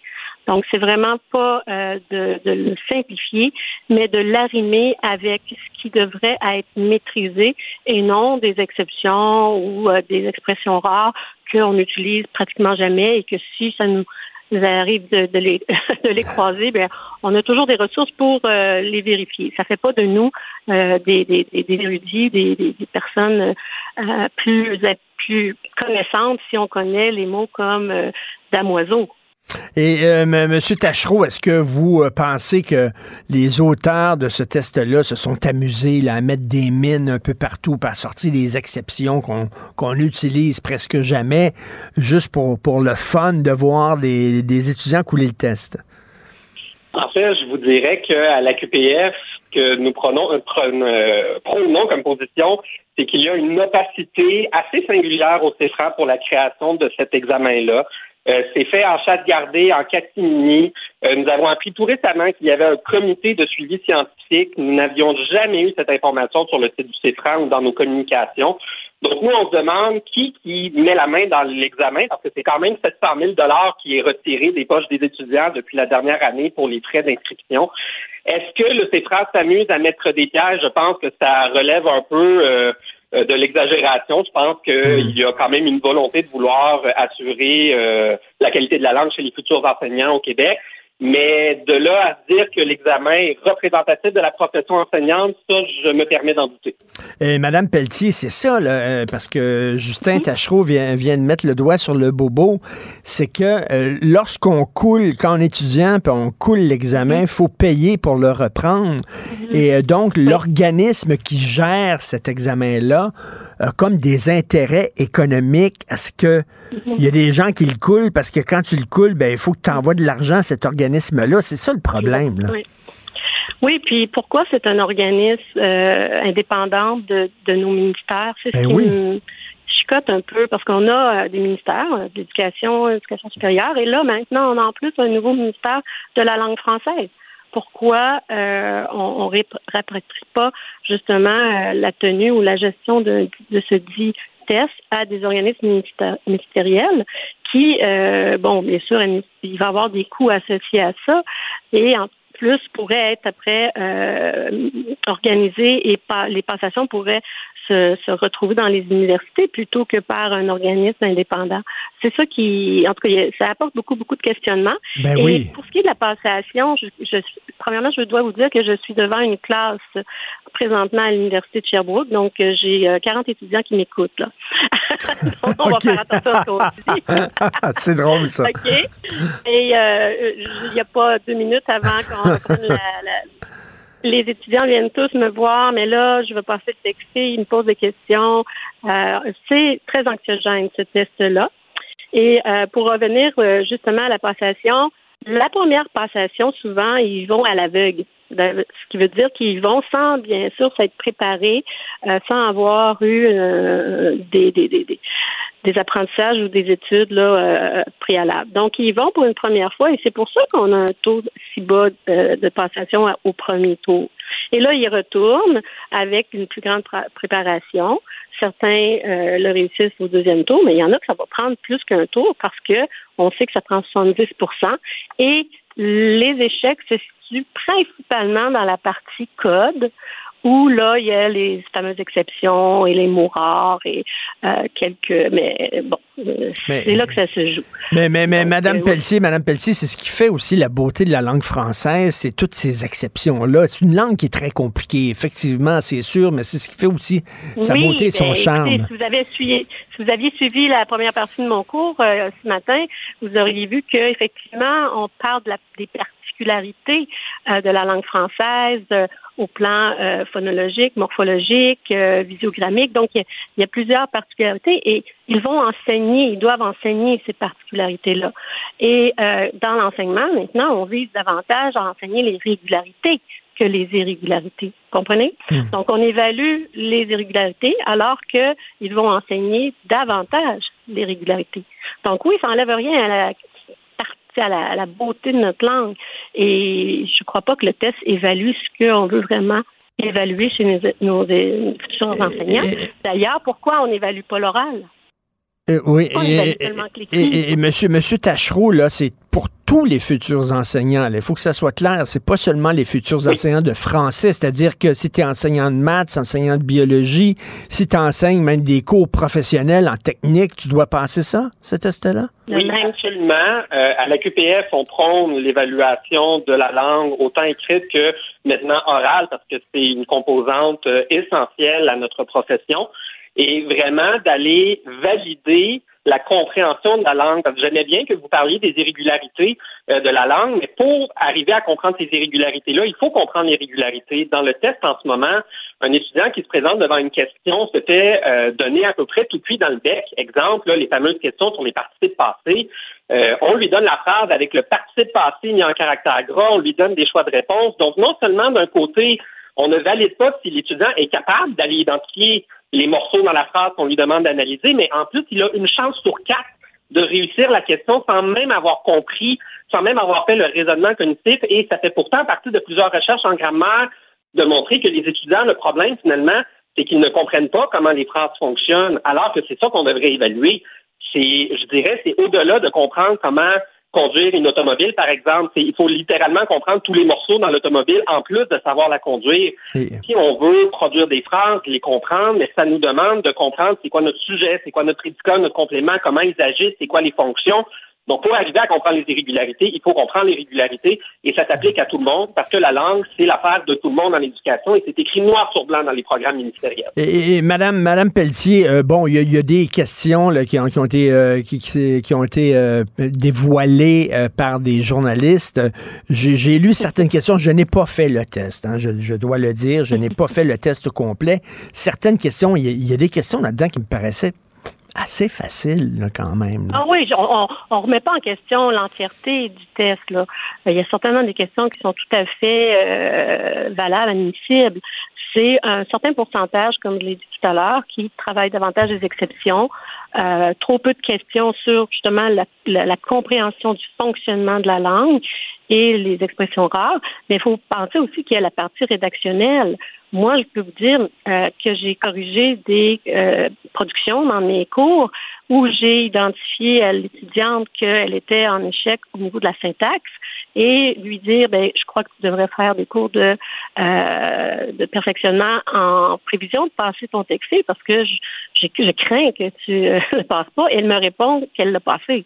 Donc, c'est vraiment pas euh, de, de, le simplifier, mais de l'arrimer avec ce qui devrait être maîtrisé et non des exceptions ou euh, des expressions rares qu'on n'utilise pratiquement jamais et que si ça nous arrive de, de, les, de les croiser, ben, on a toujours des ressources pour euh, les vérifier. Ça fait pas de nous euh, des, des, des, érudits, des, des, personnes euh, plus, plus connaissantes si on connaît les mots comme damoiseau. Et euh, M. Tachereau, est-ce que vous euh, pensez que les auteurs de ce test-là se sont amusés à mettre des mines un peu partout, à sortir des exceptions qu'on utilise presque jamais, juste pour, le fun de voir des, des étudiants couler le test? En fait, je vous dirais qu'à la QPF, que nous prenons, euh, prenons comme position, c'est qu'il y a une opacité assez singulière au CFRA pour la création de cet examen-là. Euh, c'est fait en chasse gardée, en catimini. Euh, nous avons appris tout récemment qu'il y avait un comité de suivi scientifique. Nous n'avions jamais eu cette information sur le site du CEFRAN ou dans nos communications. Donc, nous, on se demande qui, qui met la main dans l'examen, parce que c'est quand même 700 000 qui est retiré des poches des étudiants depuis la dernière année pour les frais d'inscription. Est-ce que le CEFRAN s'amuse à mettre des pièges? Je pense que ça relève un peu euh, de l'exagération. Je pense qu'il hmm. y a quand même une volonté de vouloir assurer euh, la qualité de la langue chez les futurs enseignants au Québec. Mais de là à dire que l'examen est représentatif de la profession enseignante, ça, je me permets d'en douter. Et Madame Pelletier, c'est ça, là, euh, parce que Justin Tachereau vient, vient de mettre le doigt sur le bobo, c'est que euh, lorsqu'on coule, quand on est étudiant, puis on coule l'examen, il faut payer pour le reprendre. Et euh, donc, l'organisme qui gère cet examen-là a comme des intérêts économiques à ce que il y a des gens qui le coulent parce que quand tu le coules, ben, il faut que tu envoies de l'argent à cet organisme-là. C'est ça le problème. Là. Oui. Oui, puis pourquoi c'est un organisme euh, indépendant de, nos ministères? C'est ce ben qui me chicote un peu parce qu'on a euh, des ministères euh, d'éducation, d'éducation supérieure, et là, maintenant, on a en plus un nouveau ministère de la langue française. Pourquoi on ne pas justement la tenue ou la gestion de, de ce dit à des organismes ministériels qui, euh, bon, bien sûr, il va y avoir des coûts associés à ça et en plus pourrait être après euh, organisé et les passations pourraient se, retrouver dans les universités plutôt que par un organisme indépendant. C'est ça qui, en tout cas, ça apporte beaucoup, beaucoup de questionnements. Ben et pour ce qui est de la passation, je, je, premièrement, je dois vous dire que je suis devant une classe présentement à l'Université de Sherbrooke, donc euh, j'ai 40 euh, étudiants qui m'écoutent. Donc, on va faire attention à ça aussi. C'est drôle, ça. OK. Et euh, il n'y a pas deux minutes avant qu'on prenne la, la les étudiants viennent tous me voir, mais là, je veux passer le texter, ils me posent des questions. Euh, c'est très anxiogène, ce test-là. Et euh, pour revenir euh, justement à la passation, la première passation, souvent, ils vont à l'aveugle. Ce qui veut dire qu'ils vont sans, bien sûr, s'être préparés, sans avoir eu des, des, des, des apprentissages ou des études là, euh, préalables. Donc, ils vont pour une première fois et c'est pour ça qu'on a un taux si bas euh, de passation au premier tour. Et là, ils retournent avec une plus grande préparation. Certains euh, le réussissent au deuxième tour, mais il y en a que ça va prendre plus qu'un tour parce que on sait que ça prend 70% et les échecs se situent principalement dans la partie code où là, il y a les fameuses exceptions et les mots rares et euh, quelques. Mais bon, euh, c'est là que ça se joue. Mais, mais, mais Madame euh, Pelletier, Madame Pelletier, c'est ce qui fait aussi la beauté de la langue française, c'est toutes ces exceptions-là. C'est une langue qui est très compliquée, effectivement, c'est sûr, mais c'est ce qui fait aussi sa beauté et son ben, charme. si, vous avez suivi, si vous aviez suivi la première partie de mon cours ce matin, vous auriez vu qu'effectivement, on parle de la, des particularités de la langue française au plan euh, phonologique, morphologique, euh, visiogrammique. Donc, il y, a, plusieurs particularités et ils vont enseigner, ils doivent enseigner ces particularités-là. Et euh, dans l'enseignement, maintenant, on vise davantage à enseigner les régularités que les irrégularités. Comprenez? Hmm. Donc, on évalue les irrégularités alors qu'ils vont enseigner davantage les régularités. Donc, oui, ça n'enlève rien à la à la, beauté de notre langue. Et je ne crois pas que le test évalue ce qu'on veut vraiment évaluer chez nos, futurs enseignants. D'ailleurs, pourquoi on n'évalue pas l'oral? Euh, oui, On et, évalue et- et- et- et monsieur, monsieur Tachereau, là, c'est pour tous les futurs enseignants. là. Il faut que ça soit clair. C'est pas seulement les futurs enseignants de français. C'est-à-dire que si tu es enseignant de maths, enseignant de biologie, si tu enseignes même des cours professionnels en technique, tu dois passer ça, ce test-là? Oui, absolument. Euh, à la QPF, on prône l'évaluation de la langue autant écrite que maintenant orale parce que c'est une composante euh, essentielle à notre profession et vraiment d'aller valider la compréhension de la langue. J'aimais bien que vous parliez des irrégularités euh, de la langue, mais pour arriver à comprendre ces irrégularités-là, il faut comprendre les régularités. Dans le test en ce moment, un étudiant qui se présente devant une question se fait euh, donner à peu près tout cuit dans le bec. Exemple, là, les fameuses questions sur les participes passés. Euh, on lui donne la phrase avec le participe passé mis en caractère gras, on lui donne des choix de réponse. Donc, non seulement d'un côté, on ne valide pas si l'étudiant est capable d'aller identifier les morceaux dans la phrase qu'on lui demande d'analyser, mais en plus, il a une chance sur quatre de réussir la question sans même avoir compris, sans même avoir fait le raisonnement cognitif. Et ça fait pourtant partie de plusieurs recherches en grammaire de montrer que les étudiants, le problème finalement, c'est qu'ils ne comprennent pas comment les phrases fonctionnent, alors que c'est ça qu'on devrait évaluer. C'est, je dirais, c'est au-delà de comprendre comment conduire une automobile, par exemple. C'est- il faut littéralement comprendre tous les morceaux dans l'automobile en plus de savoir la conduire. Si on veut produire des phrases, les comprendre, mais ça nous demande de comprendre c'est quoi notre sujet, c'est quoi notre prédicat, notre complément, comment ils agissent, c'est quoi les fonctions. Donc, pour arriver à comprendre les irrégularités, il faut comprendre les régularités et ça s'applique à tout le monde parce que la langue, c'est l'affaire de tout le monde dans l'éducation et c'est écrit noir sur blanc dans les programmes ministériels. Et, et Madame, Madame Pelletier, euh, bon, il y, y a des questions là, qui, ont, qui ont été, euh, qui, qui- qui ont été euh, dévoilées euh, par des journalistes. J'ai lu certaines questions. Je n'ai pas fait le test, hein, je, je dois le dire. Je n'ai pas fait le test complet. Certaines questions, il y y a des questions là-dedans qui me paraissaient assez faciles là, quand même. Ah oui, on, on remet pas en question l'entièreté du test. Là. Il y a certainement des questions qui sont tout à fait euh, valables, admissibles. C'est un certain pourcentage, comme je l'ai dit tout à l'heure, qui travaille davantage des exceptions. Euh, trop peu de questions sur justement la, la, la compréhension du fonctionnement de la langue et les expressions rares. Mais il faut penser aussi qu'il y a la partie rédactionnelle. Moi, je peux vous dire euh, que j'ai corrigé des euh, productions dans mes cours où j'ai identifié à l'étudiante qu'elle était en échec au niveau de la syntaxe et lui dire, ben, je crois que tu devrais faire des cours de, euh, de perfectionnement en prévision de passer ton texte parce que je, je, je crains que tu ne le passes pas. Et elle me répond qu'elle l'a passé.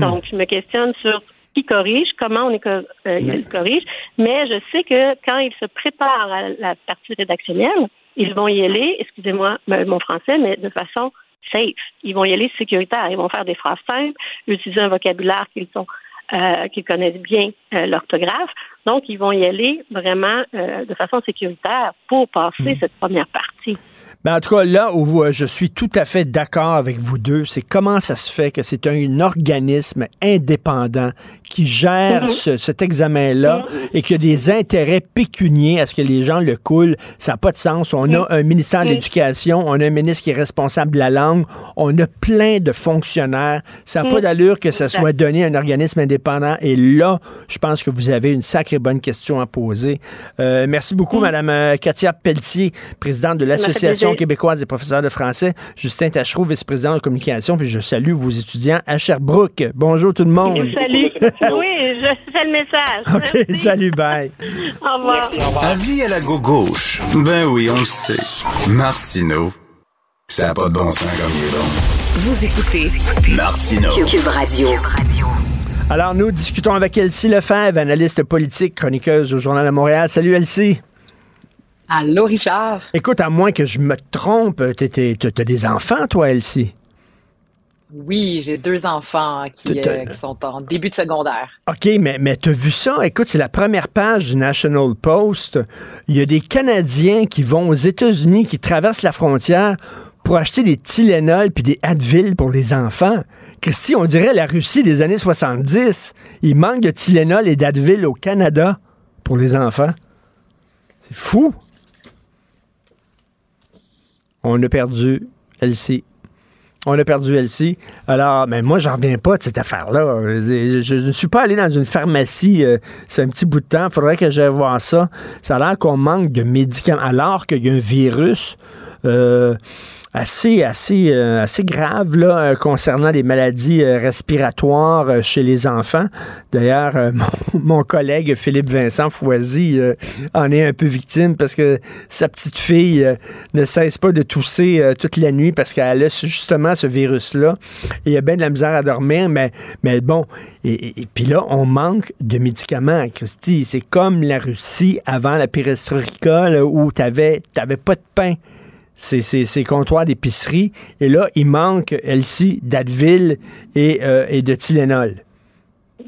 Donc, je me questionne sur qui corrige, comment on est euh, il le corrige, mais je sais que quand ils se préparent à la partie rédactionnelle, ils vont y aller, excusez-moi m- mon français, mais de façon safe. Ils vont y aller sécuritaire. Ils vont faire des phrases simples, utiliser un vocabulaire qu'ils sont euh, qu'ils connaissent bien euh, l'orthographe. Donc, ils vont y aller vraiment euh, de façon sécuritaire pour passer cette première partie. Ben, en tout cas, là où euh, je suis tout à fait d'accord avec vous deux, c'est comment ça se fait que c'est un organisme indépendant qui gère Mhm. ce- cet examen-là et qu'il y a des intérêts pécuniers à ce que les gens le coulent. Ça n'a pas de sens. On a un ministère de l'Éducation, on a un ministre qui est responsable de la langue, on a plein de fonctionnaires. Ça n'a pas Mhm. d'allure que ça soit donné à un organisme indépendant. Et là, je pense que vous avez une sacrée bonne question à poser. Euh, merci beaucoup, Madame euh, Katia Pelletier, présidente de l'Association québécoise des professeurs de français. Justin Tachereau, vice-président de communication. Puis je salue vos étudiants à Sherbrooke. Bonjour tout le monde. Salut. Oui, je fais le message. OK, salut, bye. Au revoir. Avis à la gauche. Ben oui, on le sait. Martineau, ça n'a pas de bon sens comme il est bon. Vous écoutez Martineau. Cube Radio. Alors, nous discutons avec Elsie Lefebvre, analyste politique, chroniqueuse au Journal de Montréal. Salut, Elsie. Allô, Richard. Écoute, à moins que je me trompe, t'as des enfants, toi, Elsie? Oui, j'ai deux enfants qui, euh, qui sont en début de secondaire. OK, mais, mais t'as vu ça? Écoute, c'est la première page du National Post. Il y a des Canadiens qui vont aux États-Unis, qui traversent la frontière pour acheter des Tylenol puis des Advil pour les enfants. Christy, on dirait la Russie des années 70. Il manque de Tylenol et d'Advil au Canada pour les enfants. C'est fou. On a perdu Elsie. On a perdu Elsie. Alors, mais moi, j'en reviens pas de cette affaire-là. Je, ne suis pas allé dans une pharmacie, euh, c'est un petit bout de temps. Faudrait que j'aille voir ça. Ça a l'air qu'on manque de médicaments. Alors qu'il y a un virus euh, assez, assez, euh, assez grave là, euh, concernant les maladies euh, respiratoires chez les enfants. D'ailleurs, mon, collègue Philippe Vincent Foisy en est un peu victime parce que sa petite fille ne cesse pas de tousser toute la nuit parce qu'elle a justement ce virus-là. Il a bien de la misère à dormir, mais, mais bon. Et, puis là, on manque de médicaments, Christy. C'est comme la Russie avant la perestroïka, où tu n'avais pas de pain ces, ces, ces comptoirs d'épicerie. Et là, il manque, Elsie, d'Advil et, euh, et de Tylenol.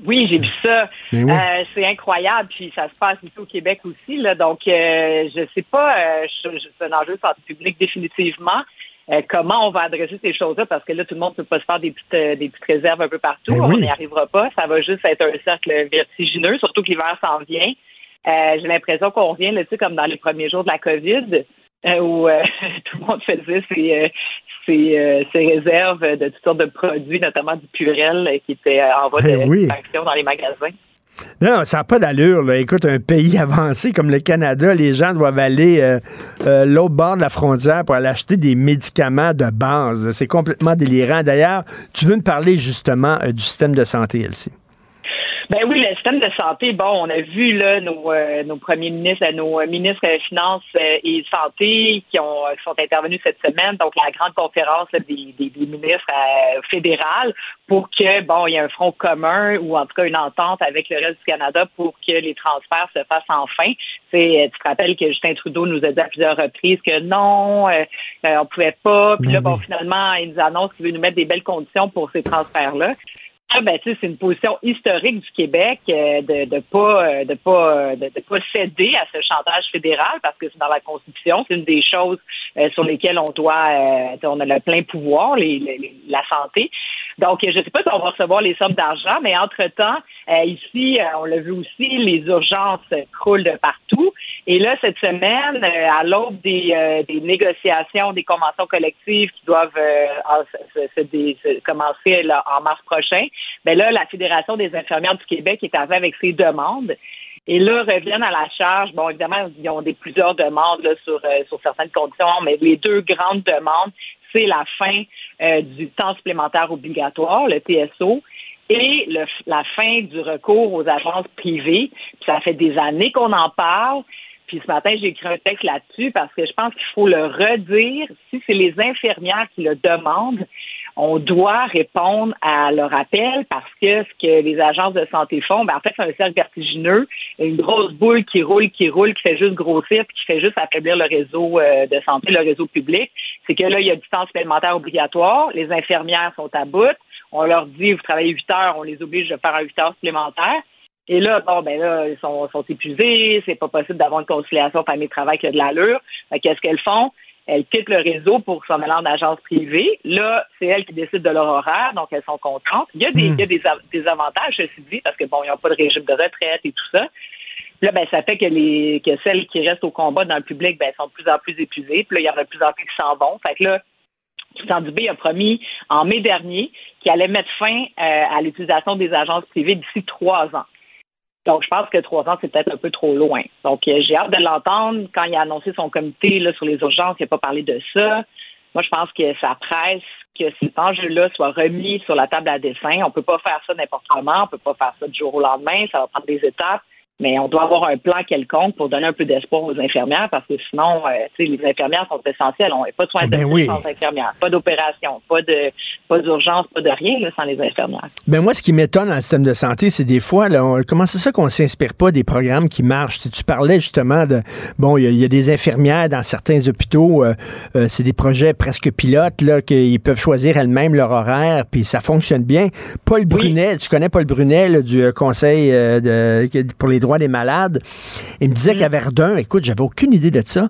Oui, j'ai vu ça. Oui. Euh, c'est incroyable, puis ça se passe ici au Québec aussi. Là, donc, euh, je sais pas, euh, c'est un enjeu de santé publique définitivement. Euh, comment on va adresser ces choses-là? Parce que là, tout le monde ne peut pas se faire des petites, des petites réserves un peu partout. Ben On n'y arrivera pas. Ça va juste être un cercle vertigineux, surtout que l'hiver s'en vient. J'ai l'impression qu'on revient, là, tu sais, comme dans les premiers jours de la COVID, où euh, tout le monde faisait ses, euh, ses, euh, ses réserves de toutes sortes de produits, notamment du Purel, euh, qui était euh, en voie Ben oui. dans les magasins. Non, ça n'a pas d'allure. là. Écoute, un pays avancé comme le Canada, les gens doivent aller euh, euh, l'autre bord de la frontière pour aller acheter des médicaments de base. C'est complètement délirant. D'ailleurs, tu veux me parler justement euh, du système de santé, Elsie? Ben oui, le système de santé, bon, on a vu là nos, euh, nos premiers ministres, euh, nos euh, ministres des Finances euh, et Santé qui ont qui sont intervenus cette semaine, donc la grande conférence là, des, des, des ministres euh, fédérales, pour que bon, il y ait un front commun ou en tout cas une entente avec le reste du Canada pour que les transferts se fassent enfin. Euh, tu te rappelles que Justin Trudeau nous a dit à plusieurs reprises que non, euh, euh, on pouvait pas. Puis là, bon, finalement, il nous annonce qu'il veut nous mettre des belles conditions pour ces transferts-là. Ah, ben, tu sais, c'est une position historique du Québec euh, de de pas euh, de pas euh, de, pas céder à ce chantage fédéral parce que c'est dans la Constitution, c'est une des choses euh, sur lesquelles on doit euh, on a le plein pouvoir, les- les- la santé. Donc, je ne sais pas si on va recevoir les sommes d'argent, mais entre-temps, euh, ici, euh, on l'a vu aussi, les urgences croulent de partout. Et là, cette semaine, euh, à l'aube des, négociations, des conventions collectives qui doivent en- se, commencer en mars prochain, ben là, la Fédération des infirmières du Québec est arrivée avec ses demandes. Et là, reviennent à la charge. Bon, évidemment, ils ont des plusieurs demandes sur, sur certaines conditions, mais les deux grandes demandes, c'est la fin euh, du temps supplémentaire obligatoire, le TSO, et le- la fin du recours aux agences privées. Puis ça fait des années qu'on en parle. Puis ce matin, j'ai écrit un texte là-dessus parce que je pense qu'il faut le redire. Si c'est les infirmières qui le demandent, on doit répondre à leur appel parce que ce que les agences de santé font, ben en fait, c'est un cercle vertigineux, une grosse boule qui roule, qui roule, qui fait juste grossir, puis qui fait juste affaiblir le réseau euh, de santé, le réseau public. C'est que là, il y a du temps supplémentaire obligatoire, les infirmières sont à bout, on leur dit, vous travaillez 8 heures, on les oblige de faire un 8 heures supplémentaire. Et là, bon, ben là, ils sont, épuisés, c'est pas possible d'avoir une conciliation famille-travail qui a de l'allure. Qu'est-ce qu'elles font? Elles quittent le réseau pour s'en aller en agence privée. Là, c'est elles qui décident de leur horaire, donc elles sont contentes. Il y a des, il y a des, av- des avantages, ceci dit, parce que bon, ils n'ont pas de régime de retraite et tout ça. Là, ben, ça fait que les que celles qui restent au combat dans le public, ben, sont de plus en plus épuisées. Puis là, il y en a de plus en plus qui s'en vont. Fait que là, Christian Dubé a promis en mai dernier qu'il allait mettre fin euh, à l'utilisation des agences privées d'ici trois ans. Donc, je pense que trois ans, c'est peut-être un peu trop loin. Donc, euh, j'ai hâte de l'entendre. Quand il a annoncé son comité là, sur les urgences, il n'a pas parlé de ça. Moi, je pense que ça presse que cet enjeu-là soit remis sur la table à dessin. On peut pas faire ça n'importe comment. On peut pas faire ça du jour au lendemain. Ça va prendre des étapes. Mais on doit avoir un plan quelconque pour donner un peu d'espoir aux infirmières parce que sinon, euh, tu sais, les infirmières sont essentielles. On n'a pas de soins Ben de oui. sans infirmières, pas d'opération, pas de pas d'urgence, pas de rien là, sans les infirmières. Ben moi, ce qui m'étonne dans le système de santé, c'est des fois, là, on- comment ça se fait qu'on s'inspire pas des programmes qui marchent? Tu, tu parlais justement de, bon, il y, a- il y a des infirmières dans certains hôpitaux, euh, euh, c'est des projets presque pilotes, là, qu'ils peuvent choisir elles-mêmes leur horaire, puis ça fonctionne bien. Paul Brunet, tu connais Paul Brunet, là, du euh, Conseil euh, de- pour les droits des malades, il me disait qu'à Verdun, écoute, j'avais aucune idée de ça,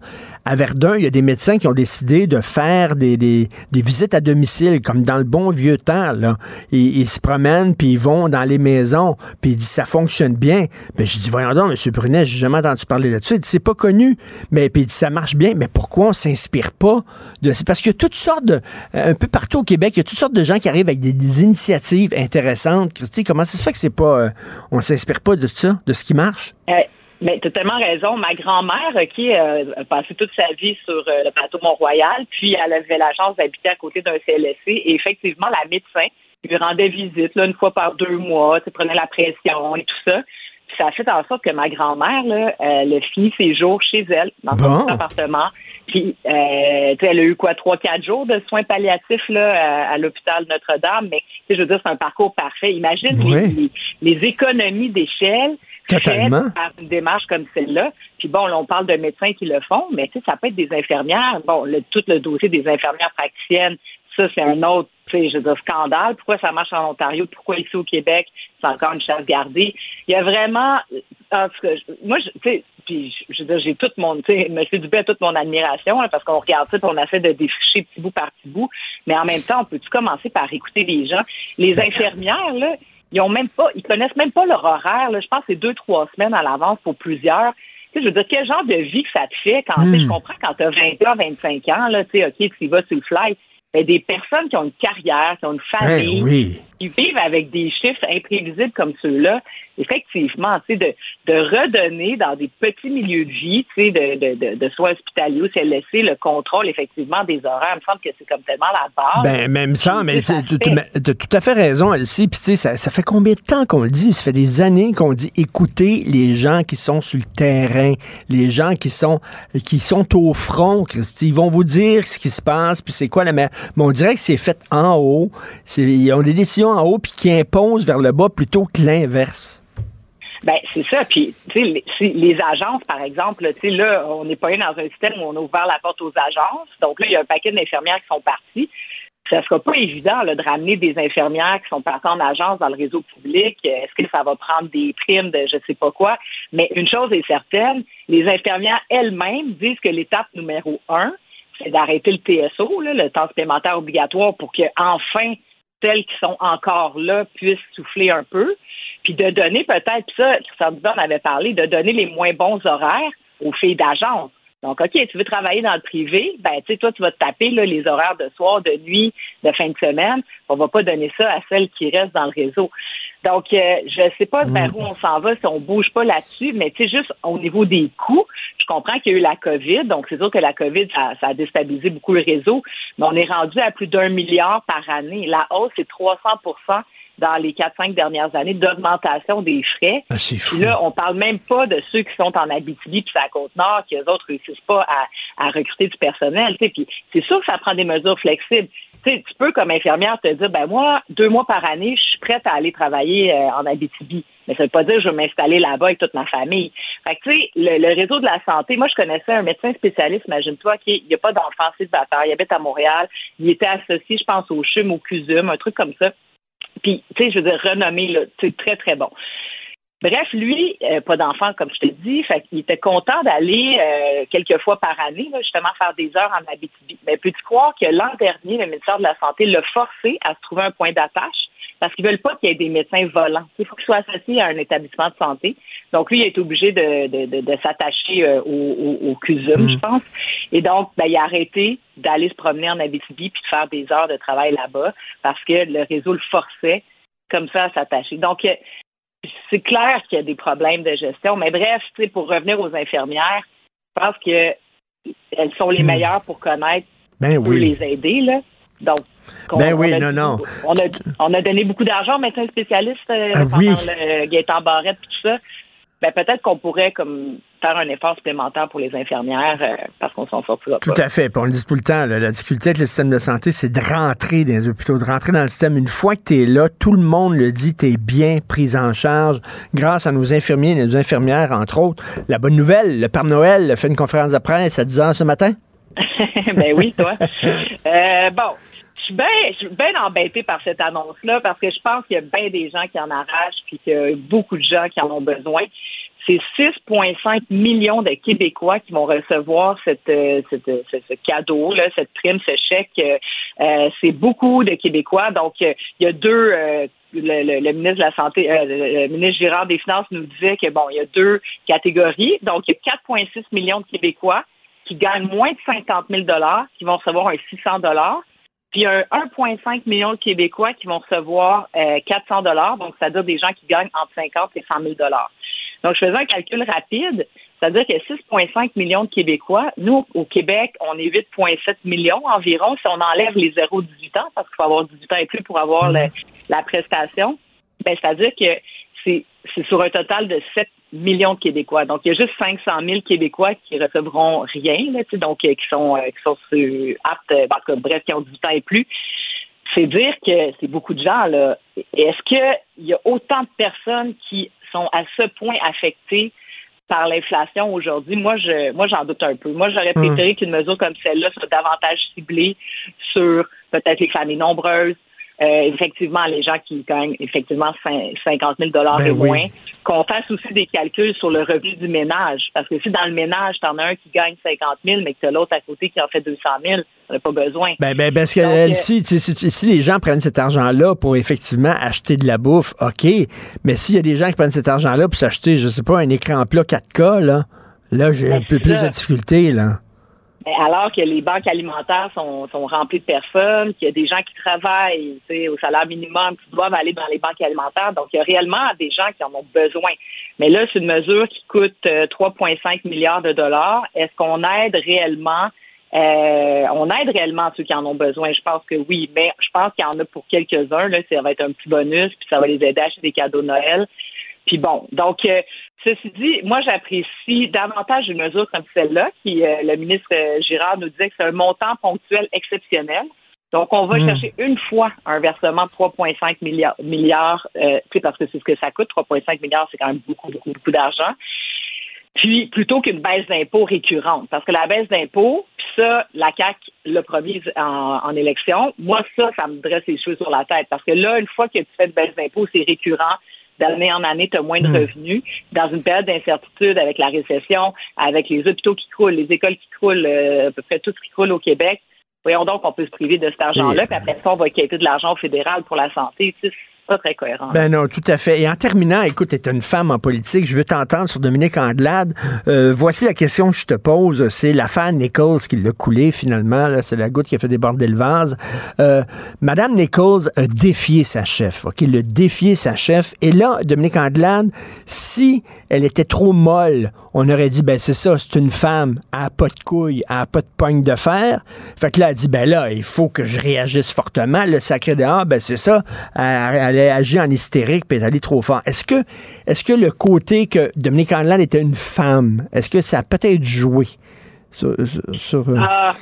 à Verdun, il y a des médecins qui ont décidé de faire des, des, des visites à domicile, comme dans le bon vieux temps. Là. Ils, ils se promènent, puis ils vont dans les maisons, puis il dit ça fonctionne bien. Ben, je dis, voyons donc, M. Brunet, j'ai jamais entendu parler de ça. Il dit, c'est pas connu. Mais puis il dit, ça marche bien. Mais pourquoi on s'inspire pas de. C'est parce qu'il y a toutes sortes de. Un peu partout au Québec, il y a toutes sortes de gens qui arrivent avec des, des initiatives intéressantes. Christy, comment ça se fait que c'est pas. euh, on s'inspire pas de ça, de ce qui marche? Euh, Mais tu as tellement raison. Ma grand-mère, qui euh, a passé toute sa vie sur euh, le plateau Mont-Royal, puis elle avait la chance d'habiter à côté d'un CLSC, et effectivement, la médecin lui rendait visite là, une fois par deux mois, tu prenait la pression et tout ça. Puis ça a fait en sorte que ma grand-mère, là, elle a fini ses jours chez elle, dans son Bon. appartement. Puis, euh, tu sais, elle a eu quoi, trois, quatre jours de soins palliatifs là, à, à l'hôpital Notre-Dame. Mais, tu sais, je veux dire, c'est un parcours parfait. Imagine Oui. les, les économies d'échelle Totalement. par une démarche comme celle-là. Puis bon, là, on parle de médecins qui le font, mais tu sais, ça peut être des infirmières. Bon, le, tout le dossier des infirmières praticiennes, ça, c'est un autre, tu sais, je veux dire, scandale. Pourquoi ça marche en Ontario? Pourquoi ici au Québec, c'est encore une chasse gardée? Il y a vraiment, en tout cas, moi, je- tu sais, puis je je veux dire, j'ai toute mon, tu sais, M. Dubé a toute mon admiration, là, parce qu'on regarde ça, puis on essaie de défricher petit bout par petit bout. Mais en même temps, on peut-tu commencer par écouter les gens? Les infirmières, là, ils ont même pas, ils connaissent même pas leur horaire. Là. Je pense que c'est deux, trois semaines à l'avance pour plusieurs. Tu sais, je veux dire, quel genre de vie que ça te fait quand, tu sais, Hmm. je comprends quand tu as 20 ans, 25 ans, là, tu sais, OK, tu y vas sur le fly. Mais des personnes qui ont une carrière, qui ont une famille, Ben oui. Qui vivent avec des chiffres imprévisibles comme ceux-là, effectivement, tu sais, de, de redonner dans des petits milieux de vie, tu sais, de, de, de, de soins hospitaliers, c'est laisser le contrôle, effectivement, des horaires. Il me semble que c'est comme tellement la base. Ben, même ça, mais tu as tout à fait raison, Elsie. Puis, tu sais, ça, ça fait combien de temps qu'on le dit? Ça fait des années qu'on dit écoutez les gens qui sont sur le terrain, les gens qui sont, qui sont au front, Christy. Ils vont vous dire ce qui se passe, puis c'est quoi la meilleure. Mais on dirait que c'est fait en haut. Ils ont des décisions en haut, puis qui imposent vers le bas plutôt que l'inverse. Ben, c'est ça. Puis, tu sais, les, agences, par exemple, là, on n'est pas dans un système où on a ouvert la porte aux agences. Donc là, il y a un paquet d'infirmières qui sont parties. Ça sera pas évident de ramener des infirmières qui sont parties en agence dans le réseau public. Est-ce que ça va prendre des primes de je sais pas quoi? Mais une chose est certaine, les infirmières elles-mêmes disent que l'étape numéro un, c'est d'arrêter le TSO, le temps supplémentaire obligatoire, pour que enfin celles qui sont encore là puissent souffler un peu, puis de donner peut-être, ça, Christian Dubé en avait parlé, de donner les moins bons horaires aux filles d'agence. Donc, OK, tu veux travailler dans le privé, ben, tu sais, toi, tu vas te taper les horaires de soir, de nuit, de fin de semaine. On va pas donner ça à celles qui restent dans le réseau. Donc, euh, je sais pas vers où on s'en va si on bouge pas là-dessus, mais tu sais, juste au niveau des coûts, je comprends qu'il y a eu la COVID, donc c'est sûr que la COVID, ça, ça a déstabilisé beaucoup le réseau, mais on est rendu à plus d'un milliard par année. La hausse, c'est 300% dans les 4-5 dernières années d'augmentation des frais. C'est fou. Puis là, on parle même pas de ceux qui sont en Abitibi puis à Côte-Nord, qui eux autres réussissent pas à, à recruter du personnel. tu sais. Puis c'est sûr que ça prend des mesures flexibles. Tu sais, tu peux, comme infirmière, te dire, ben moi, deux mois par année, je suis prête à aller travailler euh, en Abitibi. Mais ça veut pas dire que je vais m'installer là-bas avec toute ma famille. Fait que, tu sais, le, le réseau de la santé, moi, je connaissais un médecin spécialiste, imagine-toi, qui n'y a pas d'enfant célibataire, il habite à Montréal, il était associé, je pense, au CHUM, au CUSUM, un truc comme ça. Puis, tu sais, je veux dire, renommé, là, très, très bon. Bref, lui, euh, pas d'enfant, comme je te dis, fait qu'il était content d'aller euh, quelques fois par année, là, justement, faire des heures en Abitibi. Mais peux-tu croire que l'an dernier, le ministère de la Santé l'a forcé à se trouver un point d'attache? Parce qu'ils veulent pas qu'il y ait des médecins volants. Il faut qu'ils soient associés à un établissement de santé. Donc, lui, il est obligé de, de, de, de s'attacher euh, au, au, au CUSUM, je pense. Et donc, ben, il a arrêté d'aller se promener en Abitibi puis de faire des heures de travail là-bas parce que le réseau le forçait comme ça à s'attacher. Donc, euh, c'est clair qu'il y a des problèmes de gestion, mais bref, tu sais, pour revenir aux infirmières, je pense que elles sont les meilleures pour connaître Ben oui. les aider, là. Donc, Ben oui, on a- non, non. On a, on a donné beaucoup d'argent aux médecins spécialistes euh, Ah pendant oui. le Gaétan Barrette et tout ça. Ben, peut-être qu'on pourrait comme faire un effort supplémentaire pour les infirmières euh, parce qu'on s'en sortira Tout pas. à fait. Puis on le dit tout le temps, là, la difficulté avec le système de santé, c'est de rentrer dans les hôpitaux, de rentrer dans le système. Une fois que tu es là, tout le monde le dit, tu es bien pris en charge grâce à nos infirmiers et nos infirmières, entre autres. La bonne nouvelle, le Père Noël a fait une conférence de presse à 10 heures ce matin. ben oui, toi. Euh, bon, je suis bien je suis bien embêtée par cette annonce-là parce que je pense qu'il y a bien des gens qui en arrachent puis qu'il y a beaucoup de gens qui en ont besoin. C'est 6,5 millions de Québécois qui vont recevoir cette, euh, cette- ce, cadeau, là, cette prime, ce chèque. Euh, euh, c'est beaucoup de Québécois. Donc, euh, il y a deux. euh, le, ministre de la Santé, euh, le, ministre Girard des Finances nous disait que bon, il y a deux catégories. Donc, il y a 4,6 millions de Québécois qui gagnent moins de 50 000 qui vont recevoir un 600 puis un 1,5 million de Québécois qui vont recevoir euh, 400 Donc, c'est-à-dire des gens qui gagnent entre 50 et 100 000 Donc, je faisais un calcul rapide, c'est-à-dire que 6,5 millions de Québécois, nous, au Québec, on est 8,7 millions environ si on enlève les 0-18 ans, parce qu'il faut avoir 18 ans et plus pour avoir la prestation. Ben, c'est-à-dire que c'est sur un total de 7 millions de Québécois. Donc, il y a juste 500 000 Québécois qui recevront rien, là, donc euh, qui sont, euh, qui sont sur- aptes, euh, en tout cas, bref, qui ont 18 ans et plus. C'est dire que c'est beaucoup de gens, là. Est-ce qu'il y a autant de personnes qui sont à ce point affectées par l'inflation aujourd'hui? Moi, je, moi, j'en doute un peu. Moi, j'aurais Hum. préféré qu'une mesure comme celle-là soit davantage ciblée sur peut-être les familles nombreuses, euh, effectivement, les gens qui gagnent effectivement cin- 50 000 dollars Ben et oui. moins, qu'on fasse aussi des calculs sur le revenu du ménage. Parce que si dans le ménage, t'en as un qui gagne 50 000, mais que t'as l'autre à côté qui en fait 200 000, t'en as pas besoin. Ben, ben, parce que Donc, elle, euh, si, si, les gens prennent cet argent-là pour effectivement acheter de la bouffe, OK. Mais s'il y a des gens qui prennent cet argent-là pour s'acheter, je sais pas, un écran plat 4K, là, là, j'ai un Ben, peu c'est plus de difficultés, là. Ben, Alors que les banques alimentaires sont, sont remplies de personnes, qu'il y a des gens qui travaillent au salaire minimum, qui doivent aller dans les banques alimentaires. Donc, il y a réellement des gens qui en ont besoin. Mais là, c'est une mesure qui coûte euh, 3,5 milliards de dollars. Est-ce qu'on aide réellement euh, on aide réellement ceux qui en ont besoin. Je pense que oui, mais je pense qu'il y en a pour quelques-uns. Là, ça va être un petit bonus, puis ça va les aider à acheter des cadeaux de Noël. Puis bon, donc euh, ceci dit, moi j'apprécie davantage une mesure comme celle-là, qui euh, le ministre euh, Girard nous disait que c'est un montant ponctuel exceptionnel. Donc on va Mm. chercher une fois un versement de 3,5 milliards, milliards euh, parce que c'est ce que ça coûte. 3,5 milliards, c'est quand même beaucoup, beaucoup, beaucoup d'argent. Puis plutôt qu'une baisse d'impôts récurrente, parce que la baisse d'impôts, puis ça, la CAC l'a promis en, en élection. Moi, ça, ça me dresse les cheveux sur la tête, parce que là, une fois que tu fais une baisse d'impôts, c'est récurrent. D'année en année, tu as moins de Mm. revenus. Dans une période d'incertitude avec la récession, avec les hôpitaux qui croulent, les écoles qui croulent, euh, à peu près tout ce qui croule au Québec, voyons donc qu'on peut se priver de cet argent-là, puis après ça, on va quitter de l'argent au fédéral pour la santé. Tu sais, pas très cohérent. Ben non, tout à fait. Et en terminant, écoute, tu une femme en politique, je veux t'entendre sur Dominique Andelade. Euh, voici la question que je te pose. C'est l'affaire Nichols qui l'a coulé finalement. C'est la goutte qui a fait déborder le vase. Euh, Madame Nichols a défié sa chef. OK, a défié sa chef. Et là, Dominique Andelade, si elle était trop molle, on aurait dit, ben c'est ça, c'est une femme, elle a pas de couilles, elle a pas de pogne de fer. Fait que là, elle dit, ben là, il faut que je réagisse fortement. Le sacré dehors, ben c'est ça. A agi en hystérique puis elle est allée trop fort. Est-ce que, est-ce que le côté que Dominique Andelade était une femme, est-ce que ça a peut-être joué sur... sur- euh, Ah,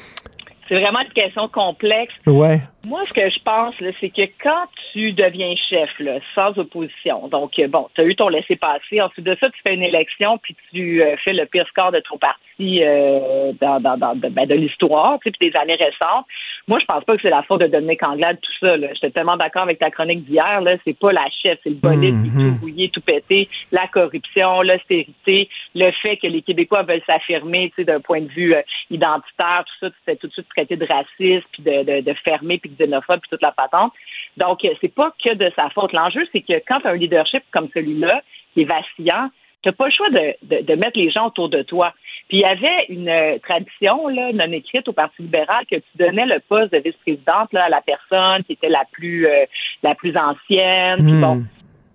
c'est vraiment une question complexe. ouais. Moi, ce que je pense, c'est que quand tu deviens chef, là, sans opposition, donc, euh, bon, tu as eu ton laissez-passer, ensuite de ça, tu fais une élection, puis tu euh, fais le pire score de ton parti euh, dans, dans, dans- de, ben, de l'histoire, puis des années récentes. Moi, je pense pas que c'est la faute de Dominique Anglade, tout ça. J'étais tellement d'accord avec ta chronique d'hier. Là, c'est pas la chef, c'est le bolide qui est tout rouillé, tout pété, la corruption, l'austérité, le fait que les Québécois veulent s'affirmer, tu sais, d'un point de vue euh, identitaire, tout ça, tu fais tout de suite traité de raciste, puis de, de, de fermé, puis de xénophobe, puis toute la patente. Donc, euh, c'est pas que de sa faute. L'enjeu, c'est que quand tu as un leadership comme celui-là, qui est vacillant, tu pas le choix de, de, de mettre les gens autour de toi. Puis il y avait une euh, tradition là, non écrite au Parti libéral que tu donnais le poste de vice-présidente à la personne qui était la plus euh, la plus ancienne. Puis bon.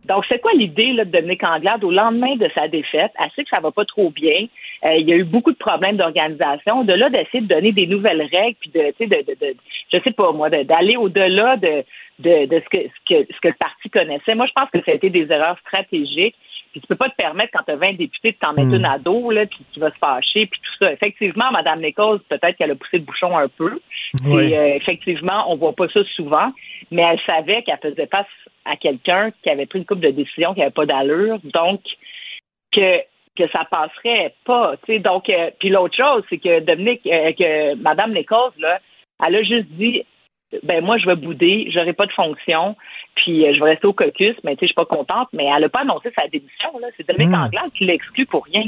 Donc, c'est quoi l'idée là, de Dominique Anglade au lendemain de sa défaite? Elle sait que ça va pas trop bien. Euh, il y a eu beaucoup de problèmes d'organisation. De là, d'essayer de donner des nouvelles règles, puis de, tu sais, de, de, de, je sais pas moi, d'aller au-delà de, de, de ce, que, ce, que, ce que le parti connaissait. Moi, je pense que ça a été des erreurs stratégiques. Puis tu peux pas te permettre, quand tu as 20 députés, de t'en mettre Mm. une à dos, là, puis qui va se fâcher, puis tout ça. Effectivement, Mme Nichols, peut-être qu'elle a poussé le bouchon un peu. Oui. Et euh, effectivement, on voit pas ça souvent, mais elle savait qu'elle faisait face à quelqu'un qui avait pris une coupe de décision qui avait pas d'allure, donc que que ça passerait pas. Tu sais, donc, euh, puis l'autre chose, c'est que Dominique, euh, que Mme Nichols, là, elle a juste dit ben moi je vais bouder, j'aurai pas de fonction, puis euh, je vais rester au caucus, mais tu sais je suis pas contente, mais elle a pas annoncé sa démission là, c'est Dominique Mm. Anglade qui l'exclut pour rien.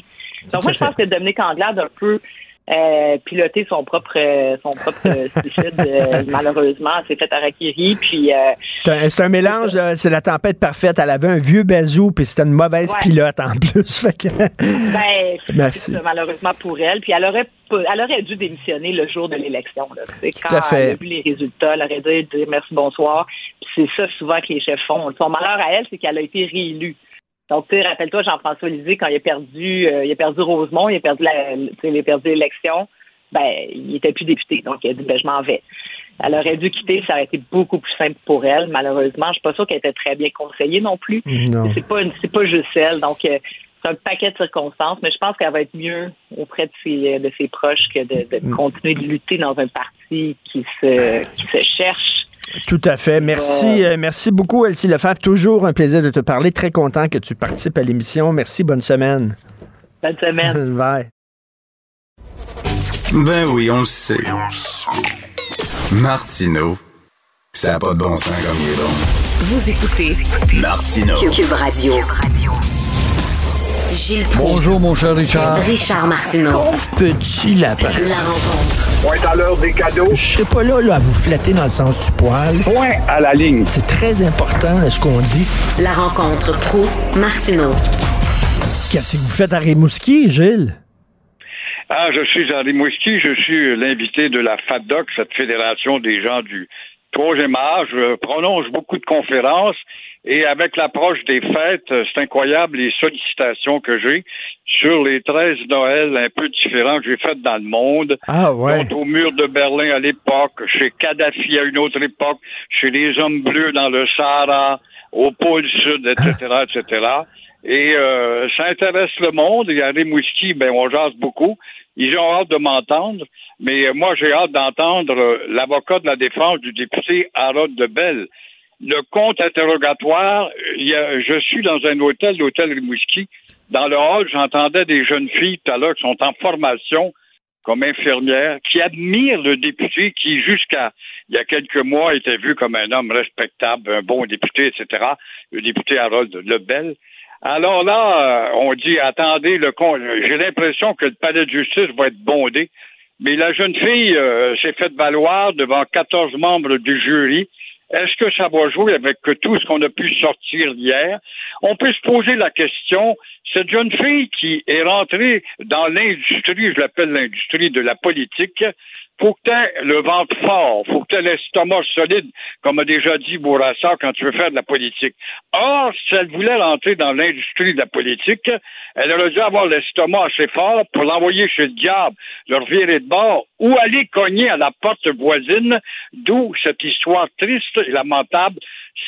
Donc moi je pense que Dominique Anglade a un peu euh, piloté son propre euh, son propre euh, suicide euh, malheureusement, elle s'est fait harakiri puis euh, C'est un, c'est un mélange, c'est la tempête parfaite. Elle avait un vieux bazou, puis c'était une mauvaise Ouais. pilote en plus. Fait que- Ben, c'est Merci. ça, malheureusement pour elle. Puis elle aurait, elle aurait dû démissionner le jour de l'élection. Quand à elle a vu les résultats, elle aurait dû dire merci, bonsoir. C'est ça souvent que les chefs font. Son malheur à elle, c'est qu'elle a été réélue. Donc, tu sais, rappelle-toi, Jean-François Lisée, quand il a perdu, euh, il a perdu Rosemont, il a perdu la, il a perdu l'élection, ben, il était plus député. Donc, il a dit, ben, je m'en vais. Elle aurait dû quitter, ça aurait été beaucoup plus simple pour elle. Malheureusement, je suis pas sûre qu'elle était très bien conseillée non plus. C'est pas, une- c'est pas juste elle. Donc, euh, c'est un paquet de circonstances, mais je pense qu'elle va être mieux auprès de ses, de ses proches que de, de continuer de lutter dans un parti qui se, qui se cherche. Tout à fait. Merci, euh, merci beaucoup, Elsie Lefebvre. Toujours un plaisir de te parler. Très content que tu participes à l'émission. Merci. Bonne semaine. Bonne semaine. Bye. Ben oui, on le sait. Martineau, ça n'a pas de bon sens comme il est bon. Vous écoutez Martineau. Cube Radio. Gilles Proulx. Bonjour, mon cher Richard. Richard Martineau. Petit lapin. La rencontre. Point à l'heure des cadeaux. Je serai pas là, là, à vous flatter dans le sens du poil. Point à la ligne. C'est très important là, ce qu'on dit. La rencontre pro Martineau. Qu'est-ce que vous faites à Rimouski, Gilles? Ah, je suis à Rimouski, je suis l'invité de la FADOC, cette fédération des gens du troisième âge. Je prononce beaucoup de conférences et avec l'approche des fêtes, c'est incroyable les sollicitations que j'ai sur les 13 Noëls un peu différents que j'ai faites dans le monde. Ah ouais. dont au mur de Berlin à l'époque, chez Kadhafi à une autre époque, chez les hommes bleus dans le Sahara, au pôle sud, etc., etc. Et euh, ça intéresse le monde. Et à Rimouski, ben, on jase beaucoup. Ils ont hâte de m'entendre, mais euh, moi, j'ai hâte d'entendre euh, l'avocat de la défense du député Harold Debelle. Le compte interrogatoire, y a- je suis dans un hôtel, l'hôtel Rimouski. Dans le hall, j'entendais des jeunes filles tout à l'heure qui sont en formation comme infirmières, qui admirent le député qui, jusqu'à il y a quelques mois, était vu comme un homme respectable, un bon député, etc., le député Harold Lebel. Alors là, on dit, attendez, le con... j'ai l'impression que le palais de justice va être bondé, mais la jeune fille euh, s'est faite valoir devant 14 membres du jury. Est-ce que ça va jouer avec tout ce qu'on a pu sortir hier? On peut se poser la question, cette jeune fille qui est rentrée dans l'industrie, je l'appelle l'industrie de la politique, faut que tu le ventre fort, faut que tu l'estomac solide, comme a déjà dit Bourassa quand tu veux faire de la politique. Or, si elle voulait rentrer dans l'industrie de la politique, elle aurait dû avoir l'estomac assez fort pour l'envoyer chez le diable, le revirer de bord ou aller cogner à la porte voisine, d'où cette histoire triste et lamentable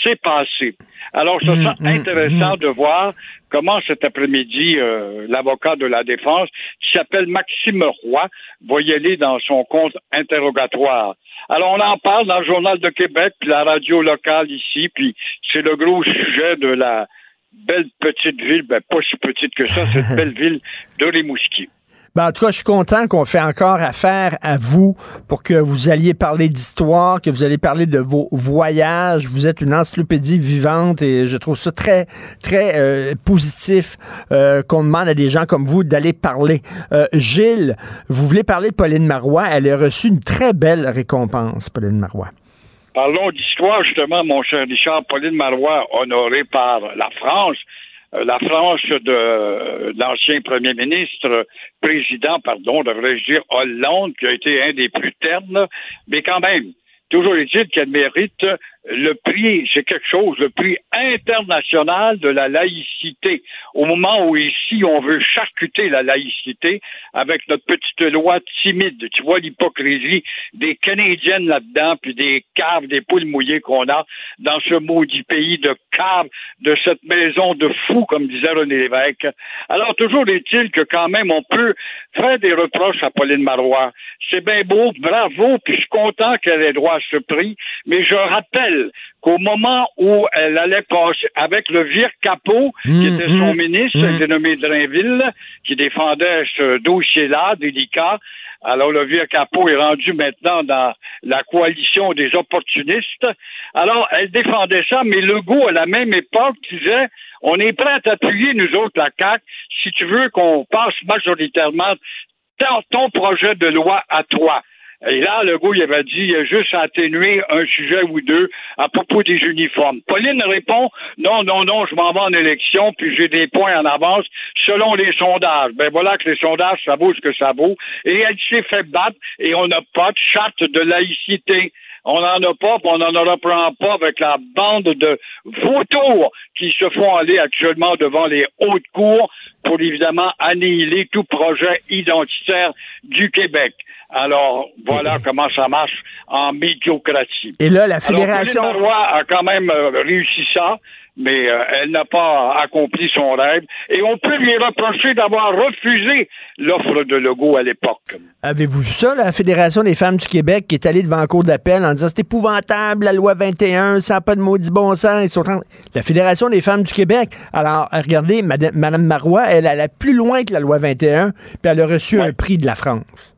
s'est passée. Alors, ce sera intéressant de voir comment cet après-midi, euh, l'avocat de la défense, qui s'appelle Maxime Roy, va y aller dans son compte interrogatoire. Alors, on en parle dans le Journal de Québec, puis la radio locale ici, puis c'est le gros sujet de la belle petite ville, ben pas si petite que ça, cette belle ville de Rimouski. Ben, en tout cas, je suis content qu'on fait encore affaire à vous pour que vous alliez parler d'histoire, que vous allez parler de vos voyages. Vous êtes une encyclopédie vivante et je trouve ça très, très euh, positif euh, qu'on demande à des gens comme vous d'aller parler. Euh, Gilles, vous voulez parler de Pauline Marois. Elle a reçu une très belle récompense, Pauline Marois. Parlons d'histoire, justement, mon cher Richard. Pauline Marois, honorée par la France, la France de, de l'ancien premier ministre, président, pardon, devrais-je dire, Hollande, qui a été un des plus ternes, mais quand même, toujours est-il qu'elle mérite le prix, c'est quelque chose, le prix international de la laïcité. Au moment où ici, on veut charcuter la laïcité avec notre petite loi timide. Tu vois l'hypocrisie des Canadiennes là-dedans, puis des caves, des poules mouillées qu'on a dans ce maudit pays de caves, de cette maison de fous, comme disait René Lévesque. Alors, toujours est-il que quand même, on peut faire des reproches à Pauline Marois. C'est bien beau, bravo, puis je suis content qu'elle ait droit à ce prix, mais je rappelle qu'au moment où elle allait passer avec le Vir Capot, qui était son ministre, qui était nommé Drainville, qui défendait ce dossier-là, délicat, alors le Vir Capot est rendu maintenant dans la coalition des opportunistes. Alors, elle défendait ça, mais Legault, à la même époque, disait on est prêt à t'appuyer, nous autres, la CAQ, si tu veux qu'on passe majoritairement ton, ton projet de loi à toi. Et là, Legault, il avait dit, il a juste à atténuer un sujet ou deux à propos des uniformes. Pauline répond, non, non, non, je m'en vais en élection, puis j'ai des points en avance selon les sondages. Ben voilà que les sondages, ça vaut ce que ça vaut. Et elle s'est fait battre et on n'a pas de charte de laïcité. On n'en a pas, on n'en reprend pas avec la bande de vautours qui se font aller actuellement devant les hautes cours pour évidemment annihiler tout projet identitaire du Québec. Alors, voilà comment ça marche en médiocratie. Et là, la fédération... Alors, Marois a quand même euh, réussi ça, mais euh, elle n'a pas accompli son rêve. Et on peut lui reprocher d'avoir refusé l'offre de Legault à l'époque. Avez-vous vu ça, la Fédération des femmes du Québec qui est allée devant la cour d'appel en disant c'est épouvantable, la loi 21, ça n'a pas de maudit bon sens. Ils sont en- La Fédération des femmes du Québec. Alors, regardez, Madame, Madame Marois, elle allait plus loin que la loi 21, puis elle a reçu un prix de la France.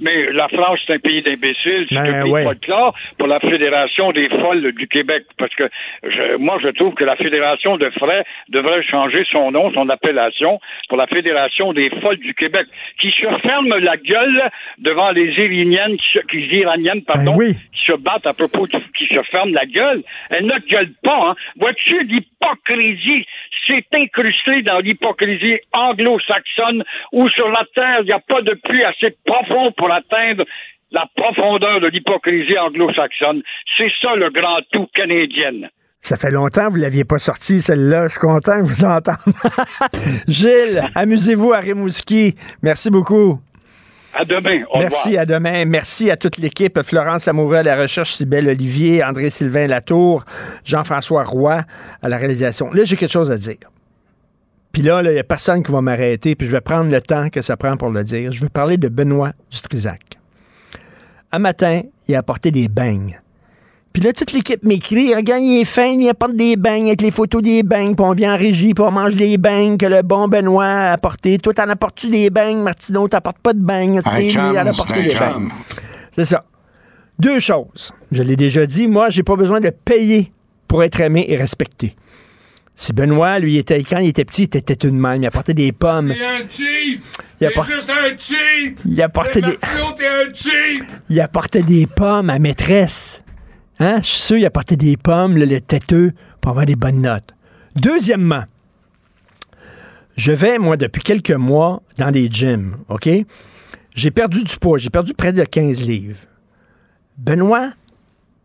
Mais la France, c'est un pays d'imbéciles, c'est Ben, un pays ouais. folklore pour la Fédération des folles du Québec. Parce que je- moi, je trouve que la Fédération de frais devrait changer son nom, son appellation, pour la Fédération des folles du Québec, qui se ferme la gueule devant les Iraniennes, qui, se- qui- Iraniennes, pardon, Ben qui se battent à propos, du- qui se ferment la gueule. Elles ne gueulent pas, hein. Vois-tu, l'hypocrisie, c'est incrusté dans l'hypocrisie anglo-saxonne où sur la Terre, il n'y a pas de puits assez profond pour atteindre la profondeur de l'hypocrisie anglo-saxonne. C'est ça le grand tout canadien. Ça fait longtemps que vous ne l'aviez pas sorti, celle-là. Je suis content vous entendre. Gilles, amusez-vous à Rimouski. Merci beaucoup. À demain. Au Merci, revoir. à demain. Merci à toute l'équipe. Florence Amoureux à la recherche, Sybelle Olivier, André-Sylvain Latour, Jean-François Roy à la réalisation. Là, j'ai quelque chose à dire. Puis là, il n'y a personne qui va m'arrêter, puis je vais prendre le temps que ça prend pour le dire. Je veux parler de Benoît Dutrisac. Un matin, il a apporté des beignes. Puis là, toute l'équipe m'écrit, regarde, il est fin, il apporte des beignes avec les photos des beignes, puis on vient en régie, puis on mange les beignes que le bon Benoît a apporté. Toi, t'en apportes-tu des beignes, Martineau? T'apportes pas de beignes? Chum, il en a apporté des beignes. C'est ça. Deux choses. Je l'ai déjà dit, moi, j'ai pas besoin de payer pour être aimé et respecté. Si Benoît, lui, était, quand il était petit, il était une même. Il apportait des pommes. T'es un cheap! Juste un cheap! Il apportait des- Martineau, t'es un cheap! Il apportait des pommes à maîtresse. Hein? Je suis sûr, des pommes, le, têteux, pour avoir des bonnes notes. Deuxièmement, je vais, moi, depuis quelques mois, dans des gyms, OK? J'ai perdu du poids. J'ai perdu près de 15 livres. Benoît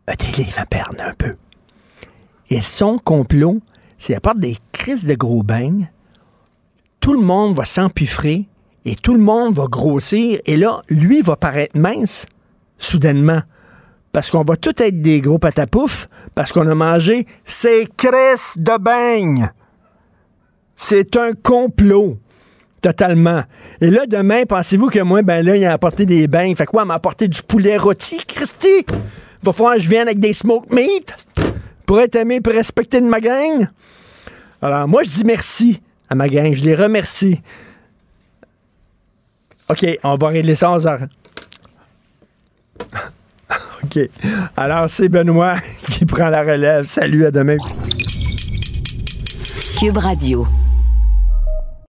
a des livres à perdre un peu. Et son complot, c'est apporte des crises de gros beignes. Tout le monde va s'empiffrer et tout le monde va grossir. Et là, lui va paraître mince soudainement. Parce qu'on va tout être des gros patapoufs parce qu'on a mangé ces crises de beignes. C'est un complot. Totalement. Et là, demain, pensez-vous que moi, ben là, il a apporté des beignes? Fait quoi, il m'a apporté du poulet rôti, Christy? Va falloir que je vienne avec des smoke meat pour être aimé, pour respecter de ma gang? Alors, moi, je dis merci à ma gang. Je les remercie. OK, on va régler ça aux heures. OK. Alors, c'est Benoît qui prend la relève. Salut, à demain. Cube Radio.